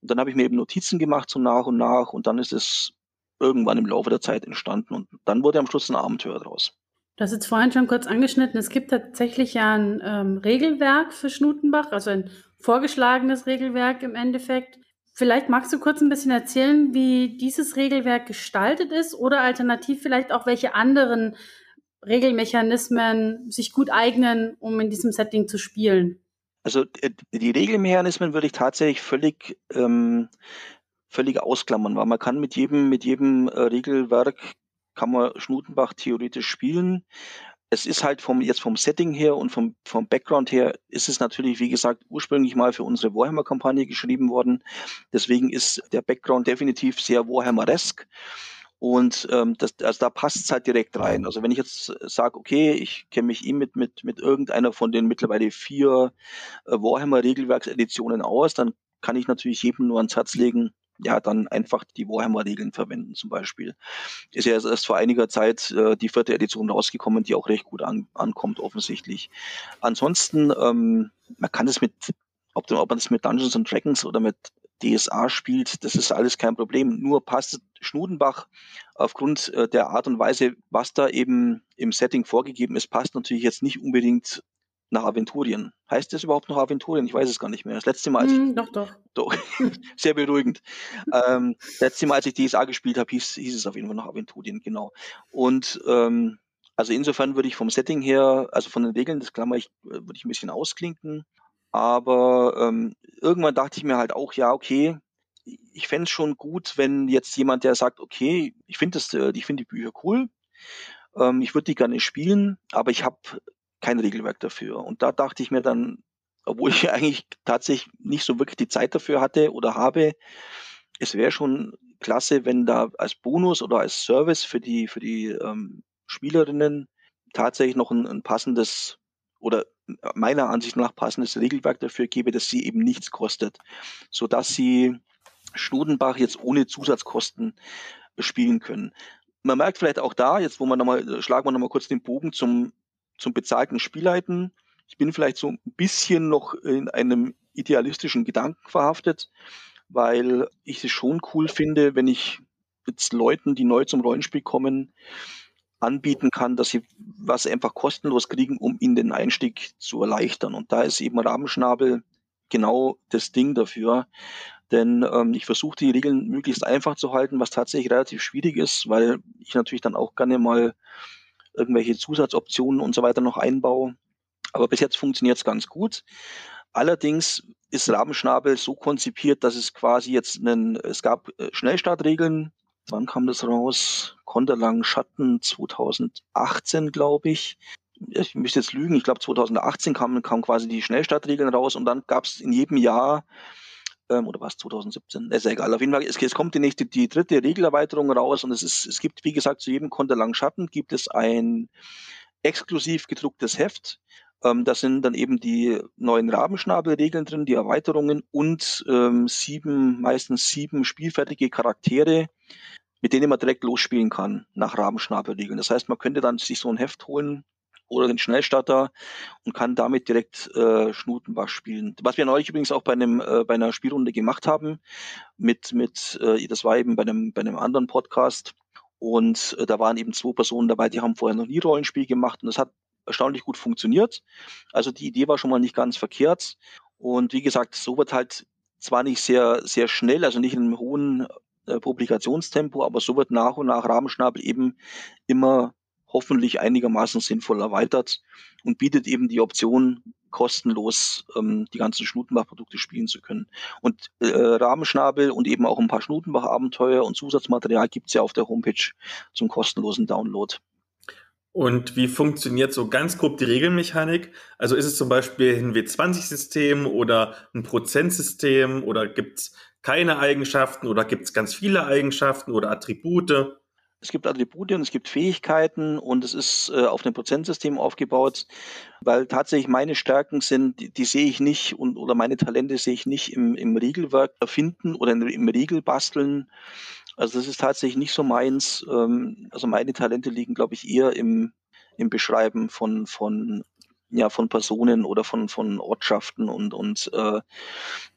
Und dann habe ich mir eben Notizen gemacht so nach und nach und dann ist es irgendwann im Laufe der Zeit entstanden und dann wurde am Schluss ein Abenteuer draus. Du hast jetzt vorhin schon kurz angeschnitten, es gibt tatsächlich ja ein ähm, Regelwerk für Schnutenbach, also ein vorgeschlagenes Regelwerk im Endeffekt. Vielleicht magst du kurz ein bisschen erzählen, wie dieses Regelwerk gestaltet ist oder alternativ vielleicht auch welche anderen Regelmechanismen sich gut eignen, um in diesem Setting zu spielen. Also äh, die Regelmechanismen würde ich tatsächlich völlig ähm, völlig ausklammern, weil man kann mit jedem, mit jedem äh, Regelwerk kann man Schnutenbach theoretisch spielen. Es ist halt vom, jetzt vom Setting her und vom, vom Background her ist es natürlich, wie gesagt, ursprünglich mal für unsere Warhammer-Kampagne geschrieben worden. Deswegen ist der Background definitiv sehr Warhammeresk. Und ähm, das, also da passt es halt direkt rein. Also wenn ich jetzt sage, okay, ich kenne mich ihm mit, mit, mit irgendeiner von den mittlerweile vier äh, Warhammer-Regelwerkseditionen aus, dann kann ich natürlich jedem nur ans Herz legen, ja, dann einfach die Warhammer-Regeln verwenden zum Beispiel. Ist ja erst vor einiger Zeit äh, die vierte Edition rausgekommen, die auch recht gut an, ankommt offensichtlich. Ansonsten, ähm, man kann es mit, ob, ob man das mit Dungeons and Dragons oder mit DSA spielt, das ist alles kein Problem. Nur passt Schnudenbach aufgrund äh, der Art und Weise, was da eben im Setting vorgegeben ist, passt natürlich jetzt nicht unbedingt nach Aventurien. Heißt das überhaupt noch Aventurien? Ich weiß es gar nicht mehr. Das letzte Mal, als mm, doch, doch. doch. Sehr beruhigend. ähm, letzte Mal, als ich DSA gespielt habe, hieß, hieß es auf jeden Fall noch Aventurien, genau. Und ähm, also insofern würde ich vom Setting her, also von den Regeln, das Klammer ich, äh, würde ich ein bisschen ausklinken. Aber ähm, irgendwann dachte ich mir halt auch, ja, okay, ich fände es schon gut, wenn jetzt jemand, der sagt, okay, ich finde das, äh, ich finde die Bücher cool, ähm, ich würde die gerne spielen, aber ich habe kein Regelwerk dafür. Und da dachte ich mir dann, obwohl ich eigentlich tatsächlich nicht so wirklich die Zeit dafür hatte oder habe, es wäre schon klasse, wenn da als Bonus oder als Service für die, für die ähm, Spielerinnen tatsächlich noch ein, ein passendes oder meiner Ansicht nach passendes Regelwerk dafür gäbe, dass sie eben nichts kostet, so dass sie Schnudenbach jetzt ohne Zusatzkosten spielen können. Man merkt vielleicht auch da, jetzt wo man nochmal, schlagen wir nochmal kurz den Bogen zum, zum bezahlten Spielleiten. Ich bin vielleicht so ein bisschen noch in einem idealistischen Gedanken verhaftet, weil ich es schon cool finde, wenn ich jetzt Leuten, die neu zum Rollenspiel kommen, anbieten kann, dass sie was einfach kostenlos kriegen, um ihnen den Einstieg zu erleichtern. Und da ist eben Rabenschnabel genau das Ding dafür. Denn ähm, ich versuche die Regeln möglichst einfach zu halten, was tatsächlich relativ schwierig ist, weil ich natürlich dann auch gerne mal irgendwelche Zusatzoptionen und so weiter noch einbaue. Aber bis jetzt funktioniert es ganz gut. Allerdings ist Rabenschnabel so konzipiert, dass es quasi jetzt einen, es gab äh, Schnellstartregeln, wann kam das raus? Konterlang Schatten 2018, glaube ich. Ich müsste jetzt lügen, ich glaube 2018 kamen kam quasi die Schnellstartregeln raus und dann gab es in jedem Jahr, ähm, oder was, 2017? Ist ja egal. Auf jeden Fall, es, es kommt die nächste, die dritte Regelerweiterung raus und es ist, es gibt, wie gesagt, zu jedem Konterlang Schatten gibt es ein exklusiv gedrucktes Heft. Ähm, da sind dann eben die neuen Rabenschnabelregeln drin, die Erweiterungen und ähm, sieben, meistens sieben spielfertige Charaktere, mit denen man direkt losspielen kann nach Rabenschnabelregeln. Das heißt, man könnte dann sich so ein Heft holen oder den Schnellstarter und kann damit direkt äh, Schnutenbach spielen. Was wir neulich übrigens auch bei einem äh, bei einer Spielrunde gemacht haben mit mit äh, das war eben bei einem bei einem anderen Podcast und äh, da waren eben zwei Personen dabei, die haben vorher noch nie Rollenspiel gemacht und das hat erstaunlich gut funktioniert. Also die Idee war schon mal nicht ganz verkehrt und wie gesagt, so wird halt zwar nicht sehr sehr schnell, also nicht in einem hohen äh, Publikationstempo, aber so wird nach und nach Rahmenschnabel eben immer hoffentlich einigermaßen sinnvoll erweitert und bietet eben die Option, kostenlos ähm, die ganzen Schnutenbach-Produkte spielen zu können. Und äh, Rahmenschnabel und eben auch ein paar Schnutenbach-Abenteuer und Zusatzmaterial gibt's ja auf der Homepage zum kostenlosen Download. Und wie funktioniert so ganz grob die Regelmechanik? Also ist es zum Beispiel ein W20-System oder ein Prozentsystem oder gibt's keine Eigenschaften oder gibt es ganz viele Eigenschaften oder Attribute? Es gibt Attribute und es gibt Fähigkeiten und es ist äh, auf einem Prozentsystem aufgebaut, weil tatsächlich meine Stärken sind, die, die sehe ich nicht und oder meine Talente sehe ich nicht im, im Regelwerk erfinden oder im, im Regel basteln. Also das ist tatsächlich nicht so meins. Ähm, also meine Talente liegen, glaube ich, eher im, im Beschreiben von, von ja von Personen oder von von Ortschaften und und äh,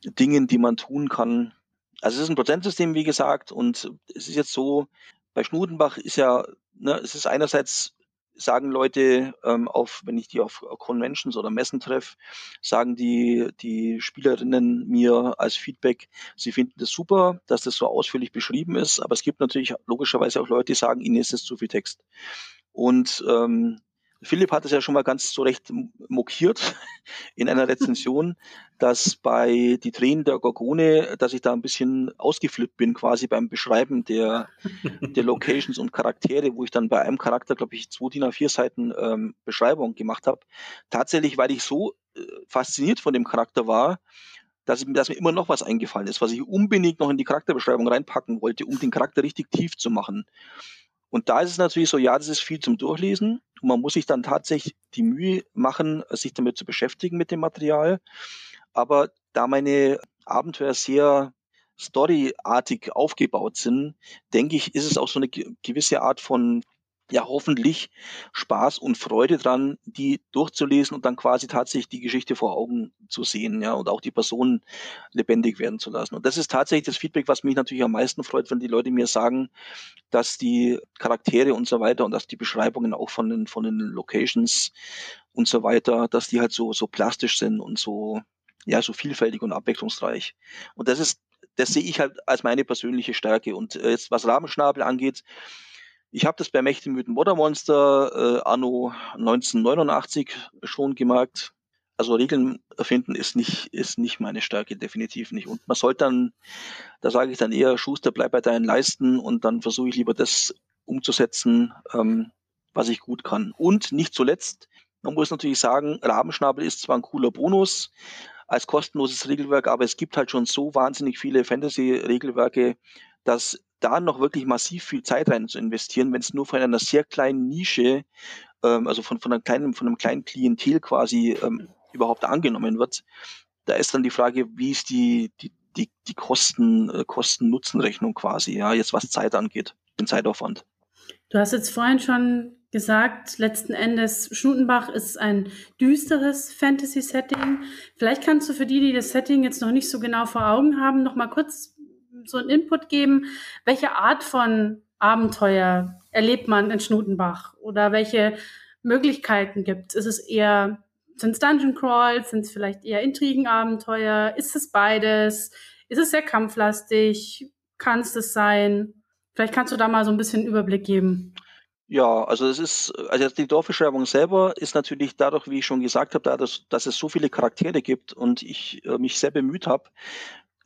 Dingen, die man tun kann. Also es ist ein Prozentsystem, wie gesagt, und es ist jetzt so, bei Schnudenbach ist ja, ne, es ist einerseits sagen Leute ähm, auf, wenn ich die auf Conventions oder Messen treffe, sagen die die Spielerinnen mir als Feedback, sie finden das super, dass das so ausführlich beschrieben ist, aber es gibt natürlich logischerweise auch Leute, die sagen, ihnen ist es zu viel Text. Und ähm, Philipp hat es ja schon mal ganz zu Recht mokiert in einer Rezension, dass bei Die Tränen der Gorgone, dass ich da ein bisschen ausgeflippt bin quasi beim Beschreiben der, der Locations und Charaktere, wo ich dann bei einem Charakter, glaube ich, zwei DIN A4 Seiten ähm, Beschreibung gemacht habe. Tatsächlich, weil ich so äh, fasziniert von dem Charakter war, dass, ich, dass mir immer noch was eingefallen ist, was ich unbedingt noch in die Charakterbeschreibung reinpacken wollte, um den Charakter richtig tief zu machen. Und da ist es natürlich so, ja, das ist viel zum Durchlesen. Und man muss sich dann tatsächlich die Mühe machen, sich damit zu beschäftigen mit dem Material. Aber da meine Abenteuer sehr storyartig aufgebaut sind, denke ich, ist es auch so eine gewisse Art von ja hoffentlich Spaß und Freude dran, die durchzulesen und dann quasi tatsächlich die Geschichte vor Augen zu sehen, ja, und auch die Personen lebendig werden zu lassen. Und das ist tatsächlich das Feedback, was mich natürlich am meisten freut, wenn die Leute mir sagen, dass die Charaktere und so weiter und dass die Beschreibungen auch von den, von den Locations und so weiter, dass die halt so, so plastisch sind und so, ja, so vielfältig und abwechslungsreich. Und das ist, das sehe ich halt als meine persönliche Stärke. Und äh, jetzt, was Rabenschnabel angeht, ich habe das bei mächtigen Mythen Monster äh, anno 1989 schon gemerkt. Also Regeln erfinden ist nicht, ist nicht meine Stärke, definitiv nicht. Und man sollte dann, da sage ich dann eher, Schuster, bleib bei deinen Leisten und dann versuche ich lieber das umzusetzen, ähm, was ich gut kann. Und nicht zuletzt, man muss natürlich sagen, Rabenschnabel ist zwar ein cooler Bonus als kostenloses Regelwerk, aber es gibt halt schon so wahnsinnig viele Fantasy-Regelwerke, dass da noch wirklich massiv viel Zeit rein zu investieren, wenn es nur von einer sehr kleinen Nische, ähm, also von, von, einem kleinen, von einem kleinen Klientel quasi ähm, überhaupt angenommen wird, da ist dann die Frage, wie ist die, die, die, die Kosten, äh, Kosten-Nutzen-Rechnung quasi, ja, jetzt was Zeit angeht, den Zeitaufwand. Du hast jetzt vorhin schon gesagt, letzten Endes, Schnutenbach ist ein düsteres Fantasy-Setting. Vielleicht kannst du für die, die das Setting jetzt noch nicht so genau vor Augen haben, noch mal kurz so einen Input geben, welche Art von Abenteuer erlebt man in Schnutenbach oder welche Möglichkeiten gibt es? Ist es eher, sind es Dungeon Crawls, sind es vielleicht eher Intrigenabenteuer? Ist es beides? Ist es sehr kampflastig? Kann es das sein? Vielleicht kannst du da mal so ein bisschen Überblick geben. Ja, also es ist, also die Dorfbeschreibung selber ist natürlich dadurch, wie ich schon gesagt habe, dadurch, dass es so viele Charaktere gibt und ich äh, mich sehr bemüht habe,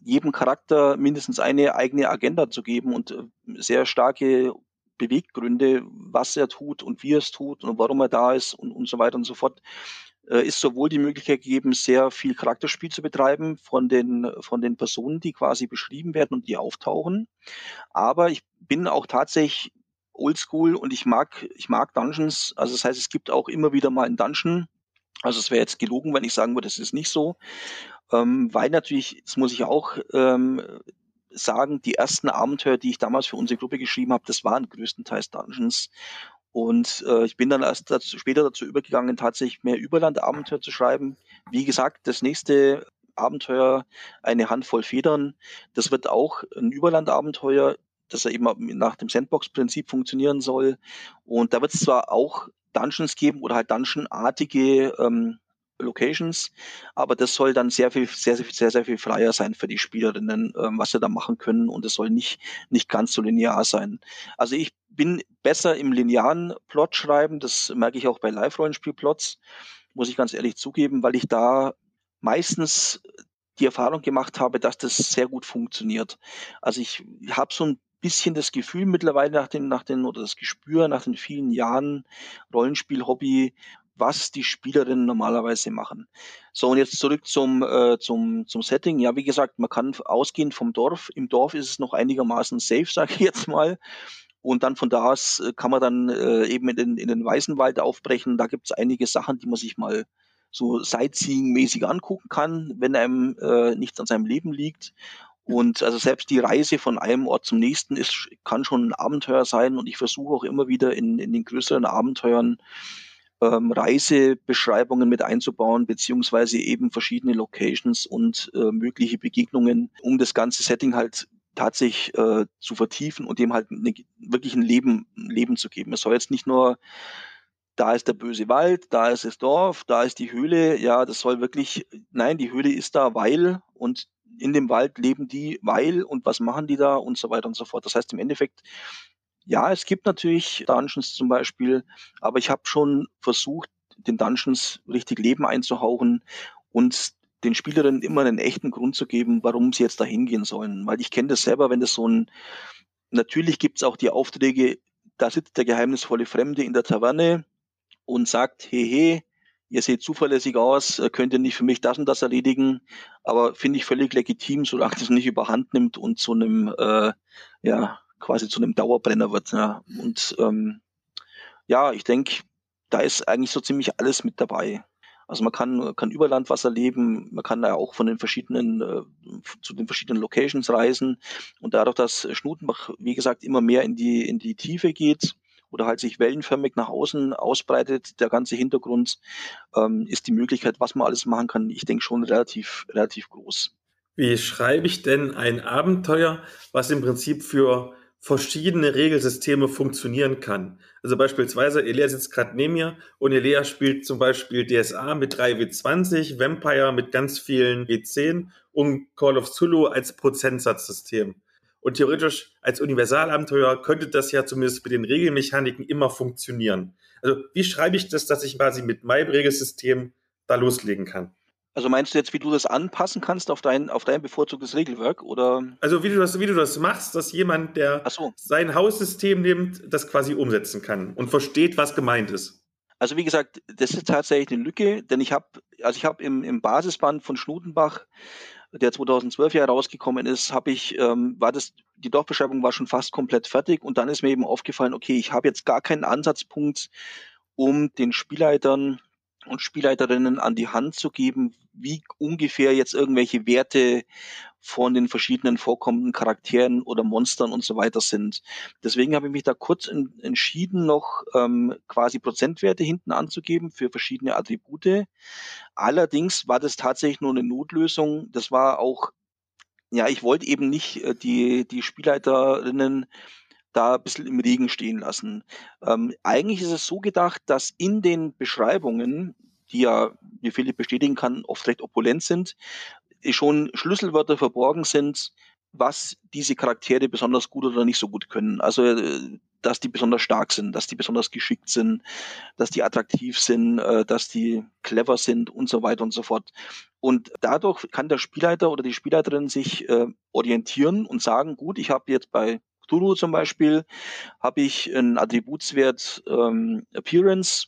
jedem Charakter mindestens eine eigene Agenda zu geben und äh, sehr starke Beweggründe, was er tut und wie er es tut und warum er da ist und, und so weiter und so fort, äh, ist sowohl die Möglichkeit gegeben, sehr viel Charakterspiel zu betreiben von den, von den Personen, die quasi beschrieben werden und die auftauchen. Aber ich bin auch tatsächlich oldschool und ich mag, ich mag Dungeons. Also das heißt, es gibt auch immer wieder mal einen Dungeon. Also es wäre jetzt gelogen, wenn ich sagen würde, es ist nicht so. Ähm, weil natürlich, das muss ich auch ähm, sagen, die ersten Abenteuer, die ich damals für unsere Gruppe geschrieben habe, das waren größtenteils Dungeons. Und äh, ich bin dann erst dazu, später dazu übergegangen, tatsächlich mehr Überland-Abenteuer zu schreiben. Wie gesagt, das nächste Abenteuer, eine Handvoll Federn, das wird auch ein Überland-Abenteuer, das ja eben nach dem Sandbox-Prinzip funktionieren soll. Und da wird es zwar auch Dungeons geben oder halt Dungeon-artige ähm, Locations, aber das soll dann sehr viel, sehr, sehr, sehr, sehr viel freier sein für die Spielerinnen, ähm, was sie da machen können und es soll nicht, nicht ganz so linear sein. Also ich bin besser im linearen Plot schreiben, das merke ich auch bei Live-Rollenspiel-Plots, muss ich ganz ehrlich zugeben, weil ich da meistens die Erfahrung gemacht habe, dass das sehr gut funktioniert. Also ich habe so ein bisschen das Gefühl mittlerweile nach den, nach den, oder das Gespür nach den vielen Jahren Rollenspiel-Hobby, was die Spielerinnen normalerweise machen. So, und jetzt zurück zum, äh, zum, zum Setting. Ja, wie gesagt, man kann ausgehen vom Dorf. Im Dorf ist es noch einigermaßen safe, sage ich jetzt mal. Und dann von da aus äh, kann man dann äh, eben in den, in den Weißenwald aufbrechen. Da gibt es einige Sachen, die man sich mal so Sightseeing-mäßig angucken kann, wenn einem äh, nichts an seinem Leben liegt. Und also selbst die Reise von einem Ort zum nächsten ist, kann schon ein Abenteuer sein. Und ich versuche auch immer wieder in, in den größeren Abenteuern ähm, Reisebeschreibungen mit einzubauen, beziehungsweise eben verschiedene Locations und äh, mögliche Begegnungen, um das ganze Setting halt tatsächlich äh, zu vertiefen und dem halt ne, wirklich ein Leben, ein Leben zu geben. Es soll jetzt nicht nur da ist der böse Wald, da ist das Dorf, da ist die Höhle. Ja, das soll wirklich, nein, die Höhle ist da, weil und in dem Wald leben die, weil und was machen die da und so weiter und so fort. Das heißt, im Endeffekt ja, es gibt natürlich Dungeons zum Beispiel, aber ich habe schon versucht, den Dungeons richtig Leben einzuhauchen und den Spielerinnen immer einen echten Grund zu geben, warum sie jetzt da hingehen sollen. Weil ich kenne das selber, wenn das so ein, natürlich gibt es auch die Aufträge, da sitzt der geheimnisvolle Fremde in der Taverne und sagt, hey, ihr seht zuverlässig aus, äh, könnt ihr nicht für mich das und das erledigen, aber finde ich völlig legitim, solange das nicht überhand nimmt und zu einem, äh, ja, quasi zu einem Dauerbrenner wird. Ja. Und ähm, ja, ich denke, da ist eigentlich so ziemlich alles mit dabei. Also man kann, kann über Landwasser leben, man kann da auch von den verschiedenen, äh, zu den verschiedenen Locations reisen. Und dadurch, dass Schnutenbach, wie gesagt, immer mehr in die, in die Tiefe geht, oder halt sich wellenförmig nach außen ausbreitet, der ganze Hintergrund, ähm, ist die Möglichkeit, was man alles machen kann, ich denke schon relativ, relativ groß. Wie schreibe ich denn ein Abenteuer, was im Prinzip für verschiedene Regelsysteme funktionieren kann. Also beispielsweise, Elea sitzt gerade neben mir und Elea spielt zum Beispiel DSA mit 3W20, Vampire mit ganz vielen W10 und Call of Zulu als Prozentsatzsystem. Und theoretisch als Universalabenteuer könnte das ja zumindest mit den Regelmechaniken immer funktionieren. Also wie schreibe ich das, dass ich quasi mit meinem Regelsystem da loslegen kann? Also meinst du jetzt, wie du das anpassen kannst auf dein, auf dein bevorzugtes Regelwerk? Oder? Also wie du das, wie du das machst, dass jemand, der so. sein Haussystem nimmt, das quasi umsetzen kann und versteht, was gemeint ist. Also wie gesagt, das ist tatsächlich eine Lücke, denn ich habe, also ich habe im, im Basisband von Schnutenbach der 2012 ja rausgekommen ist, habe ich, ähm, war das, die Dorfbeschreibung war schon fast komplett fertig und dann ist mir eben aufgefallen, okay, ich habe jetzt gar keinen Ansatzpunkt, um den Spielleitern und Spielleiterinnen an die Hand zu geben, wie ungefähr jetzt irgendwelche Werte von den verschiedenen vorkommenden Charakteren oder Monstern und so weiter sind. Deswegen habe ich mich da kurz in, entschieden, noch ähm, quasi Prozentwerte hinten anzugeben für verschiedene Attribute. Allerdings war das tatsächlich nur eine Notlösung. Das war auch, ja, ich wollte eben nicht äh, die, die Spielleiterinnen da ein bisschen im Regen stehen lassen. Ähm, eigentlich ist es so gedacht, dass in den Beschreibungen, die ja, wie Philipp bestätigen kann, oft recht opulent sind, schon Schlüsselwörter verborgen sind, was diese Charaktere besonders gut oder nicht so gut können. Also, äh, dass die besonders stark sind, dass die besonders geschickt sind, dass die attraktiv sind, äh, dass die clever sind und so weiter und so fort. Und dadurch kann der Spielleiter oder die Spielleiterin sich äh, orientieren und sagen, gut, ich habe jetzt bei Cthulhu zum Beispiel, habe ich einen Attributswert ähm, Appearance,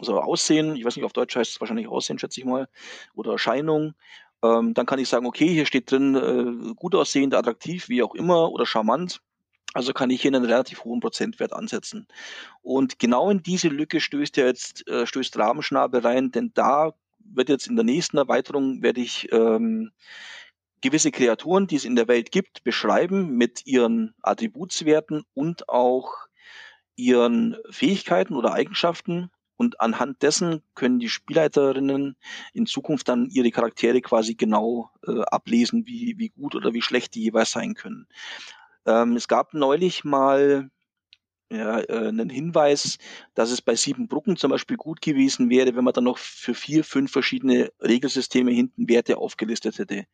also Aussehen, ich weiß nicht, auf Deutsch heißt es wahrscheinlich Aussehen, schätze ich mal, oder Erscheinung. Ähm, dann kann ich sagen, okay, hier steht drin, äh, gut aussehend, attraktiv, wie auch immer, oder charmant. Also kann ich hier einen relativ hohen Prozentwert ansetzen. Und genau in diese Lücke stößt ja jetzt, äh, stößt Rabenschnabel rein, denn da wird jetzt in der nächsten Erweiterung, werde ich ähm, gewisse Kreaturen, die es in der Welt gibt, beschreiben mit ihren Attributswerten und auch ihren Fähigkeiten oder Eigenschaften. Und anhand dessen können die Spielleiterinnen in Zukunft dann ihre Charaktere quasi genau äh, ablesen, wie, wie gut oder wie schlecht die jeweils sein können. Ähm, es gab neulich mal ja, äh, einen Hinweis, dass es bei sieben Brücken zum Beispiel gut gewesen wäre, wenn man dann noch für vier, fünf verschiedene Regelsysteme hinten Werte aufgelistet hätte.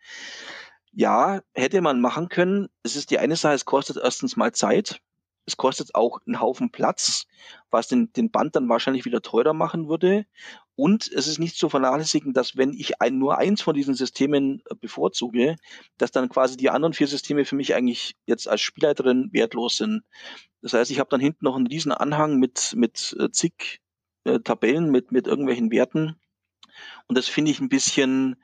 Ja, hätte man machen können. Es ist die eine Sache, es kostet erstens mal Zeit. Es kostet auch einen Haufen Platz, was den, den Band dann wahrscheinlich wieder teurer machen würde. Und es ist nicht zu vernachlässigen, dass wenn ich ein, nur eins von diesen Systemen äh, bevorzuge, dass dann quasi die anderen vier Systeme für mich eigentlich jetzt als Spielleiterin wertlos sind. Das heißt, ich habe dann hinten noch einen riesen Anhang mit, mit äh, zig äh, Tabellen, mit, mit irgendwelchen Werten. Und das finde ich ein bisschen,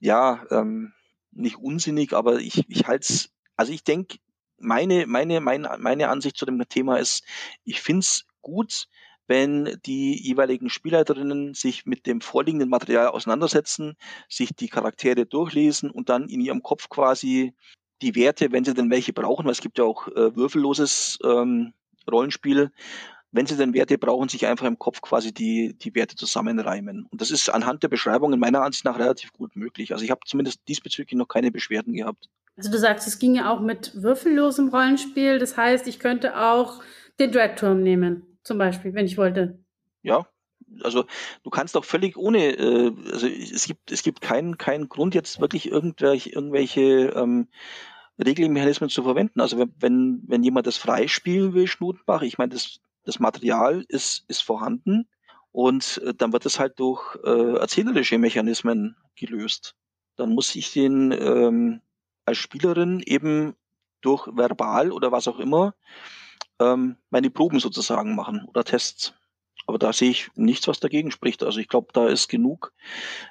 ja, ähm, nicht unsinnig, aber ich, ich halte es, also ich denke, meine, meine, meine, meine Ansicht zu dem Thema ist, ich finde es gut, wenn die jeweiligen Spielleiterinnen sich mit dem vorliegenden Material auseinandersetzen, sich die Charaktere durchlesen und dann in ihrem Kopf quasi die Werte, wenn sie denn welche brauchen, weil es gibt ja auch äh, würfelloses ähm, Rollenspiel, wenn sie denn Werte brauchen, sich einfach im Kopf quasi die, die Werte zusammenreimen. Und das ist anhand der Beschreibung in meiner Ansicht nach relativ gut möglich. Also ich habe zumindest diesbezüglich noch keine Beschwerden gehabt. Also du sagst, es ging ja auch mit würfellosem Rollenspiel. Das heißt, ich könnte auch den Dreadturm nehmen, zum Beispiel, wenn ich wollte. Ja, also du kannst doch völlig ohne, äh, also es gibt, es gibt keinen, keinen Grund jetzt wirklich irgendwelche, irgendwelche ähm, Regelmechanismen zu verwenden. Also wenn, wenn jemand das freispielen will, Schnutenbach, ich meine, das, das Material ist, ist vorhanden und äh, dann wird es halt durch äh, erzählerische Mechanismen gelöst. Dann muss ich den ähm, als Spielerin eben durch verbal oder was auch immer ähm, meine Proben sozusagen machen oder Tests. Aber da sehe ich nichts, was dagegen spricht. Also ich glaube, da ist genug,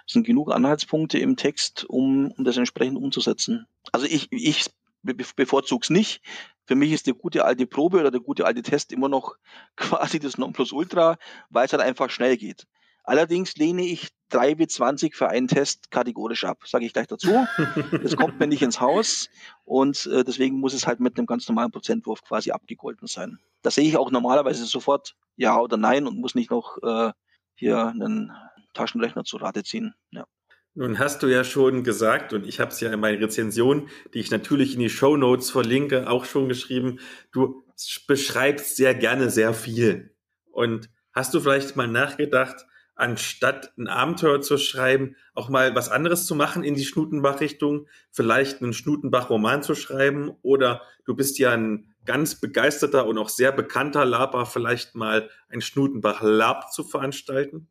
sind genug Anhaltspunkte im Text, um, um das entsprechend umzusetzen. Also ich, ich bevorzuge es nicht. Für mich ist der gute alte Probe oder der gute alte Test immer noch quasi das Nonplusultra, weil es halt einfach schnell geht. Allerdings lehne ich 3 wie 20 für einen Test kategorisch ab, sage ich gleich dazu. Das kommt mir nicht ins Haus und äh, deswegen muss es halt mit einem ganz normalen Prozentwurf quasi abgegolten sein. Da sehe ich auch normalerweise sofort Ja oder Nein und muss nicht noch äh, hier einen Taschenrechner zu Rate ziehen. Ja. Nun hast du ja schon gesagt, und ich habe es ja in meiner Rezension, die ich natürlich in die Show Notes verlinke, auch schon geschrieben, du beschreibst sehr gerne sehr viel. Und hast du vielleicht mal nachgedacht, anstatt ein Abenteuer zu schreiben, auch mal was anderes zu machen in die Schnutenbach-Richtung, vielleicht einen Schnutenbach-Roman zu schreiben oder du bist ja ein ganz begeisterter und auch sehr bekannter Laber, vielleicht mal ein Schnutenbach-Lab zu veranstalten?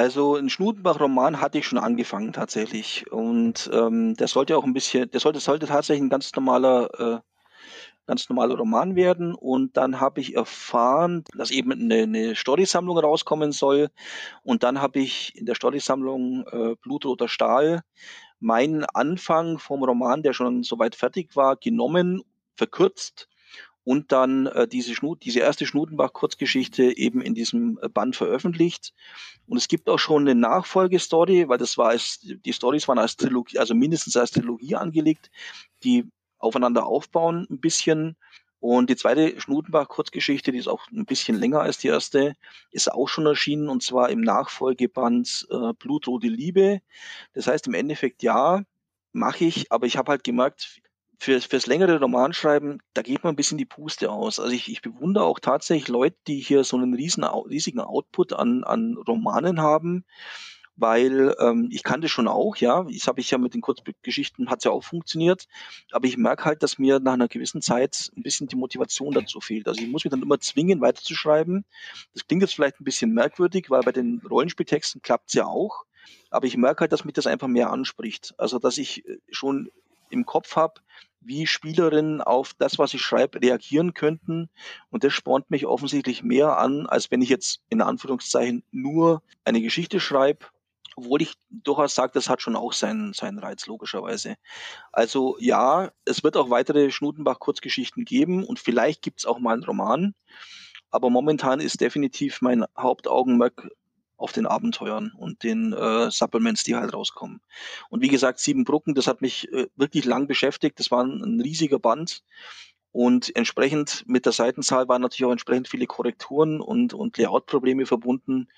Also ein Schnutenbach-Roman hatte ich schon angefangen tatsächlich und ähm, der sollte auch ein bisschen, der sollte, sollte tatsächlich ein ganz normaler äh, ganz normaler Roman werden. Und dann habe ich erfahren, dass eben eine, eine Storysammlung rauskommen soll. Und dann habe ich in der Storysammlung äh, Blutroter Stahl meinen Anfang vom Roman, der schon soweit fertig war, genommen, verkürzt und dann äh, diese, Schnut, diese erste Schnutenbach-Kurzgeschichte eben in diesem äh, Band veröffentlicht. Und es gibt auch schon eine Nachfolgestory, weil das war als, die Stories waren als Trilogie, also mindestens als Trilogie angelegt, die aufeinander aufbauen ein bisschen. Und die zweite Schnutenbach-Kurzgeschichte, die ist auch ein bisschen länger als die erste, ist auch schon erschienen und zwar im Nachfolgeband äh, Blutrote Liebe. Das heißt im Endeffekt ja, mache ich, aber ich habe halt gemerkt, für, fürs längere Romanschreiben, da geht man ein bisschen die Puste aus. Also ich, ich bewundere auch tatsächlich Leute, die hier so einen riesen, riesigen Output an, an Romanen haben weil ähm, ich kannte schon auch, ja, das habe ich ja mit den Kurzgeschichten, hat ja auch funktioniert, aber ich merke halt, dass mir nach einer gewissen Zeit ein bisschen die Motivation dazu fehlt. Also ich muss mich dann immer zwingen, weiterzuschreiben. Das klingt jetzt vielleicht ein bisschen merkwürdig, weil bei den Rollenspieltexten klappt es ja auch, aber ich merke halt, dass mich das einfach mehr anspricht. Also dass ich äh, schon im Kopf habe, wie Spielerinnen auf das, was ich schreibe, reagieren könnten. Und das spornt mich offensichtlich mehr an, als wenn ich jetzt in Anführungszeichen nur eine Geschichte schreibe obwohl ich durchaus sage, das hat schon auch seinen, seinen Reiz, logischerweise. Also ja, es wird auch weitere Schnutenbach-Kurzgeschichten geben und vielleicht gibt es auch mal einen Roman. Aber momentan ist definitiv mein Hauptaugenmerk auf den Abenteuern und den äh, Supplements, die halt rauskommen. Und wie gesagt, Sieben Brücken, das hat mich äh, wirklich lang beschäftigt. Das war ein, ein riesiger Band. Und entsprechend mit der Seitenzahl waren natürlich auch entsprechend viele Korrekturen und, und Layout-Probleme verbunden.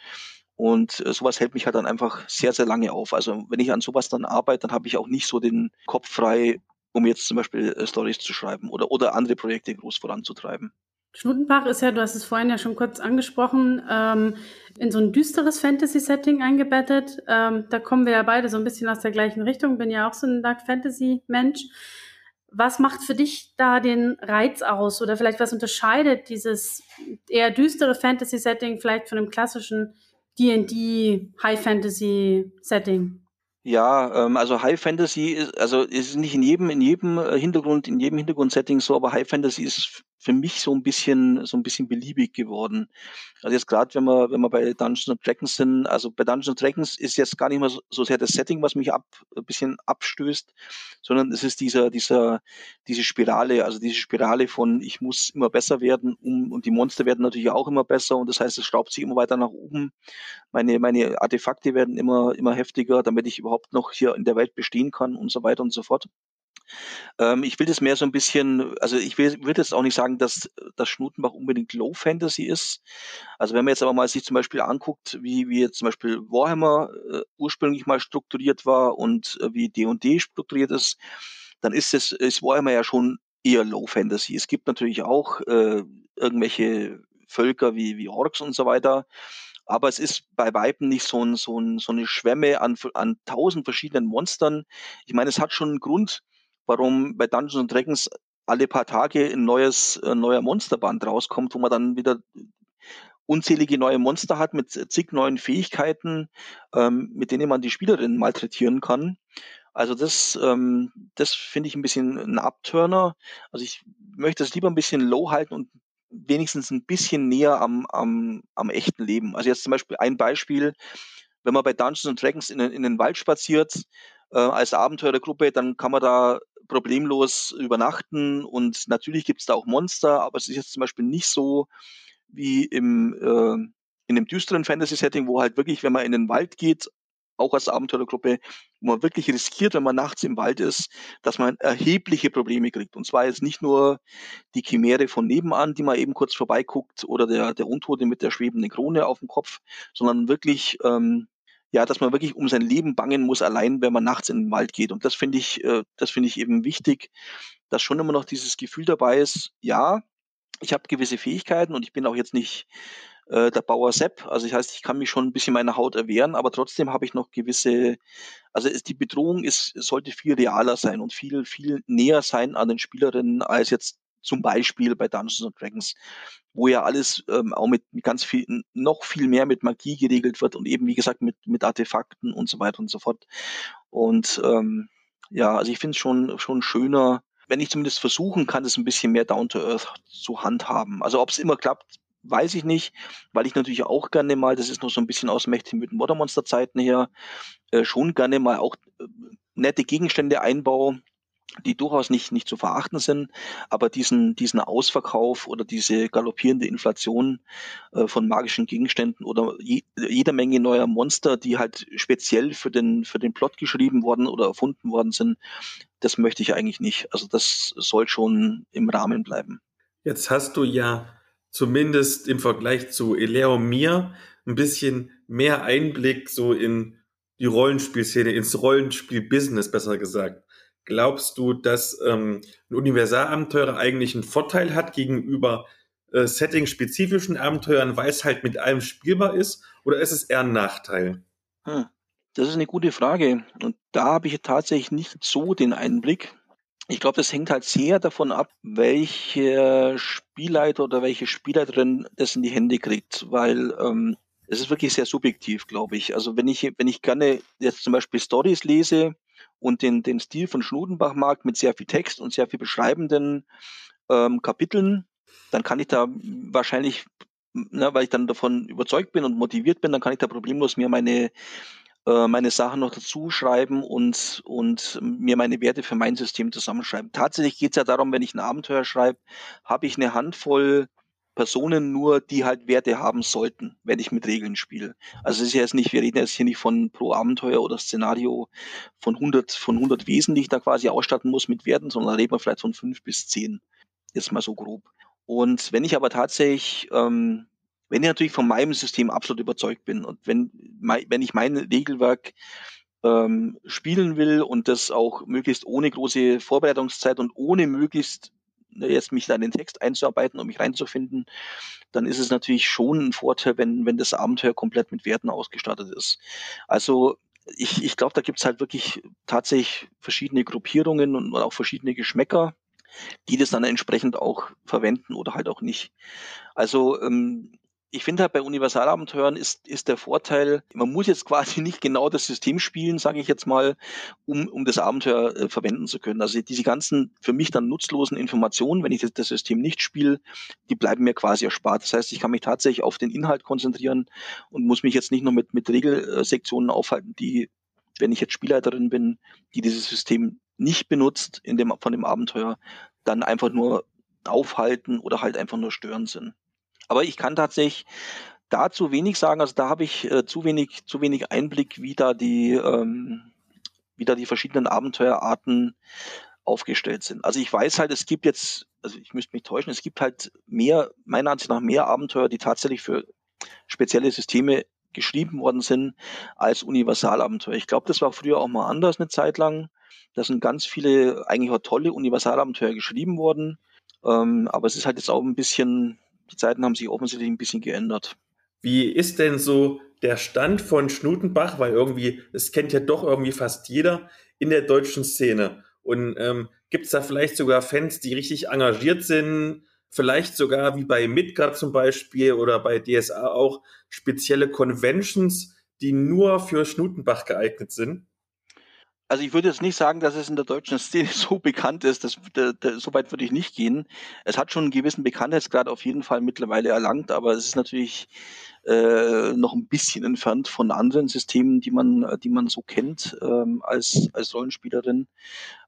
Und äh, sowas hält mich halt dann einfach sehr, sehr lange auf. Also wenn ich an sowas dann arbeite, dann habe ich auch nicht so den Kopf frei, um jetzt zum Beispiel äh, Stories zu schreiben oder, oder andere Projekte groß voranzutreiben. Schnutenbach ist ja, du hast es vorhin ja schon kurz angesprochen, ähm, in so ein düsteres Fantasy-Setting eingebettet. Ähm, da kommen wir ja beide so ein bisschen aus der gleichen Richtung. Bin ja auch so ein Dark Fantasy-Mensch. Was macht für dich da den Reiz aus? Oder vielleicht was unterscheidet dieses eher düstere Fantasy-Setting vielleicht von einem klassischen D&D High Fantasy Setting? Ja, ähm, also High Fantasy ist, also ist nicht in jedem, in jedem äh, Hintergrund, in jedem Hintergrundsetting so, aber High Fantasy ist für mich so ein bisschen, so ein bisschen beliebig geworden. Also jetzt gerade, wenn wir, wenn wir bei Dungeons Dragons sind, also bei Dungeons Dragons ist jetzt gar nicht mehr so, sehr das Setting, was mich ab, ein bisschen abstößt, sondern es ist dieser, dieser, diese Spirale, also diese Spirale von ich muss immer besser werden, um, und die Monster werden natürlich auch immer besser und das heißt, es schraubt sich immer weiter nach oben. Meine, meine Artefakte werden immer, immer heftiger, damit ich überhaupt noch hier in der Welt bestehen kann und so weiter und so fort. Ähm, ich will das mehr so ein bisschen, also ich will, würde jetzt auch nicht sagen, dass das Schnutenbach unbedingt Low Fantasy ist. Also wenn man jetzt aber mal sich zum Beispiel anguckt, wie, wie jetzt zum Beispiel Warhammer äh, ursprünglich mal strukturiert war und äh, wie D&D strukturiert ist, dann ist es, ist Warhammer ja schon eher Low Fantasy. Es gibt natürlich auch äh, irgendwelche Völker wie, wie Orks und so weiter. Aber es ist bei Weitem nicht so, ein, so, ein, so eine Schwemme an, an tausend verschiedenen Monstern. Ich meine, es hat schon einen Grund, warum bei Dungeons Dragons alle paar Tage ein neues, ein neuer Monsterband rauskommt, wo man dann wieder unzählige neue Monster hat mit zig neuen Fähigkeiten, ähm, mit denen man die Spielerinnen malträtieren kann. Also das, ähm, das finde ich ein bisschen ein Abturner. Also ich möchte es lieber ein bisschen low halten und wenigstens ein bisschen näher am, am, am echten Leben. Also jetzt zum Beispiel ein Beispiel, wenn man bei Dungeons Dragons in, in den Wald spaziert, äh, als Abenteurergruppe, dann kann man da problemlos übernachten und natürlich gibt es da auch Monster, aber es ist jetzt zum Beispiel nicht so wie im, äh, in einem düsteren Fantasy-Setting, wo halt wirklich, wenn man in den Wald geht, auch als Abenteurergruppe, wo man wirklich riskiert, wenn man nachts im Wald ist, dass man erhebliche Probleme kriegt. Und zwar jetzt nicht nur die Chimäre von nebenan, die man eben kurz vorbeiguckt, oder der, der Untote mit der schwebenden Krone auf dem Kopf, sondern wirklich, ähm, ja, dass man wirklich um sein Leben bangen muss, allein wenn man nachts in den Wald geht. Und das finde ich, äh, das finde ich eben wichtig, dass schon immer noch dieses Gefühl dabei ist, ja, ich habe gewisse Fähigkeiten und ich bin auch jetzt nicht äh, der Bauer Sepp. Also das heißt, ich kann mich schon ein bisschen meiner Haut erwehren, aber trotzdem habe ich noch gewisse, also ist, die Bedrohung ist, sollte viel realer sein und viel, viel näher sein an den Spielerinnen als jetzt zum Beispiel bei Dungeons and Dragons, wo ja alles ähm, auch mit ganz viel, noch viel mehr mit Magie geregelt wird und eben, wie gesagt, mit, mit Artefakten und so weiter und so fort. Und ähm, ja, also ich finde es schon, schon schöner, wenn ich zumindest versuchen kann, es ein bisschen mehr down to earth zu handhaben. Also ob es immer klappt, weiß ich nicht, weil ich natürlich auch gerne mal, das ist noch so ein bisschen aus mächtigen mit Moddermonster Zeiten her, äh, schon gerne mal auch äh, nette Gegenstände einbaue, die durchaus nicht, nicht zu verachten sind, aber diesen, diesen Ausverkauf oder diese galoppierende Inflation äh, von magischen Gegenständen oder je, jeder Menge neuer Monster, die halt speziell für den, für den Plot geschrieben worden oder erfunden worden sind, das möchte ich eigentlich nicht. Also das soll schon im Rahmen bleiben. Jetzt hast du ja zumindest im Vergleich zu Eleo mir ein bisschen mehr Einblick so in die Rollenspielszene, ins Rollenspiel-Business besser gesagt. Glaubst du, dass ähm, ein Universalabenteurer eigentlich einen Vorteil hat gegenüber äh, setting-spezifischen Abenteuern, weil es halt mit allem spielbar ist? Oder ist es eher ein Nachteil? Hm, das ist eine gute Frage. Und da habe ich tatsächlich nicht so den Einblick. Ich glaube, das hängt halt sehr davon ab, welcher Spielleiter oder welche Spielleiterin das in die Hände kriegt, weil ähm, es ist wirklich sehr subjektiv, glaube ich. Also wenn ich, wenn ich gerne jetzt zum Beispiel Stories lese und den, den Stil von Schnudenbach mag mit sehr viel Text und sehr viel beschreibenden ähm, Kapiteln, dann kann ich da wahrscheinlich, ne, weil ich dann davon überzeugt bin und motiviert bin, dann kann ich da problemlos mir meine äh, meine Sachen noch dazu schreiben und, und mir meine Werte für mein System zusammenschreiben. Tatsächlich geht es ja darum, wenn ich ein Abenteuer schreibe, habe ich eine Handvoll Personen nur, die halt Werte haben sollten, wenn ich mit Regeln spiele. Also es ist ja jetzt nicht, wir reden jetzt hier nicht von pro Abenteuer oder Szenario von 100, von 100 Wesen, die ich da quasi ausstatten muss mit Werten, sondern da reden wir vielleicht von fünf bis zehn. Jetzt mal so grob. Und wenn ich aber tatsächlich ähm, wenn ich natürlich von meinem System absolut überzeugt bin und wenn, wenn ich mein Regelwerk ähm, spielen will und das auch möglichst ohne große Vorbereitungszeit und ohne möglichst jetzt mich da in den Text einzuarbeiten und mich reinzufinden, dann ist es natürlich schon ein Vorteil, wenn, wenn das Abenteuer komplett mit Werten ausgestattet ist. Also ich, ich glaube, da gibt's halt wirklich tatsächlich verschiedene Gruppierungen und auch verschiedene Geschmäcker, die das dann entsprechend auch verwenden oder halt auch nicht. Also ähm, ich finde halt bei Universalabenteuern ist, ist der Vorteil, man muss jetzt quasi nicht genau das System spielen, sage ich jetzt mal, um, um das Abenteuer äh, verwenden zu können. Also diese ganzen für mich dann nutzlosen Informationen, wenn ich das, das System nicht spiele, die bleiben mir quasi erspart. Das heißt, ich kann mich tatsächlich auf den Inhalt konzentrieren und muss mich jetzt nicht noch mit, mit Regelsektionen aufhalten, die, wenn ich jetzt Spielleiterin bin, die dieses System nicht benutzt in dem, von dem Abenteuer, dann einfach nur aufhalten oder halt einfach nur stören sind. Aber ich kann tatsächlich dazu wenig sagen. Also da habe ich äh, zu wenig, zu wenig Einblick, wie da die, ähm, wie da die verschiedenen Abenteuerarten aufgestellt sind. Also ich weiß halt, es gibt jetzt, also ich müsste mich täuschen, es gibt halt mehr, meiner Ansicht nach mehr Abenteuer, die tatsächlich für spezielle Systeme geschrieben worden sind als Universalabenteuer. Ich glaube, das war früher auch mal anders eine Zeit lang. Da sind ganz viele eigentlich auch tolle Universalabenteuer geschrieben worden. Ähm, aber es ist halt jetzt auch ein bisschen, die Zeiten haben sich offensichtlich ein bisschen geändert. Wie ist denn so der Stand von Schnutenbach? Weil irgendwie, es kennt ja doch irgendwie fast jeder in der deutschen Szene. Und ähm, gibt es da vielleicht sogar Fans, die richtig engagiert sind? Vielleicht sogar wie bei Midgard zum Beispiel oder bei DSA auch spezielle Conventions, die nur für Schnutenbach geeignet sind? Also ich würde jetzt nicht sagen, dass es in der deutschen Szene so bekannt ist, dass, da, da, so weit würde ich nicht gehen. Es hat schon einen gewissen Bekanntheitsgrad auf jeden Fall mittlerweile erlangt, aber es ist natürlich äh, noch ein bisschen entfernt von anderen Systemen, die man, die man so kennt ähm, als, als Rollenspielerin.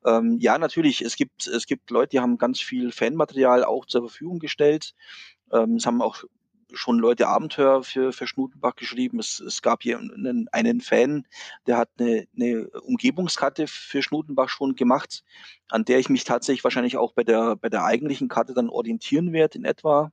Ähm, ja, natürlich, es gibt, es gibt Leute, die haben ganz viel Fanmaterial auch zur Verfügung gestellt. Ähm, es haben auch schon Leute Abenteuer für, für Schnutenbach geschrieben. Es, es gab hier einen, einen Fan, der hat eine, eine Umgebungskarte für Schnutenbach schon gemacht, an der ich mich tatsächlich wahrscheinlich auch bei der, bei der eigentlichen Karte dann orientieren werde in etwa.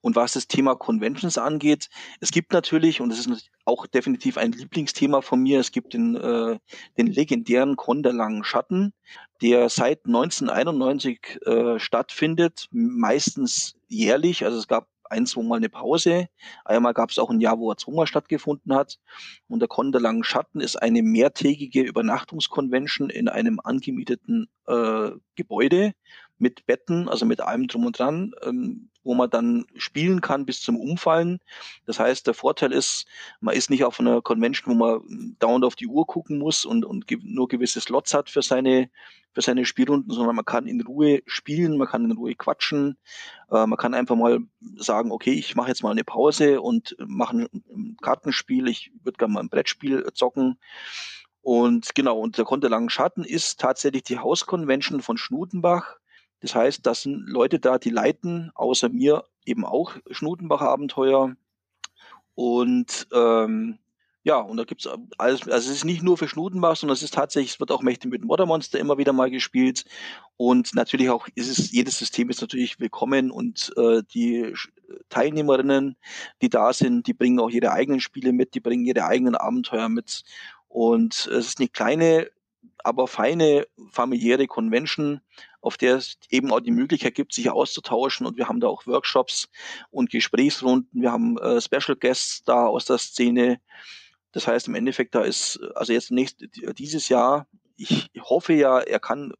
Und was das Thema Conventions angeht, es gibt natürlich, und das ist auch definitiv ein Lieblingsthema von mir, es gibt den, äh, den legendären Con der langen Schatten, der seit 1991 äh, stattfindet, meistens jährlich. Also es gab ein, zwei Mal eine Pause. Einmal gab es auch ein Jahr, wo er zweimal stattgefunden hat. Und der Con der Langen Schatten ist eine mehrtägige Übernachtungskonvention in einem angemieteten äh, Gebäude mit Betten, also mit allem drum und dran. Ähm, wo man dann spielen kann bis zum Umfallen. Das heißt, der Vorteil ist, man ist nicht auf einer Convention, wo man dauernd auf die Uhr gucken muss und, und nur gewisse Slots hat für seine, für seine Spielrunden, sondern man kann in Ruhe spielen, man kann in Ruhe quatschen, äh, man kann einfach mal sagen, okay, ich mache jetzt mal eine Pause und mache ein, Kartenspiel, ich würde gerne mal ein Brettspiel zocken. Und genau, und der Konter Langen Schatten ist tatsächlich die Hausconvention von Schnutenbach das heißt, das sind Leute da, die leiten, außer mir eben auch Schnutenbacher Abenteuer. Und ähm, ja, und da gibt's alles, also es ist nicht nur für Schnutenbach, sondern es ist tatsächlich, es wird auch Mächte mit Moddermonster immer wieder mal gespielt. Und natürlich auch ist es, jedes System ist natürlich willkommen und äh, die Teilnehmerinnen, die da sind, die bringen auch ihre eigenen Spiele mit, die bringen ihre eigenen Abenteuer mit. Und es ist eine kleine, aber feine familiäre Convention, auf der es eben auch die Möglichkeit gibt, sich auszutauschen. Und wir haben da auch Workshops und Gesprächsrunden. Wir haben äh, Special Guests da aus der Szene. Das heißt, im Endeffekt, da ist, also jetzt nächst, dieses Jahr, ich hoffe ja, er kann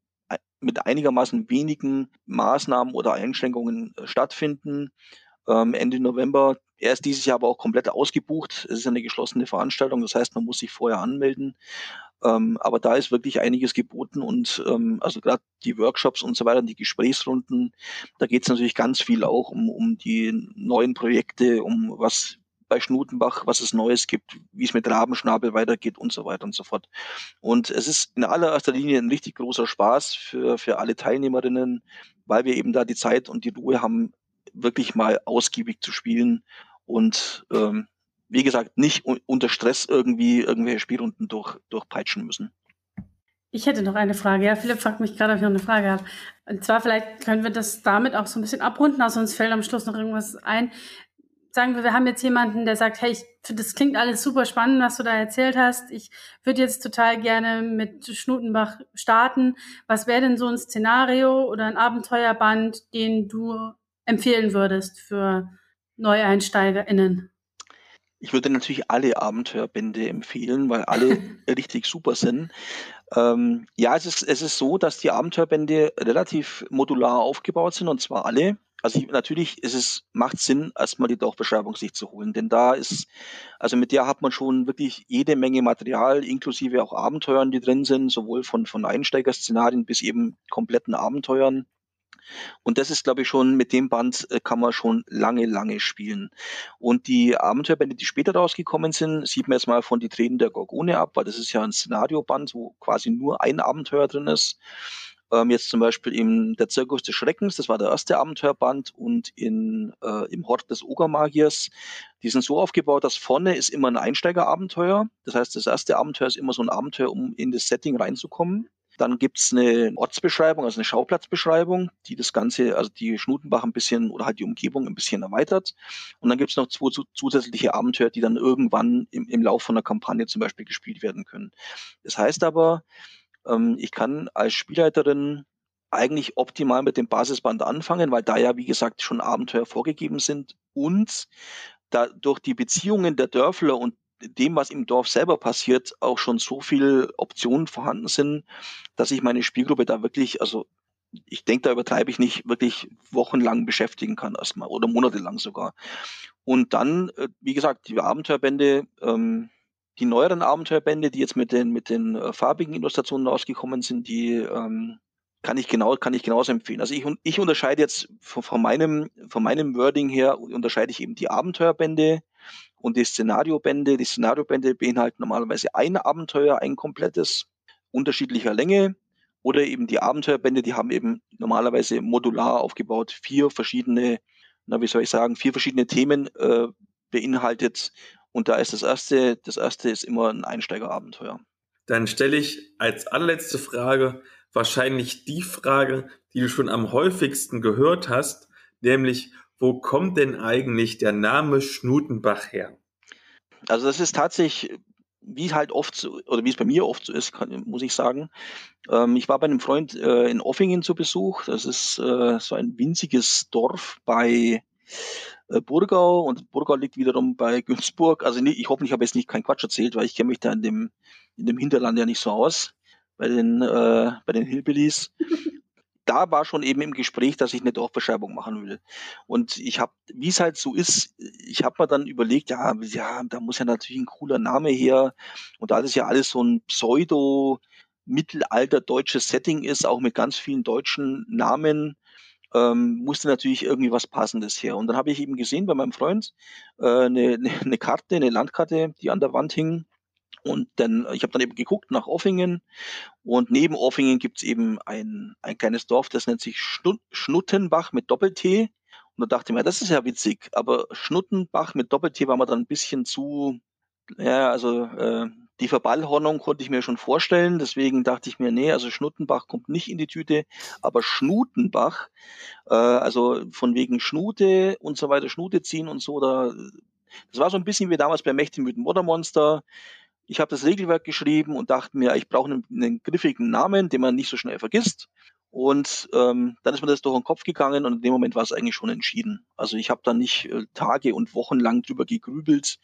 mit einigermaßen wenigen Maßnahmen oder Einschränkungen äh, stattfinden. Ähm, Ende November. Er ist dieses Jahr aber auch komplett ausgebucht. Es ist eine geschlossene Veranstaltung, das heißt, man muss sich vorher anmelden. Ähm, aber da ist wirklich einiges geboten und ähm, also gerade die Workshops und so weiter, die Gesprächsrunden, da geht es natürlich ganz viel auch um, um die neuen Projekte, um was bei Schnutenbach, was es Neues gibt, wie es mit Rabenschnabel weitergeht und so weiter und so fort. Und es ist in allererster Linie ein richtig großer Spaß für, für alle Teilnehmerinnen, weil wir eben da die Zeit und die Ruhe haben, wirklich mal ausgiebig zu spielen und ähm, wie gesagt, nicht unter Stress irgendwie irgendwelche Spielrunden durch, durchpeitschen müssen. Ich hätte noch eine Frage. Ja, Philipp fragt mich gerade, ob ich noch eine Frage habe. Und zwar vielleicht können wir das damit auch so ein bisschen abrunden, also uns fällt am Schluss noch irgendwas ein. Sagen wir, wir haben jetzt jemanden, der sagt, hey, ich das klingt alles super spannend, was du da erzählt hast. Ich würde jetzt total gerne mit Schnutenbach starten. Was wäre denn so ein Szenario oder ein Abenteuerband, den du empfehlen würdest für NeueinsteigerInnen? Ich würde natürlich alle Abenteuerbände empfehlen, weil alle richtig super sind. Ähm, ja, es ist, es ist so, dass die Abenteuerbände relativ modular aufgebaut sind und zwar alle. Also ich, natürlich ist es, macht Sinn, erstmal die Dorfbeschreibung sich zu holen, denn da ist, also mit der hat man schon wirklich jede Menge Material, inklusive auch Abenteuern, die drin sind, sowohl von, von Einsteigerszenarien bis eben kompletten Abenteuern. Und das ist, glaube ich, schon, mit dem Band äh, kann man schon lange, lange spielen. Und die Abenteuerbände, die später rausgekommen sind, sieht man jetzt mal von die Tränen der Gorgone ab, weil das ist ja ein Szenarioband, wo quasi nur ein Abenteuer drin ist. Ähm, jetzt zum Beispiel im Der Zirkus des Schreckens, das war der erste Abenteuerband, und in, äh, im Hort des Ogermagiers. Die sind so aufgebaut, dass vorne ist immer ein Einsteigerabenteuer. Das heißt, das erste Abenteuer ist immer so ein Abenteuer, um in das Setting reinzukommen. Dann gibt's eine Ortsbeschreibung, also eine Schauplatzbeschreibung, die das Ganze, also die Schnutenbach ein bisschen oder halt die Umgebung ein bisschen erweitert. Und dann gibt's noch zwei zusätzliche Abenteuer, die dann irgendwann im, im Lauf von Kampagne zum Beispiel gespielt werden können. Das heißt aber, ähm, ich kann als Spielleiterin eigentlich optimal mit dem Basisband anfangen, weil da ja, wie gesagt, schon Abenteuer vorgegeben sind und da durch die Beziehungen der Dörfler und dem, was im Dorf selber passiert, auch schon so viele Optionen vorhanden sind, dass ich meine Spielgruppe da wirklich, also ich denke, da übertreibe ich nicht, wirklich wochenlang beschäftigen kann erstmal oder monatelang sogar. Und dann, äh, wie gesagt, die Abenteuerbände, ähm, die neueren Abenteuerbände, die jetzt mit den, mit den äh, farbigen Illustrationen rausgekommen sind, die ähm, kann ich genau, kann ich genauso empfehlen. Also ich, ich unterscheide jetzt von, von meinem, von meinem Wording her, unterscheide ich eben die Abenteuerbände und die Szenariobände. Die Szenariobände beinhalten normalerweise ein Abenteuer, ein komplettes, unterschiedlicher Länge. Oder eben die Abenteuerbände, die haben eben normalerweise modular aufgebaut, vier verschiedene, na wie soll ich sagen, vier verschiedene Themen äh, beinhaltet. Und da ist das erste, das erste ist immer ein Einsteigerabenteuer. Dann stelle ich als allerletzte Frage wahrscheinlich die Frage, die du schon am häufigsten gehört hast, nämlich wo kommt denn eigentlich der Name Schnutenbach her? Also das ist tatsächlich, wie halt oft so, oder wie es bei mir oft so ist, kann, muss ich sagen. Ähm, ich war bei einem Freund äh, in Offingen zu Besuch. Das ist äh, so ein winziges Dorf bei äh, Burgau und Burgau liegt wiederum bei Günzburg. Also ich hoffe, ich habe jetzt nicht keinen Quatsch erzählt, weil ich kenne mich da in dem, in dem Hinterland ja nicht so aus bei den, äh, bei den Hillbillies da war schon eben im Gespräch, dass ich eine Dorfbeschreibung machen will. Und ich habe, wie es halt so ist, ich habe mir dann überlegt, ja, ja, da muss ja natürlich ein cooler Name her. Und da das ja alles so ein Pseudo Mittelalter deutsches Setting ist, auch mit ganz vielen deutschen Namen, ähm, musste natürlich irgendwie was Passendes her. Und dann habe ich eben gesehen bei meinem Freund äh, eine, eine Karte, eine Landkarte, die an der Wand hing und dann, ich habe dann eben geguckt nach Offingen und neben Offingen gibt's eben ein, ein kleines Dorf, das nennt sich Schnuttenbach mit Doppel-T. Und da dachte ich mir, das ist ja witzig, aber Schnuttenbach mit Doppel-T war mir dann ein bisschen zu, ja, also äh, die Verballhornung konnte ich mir schon vorstellen, deswegen dachte ich mir, nee, also Schnuttenbach kommt nicht in die Tüte, aber Schnutenbach, äh, also von wegen Schnute und so weiter, Schnute ziehen und so, da, das war so ein bisschen wie damals bei Mächten mit dem Watermonster. Ich habe das Regelwerk geschrieben und dachte mir, ich brauche einen, einen, griffigen Namen, den man nicht so schnell vergisst. Und ähm, dann ist mir das durch den Kopf gegangen und in dem Moment war es eigentlich schon entschieden. Also ich habe dann nicht äh, Tage und Wochen lang drüber gegrübelt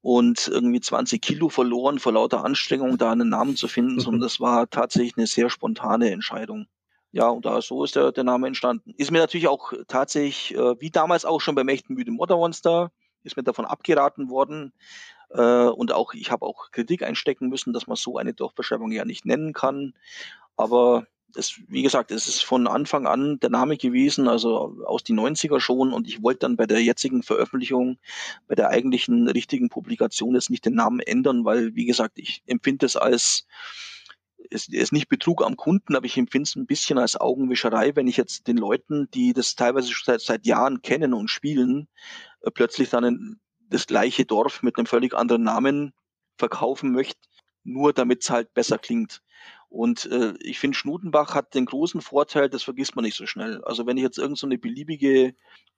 und irgendwie 20 Kilo verloren vor lauter Anstrengung, da einen Namen zu finden, sondern das war tatsächlich eine sehr spontane Entscheidung. Ja, und da so ist der, der Name entstanden. Ist mir natürlich auch tatsächlich, äh, wie damals auch schon beim echten Müde Modern Monster, ist mir davon abgeraten worden, und auch, ich habe auch Kritik einstecken müssen, dass man so eine Dorfbeschreibung ja nicht nennen kann. Aber es, wie gesagt, es ist von Anfang an der Name gewesen, also aus die 90er schon. Und ich wollte dann bei der jetzigen Veröffentlichung, bei der eigentlichen richtigen Publikation jetzt nicht den Namen ändern, weil, wie gesagt, ich empfinde es als, es ist nicht Betrug am Kunden, aber ich empfinde es ein bisschen als Augenwischerei, wenn ich jetzt den Leuten, die das teilweise schon seit, seit Jahren kennen und spielen, äh, plötzlich dann das gleiche Dorf mit einem völlig anderen Namen verkaufen möchte, nur damit es halt besser klingt. Und äh, ich finde, Schnutenbach hat den großen Vorteil, das vergisst man nicht so schnell. Also wenn ich jetzt irgendeine so beliebige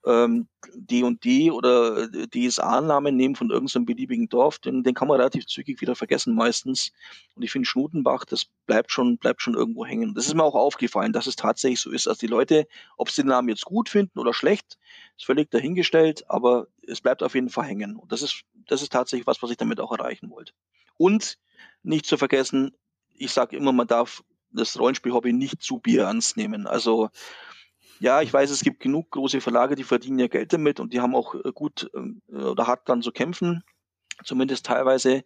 ähm, D&D oder äh, DSA-Namen nehme von irgendeinem so beliebigen Dorf, den, den kann man relativ zügig wieder vergessen meistens. Und ich finde Schnutenbach, das bleibt schon, bleibt schon irgendwo hängen. Das ist mir auch aufgefallen, dass es tatsächlich so ist. Also die Leute, ob sie den Namen jetzt gut finden oder schlecht, ist völlig dahingestellt, aber es bleibt auf jeden Fall hängen. Und das ist, das ist tatsächlich was, was ich damit auch erreichen wollte. Und nicht zu vergessen, ich sage immer, man darf das Rollenspiel-Hobby nicht zu Bier ernst nehmen. Also ja, ich weiß, es gibt genug große Verlage, die verdienen ja Geld damit und die haben auch äh, gut äh, oder hart dann zu kämpfen, zumindest teilweise.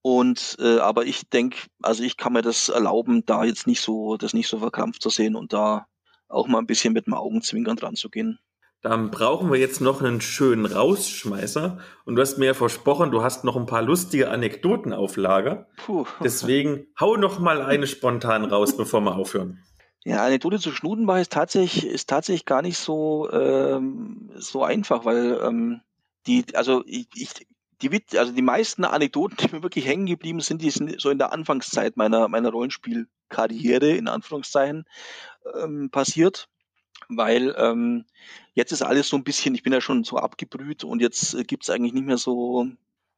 Und äh, aber ich denke, also ich kann mir das erlauben, da jetzt nicht so, das nicht so verkrampft zu sehen und da auch mal ein bisschen mit dem Augenzwinkern dran zu gehen. Dann brauchen wir jetzt noch einen schönen Rausschmeißer. Und du hast mir ja versprochen, du hast noch ein paar lustige Anekdoten auf Lager. Puh. Deswegen hau noch mal eine spontan raus, bevor wir aufhören. Ja, Anekdote zu Schnudenbach ist tatsächlich, ist tatsächlich gar nicht so, ähm, so einfach, weil ähm, die, also ich, ich die, also die meisten Anekdoten, die mir wirklich hängen geblieben sind, die sind so in der Anfangszeit meiner, meiner Rollenspielkarriere, in Anführungszeichen, ähm, passiert weil ähm, jetzt ist alles so ein bisschen, ich bin ja schon so abgebrüht und jetzt äh, gibt's eigentlich nicht mehr so.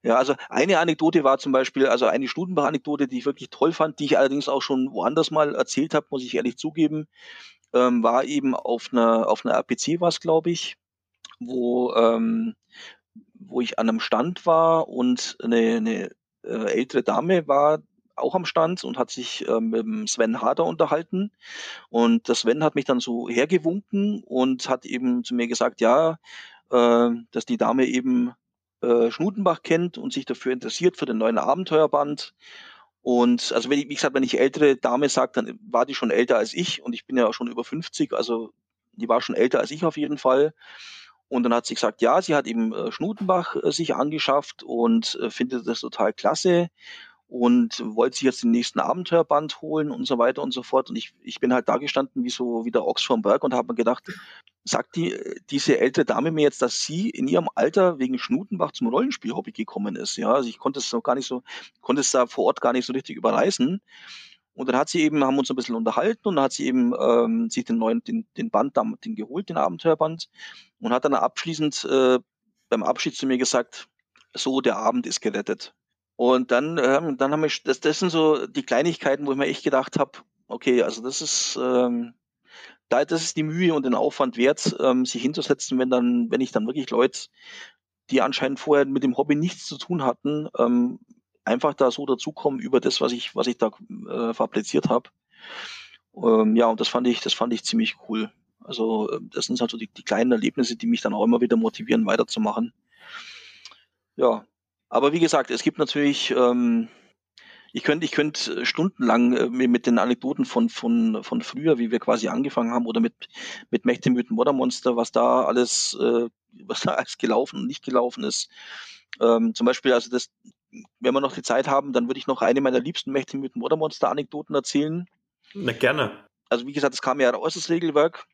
Ja, also eine Anekdote war zum Beispiel, also eine Studenbach-Anekdote, die ich wirklich toll fand, die ich allerdings auch schon woanders mal erzählt habe, muss ich ehrlich zugeben, ähm, war eben auf einer auf einer RPC was, glaube ich, wo ähm, wo ich an einem Stand war und eine, eine äh, ältere Dame war auch am Stand und hat sich äh, mit Sven Harder unterhalten. Und der Sven hat mich dann so hergewunken und hat eben zu mir gesagt, ja, äh, dass die Dame eben äh, Schnutenbach kennt und sich dafür interessiert für den neuen Abenteuerband. Und also wenn ich, wie gesagt, wenn ich ältere Dame sage, dann war die schon älter als ich und ich bin ja schon über 50, also die war schon älter als ich auf jeden Fall. Und dann hat sie gesagt, ja, sie hat eben äh, Schnutenbach äh, sich angeschafft und äh, findet das total klasse und wollte sich jetzt den nächsten Abenteuerband holen und so weiter und so fort. Und ich, ich bin halt da gestanden wie so wie der Ochs vom Berg und habe mir gedacht, sagt die, diese ältere Dame mir jetzt, dass sie in ihrem Alter wegen Schnutenbach zum Rollenspiel-Hobby gekommen ist. Ja, also ich konnte es noch gar nicht so, konnte es da vor Ort gar nicht so richtig überreißen. Und dann hat sie eben, haben uns ein bisschen unterhalten und dann hat sie eben ähm, sich den neuen, den, den Band, den geholt, den Abenteuerband, und hat dann abschließend äh, beim Abschied zu mir gesagt, so, der Abend ist gerettet. Und dann, ähm, dann haben wir, das, das sind so die Kleinigkeiten, wo ich mir echt gedacht habe, okay, also das ist, ähm, da, das ist die Mühe und den Aufwand wert, ähm, sich hinzusetzen, wenn dann, wenn ich dann wirklich Leute, die anscheinend vorher mit dem Hobby nichts zu tun hatten, ähm, einfach da so dazukommen über das, was ich, was ich da äh, fabriziert habe. Ähm, ja, und das fand ich, das fand ich ziemlich cool. Also äh, das sind halt so die, die kleinen Erlebnisse, die mich dann auch immer wieder motivieren, weiterzumachen. Ja, aber wie gesagt, es gibt natürlich, ähm, ich könnte ich könnte stundenlang äh, mit den Anekdoten von, von, von früher, wie wir quasi angefangen haben, oder mit, mit Mächte, Mythen, Monster, was da alles, äh, was da alles gelaufen und nicht gelaufen ist. Ähm, zum Beispiel, also das, wenn wir noch die Zeit haben, dann würde ich noch eine meiner liebsten Mächte, Mythen, Monster Anekdoten erzählen. Na, gerne. Also wie gesagt, es kam ja raus, das Regelwerk.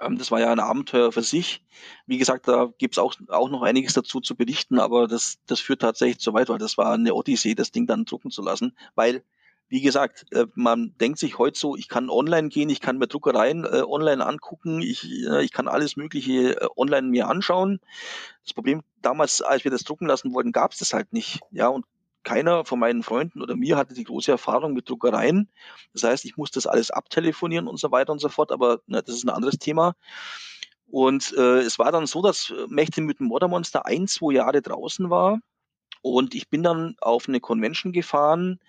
Ähm, das war ja ein Abenteuer für sich. Wie gesagt, da gibt's auch, auch noch einiges dazu zu berichten, aber das, das führt tatsächlich zu weit, weil das war eine Odyssee, das Ding dann drucken zu lassen, weil wie gesagt, äh, man denkt sich heute so, ich kann online gehen, ich kann mir Druckereien äh, online angucken, ich, äh, ich kann alles Mögliche äh, online mir anschauen. Das Problem damals, als wir das drucken lassen wollten, gab es das halt nicht. Ja, und keiner von meinen Freunden oder mir hatte die große Erfahrung mit Druckereien. Das heißt, ich musste das alles abtelefonieren und so weiter und so fort, aber na, das ist ein anderes Thema. Und äh, es war dann so, dass Mächte mit dem Moddermonster ein, zwei Jahre draußen war. Und ich bin dann auf eine Convention gefahren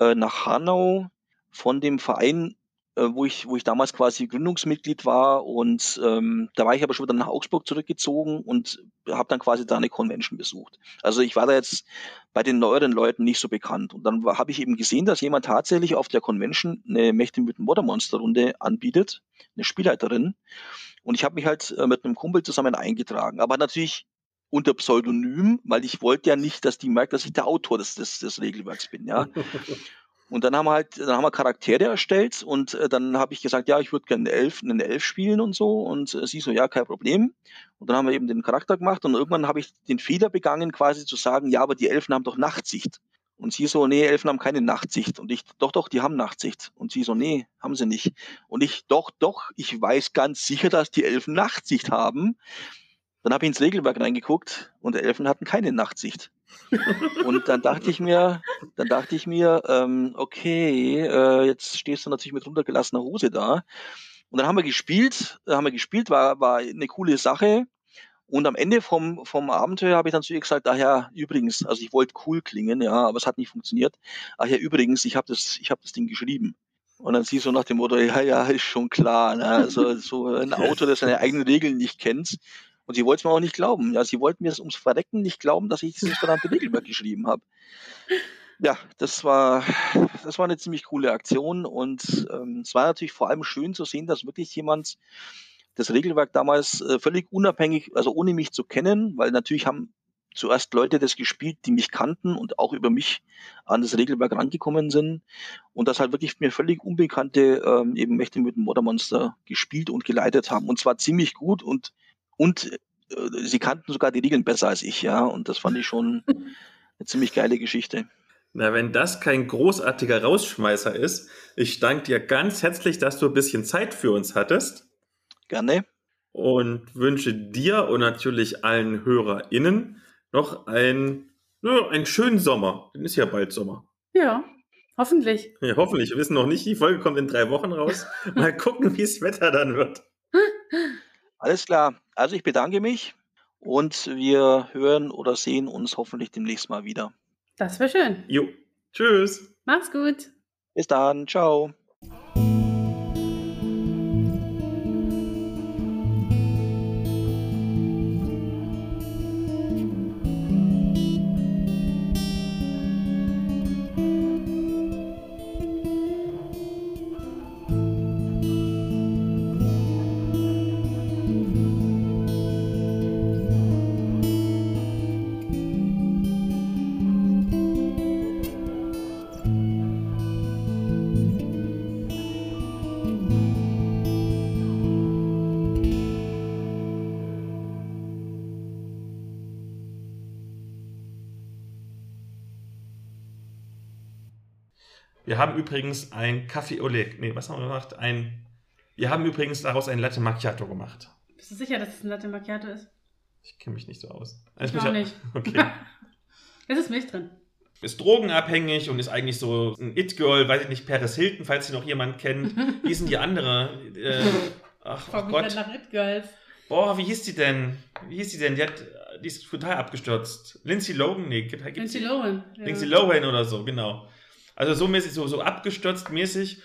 äh, nach Hanau von dem Verein äh, wo ich, wo ich damals quasi Gründungsmitglied war und ähm, da war ich aber schon wieder nach Augsburg zurückgezogen und habe dann quasi da eine Convention besucht. Also ich war da jetzt bei den neueren Leuten nicht so bekannt und dann habe ich eben gesehen, dass jemand tatsächlich auf der Convention eine Mächte mit dem Watermonster Runde anbietet, eine Spielleiterin und ich habe mich halt äh, mit einem Kumpel zusammen eingetragen, aber natürlich unter Pseudonym, weil ich wollte ja nicht, dass die merkt, dass ich der Autor des, des, des Regelwerks bin, ja. Und dann haben wir halt, dann haben wir Charaktere erstellt und äh, dann habe ich gesagt, ja, ich würde gerne Elf, einen Elf spielen und so. Und äh, sie so, ja, kein Problem. Und dann haben wir eben den Charakter gemacht und irgendwann habe ich den Fehler begangen, quasi zu sagen, ja, aber die Elfen haben doch Nachtsicht. Und sie so, nee, Elfen haben keine Nachtsicht. Und ich, doch, doch, die haben Nachtsicht. Und sie so, nee, haben sie nicht. Und ich, doch, doch, ich weiß ganz sicher, dass die Elfen Nachtsicht haben. Dann habe ich ins Regelwerk reingeguckt und Elfen hatten keine Nachtsicht. Und dann dachte ich mir, dann dachte ich mir, ähm, okay, äh, jetzt stehst du natürlich mit runtergelassener Hose da. Und dann haben wir gespielt, äh, haben wir gespielt, war, war eine coole Sache. Und am Ende vom, vom Abenteuer habe ich dann zu ihr gesagt, ach ja, übrigens, also ich wollte cool klingen, ja, aber es hat nicht funktioniert. Ach ja, übrigens, ich habe das, ich habe das Ding geschrieben. Und dann sie so nach dem Motto, ja, ja, ist schon klar. Ne? Also so ein Auto, der seine eigenen Regeln nicht kennt, und sie wollte es mir auch nicht glauben. Ja, sie wollten mir das ums Verrecken nicht glauben, dass ich dieses verdammte Regelwerk geschrieben habe. Ja, das war, das war eine ziemlich coole Aktion und ähm, es war natürlich vor allem schön zu sehen, dass wirklich jemand das Regelwerk damals äh, völlig unabhängig, also ohne mich zu kennen, weil natürlich haben zuerst Leute das gespielt, die mich kannten und auch über mich an das Regelwerk rangekommen sind und das halt wirklich mir völlig unbekannte ähm, eben Mächte mit dem Watermonster gespielt und geleitet haben und zwar ziemlich gut und und äh, sie kannten sogar die Regeln besser als ich, ja. Und das fand ich schon eine ziemlich geile Geschichte. Na, wenn das kein großartiger Rausschmeißer ist, ich danke dir ganz herzlich, dass du ein bisschen Zeit für uns hattest. Gerne. Und wünsche dir und natürlich allen HörerInnen noch einen, ja, einen schönen Sommer. Denn ist ja bald Sommer. Ja, hoffentlich. Ja, hoffentlich. Wir wissen noch nicht, die Folge kommt in drei Wochen raus. Mal gucken, wie das Wetter dann wird. Alles klar. Also ich bedanke mich und wir hören oder sehen uns hoffentlich demnächst mal wieder. Das wäre schön. Jo. Tschüss. Mach's gut. Bis dann. Ciao. Haben übrigens ein Kaffee Oleg. Nee, was haben wir gemacht? Ein. Wir haben übrigens daraus ein Latte Macchiato gemacht. Bist du sicher, dass es ein Latte Macchiato ist? Ich kenne mich nicht so aus. Ich muss auch nicht. Okay. Es ist Milch drin. ist drogenabhängig und ist eigentlich so ein It-Girl, weiß ich nicht, Paris Hilton, falls Sie noch jemand kennen. Wie ist denn die andere? Äh, ach, oh Gott. nach It Girls. Boah, wie hieß die denn? Wie hieß die denn? Die, hat, die ist total abgestürzt. Lindsay Logan? Nee, gibt, Lindsay? Lohan. Ja. Lindsay Lohan oder so, genau. Also so mäßig, so, so abgestürzt mäßig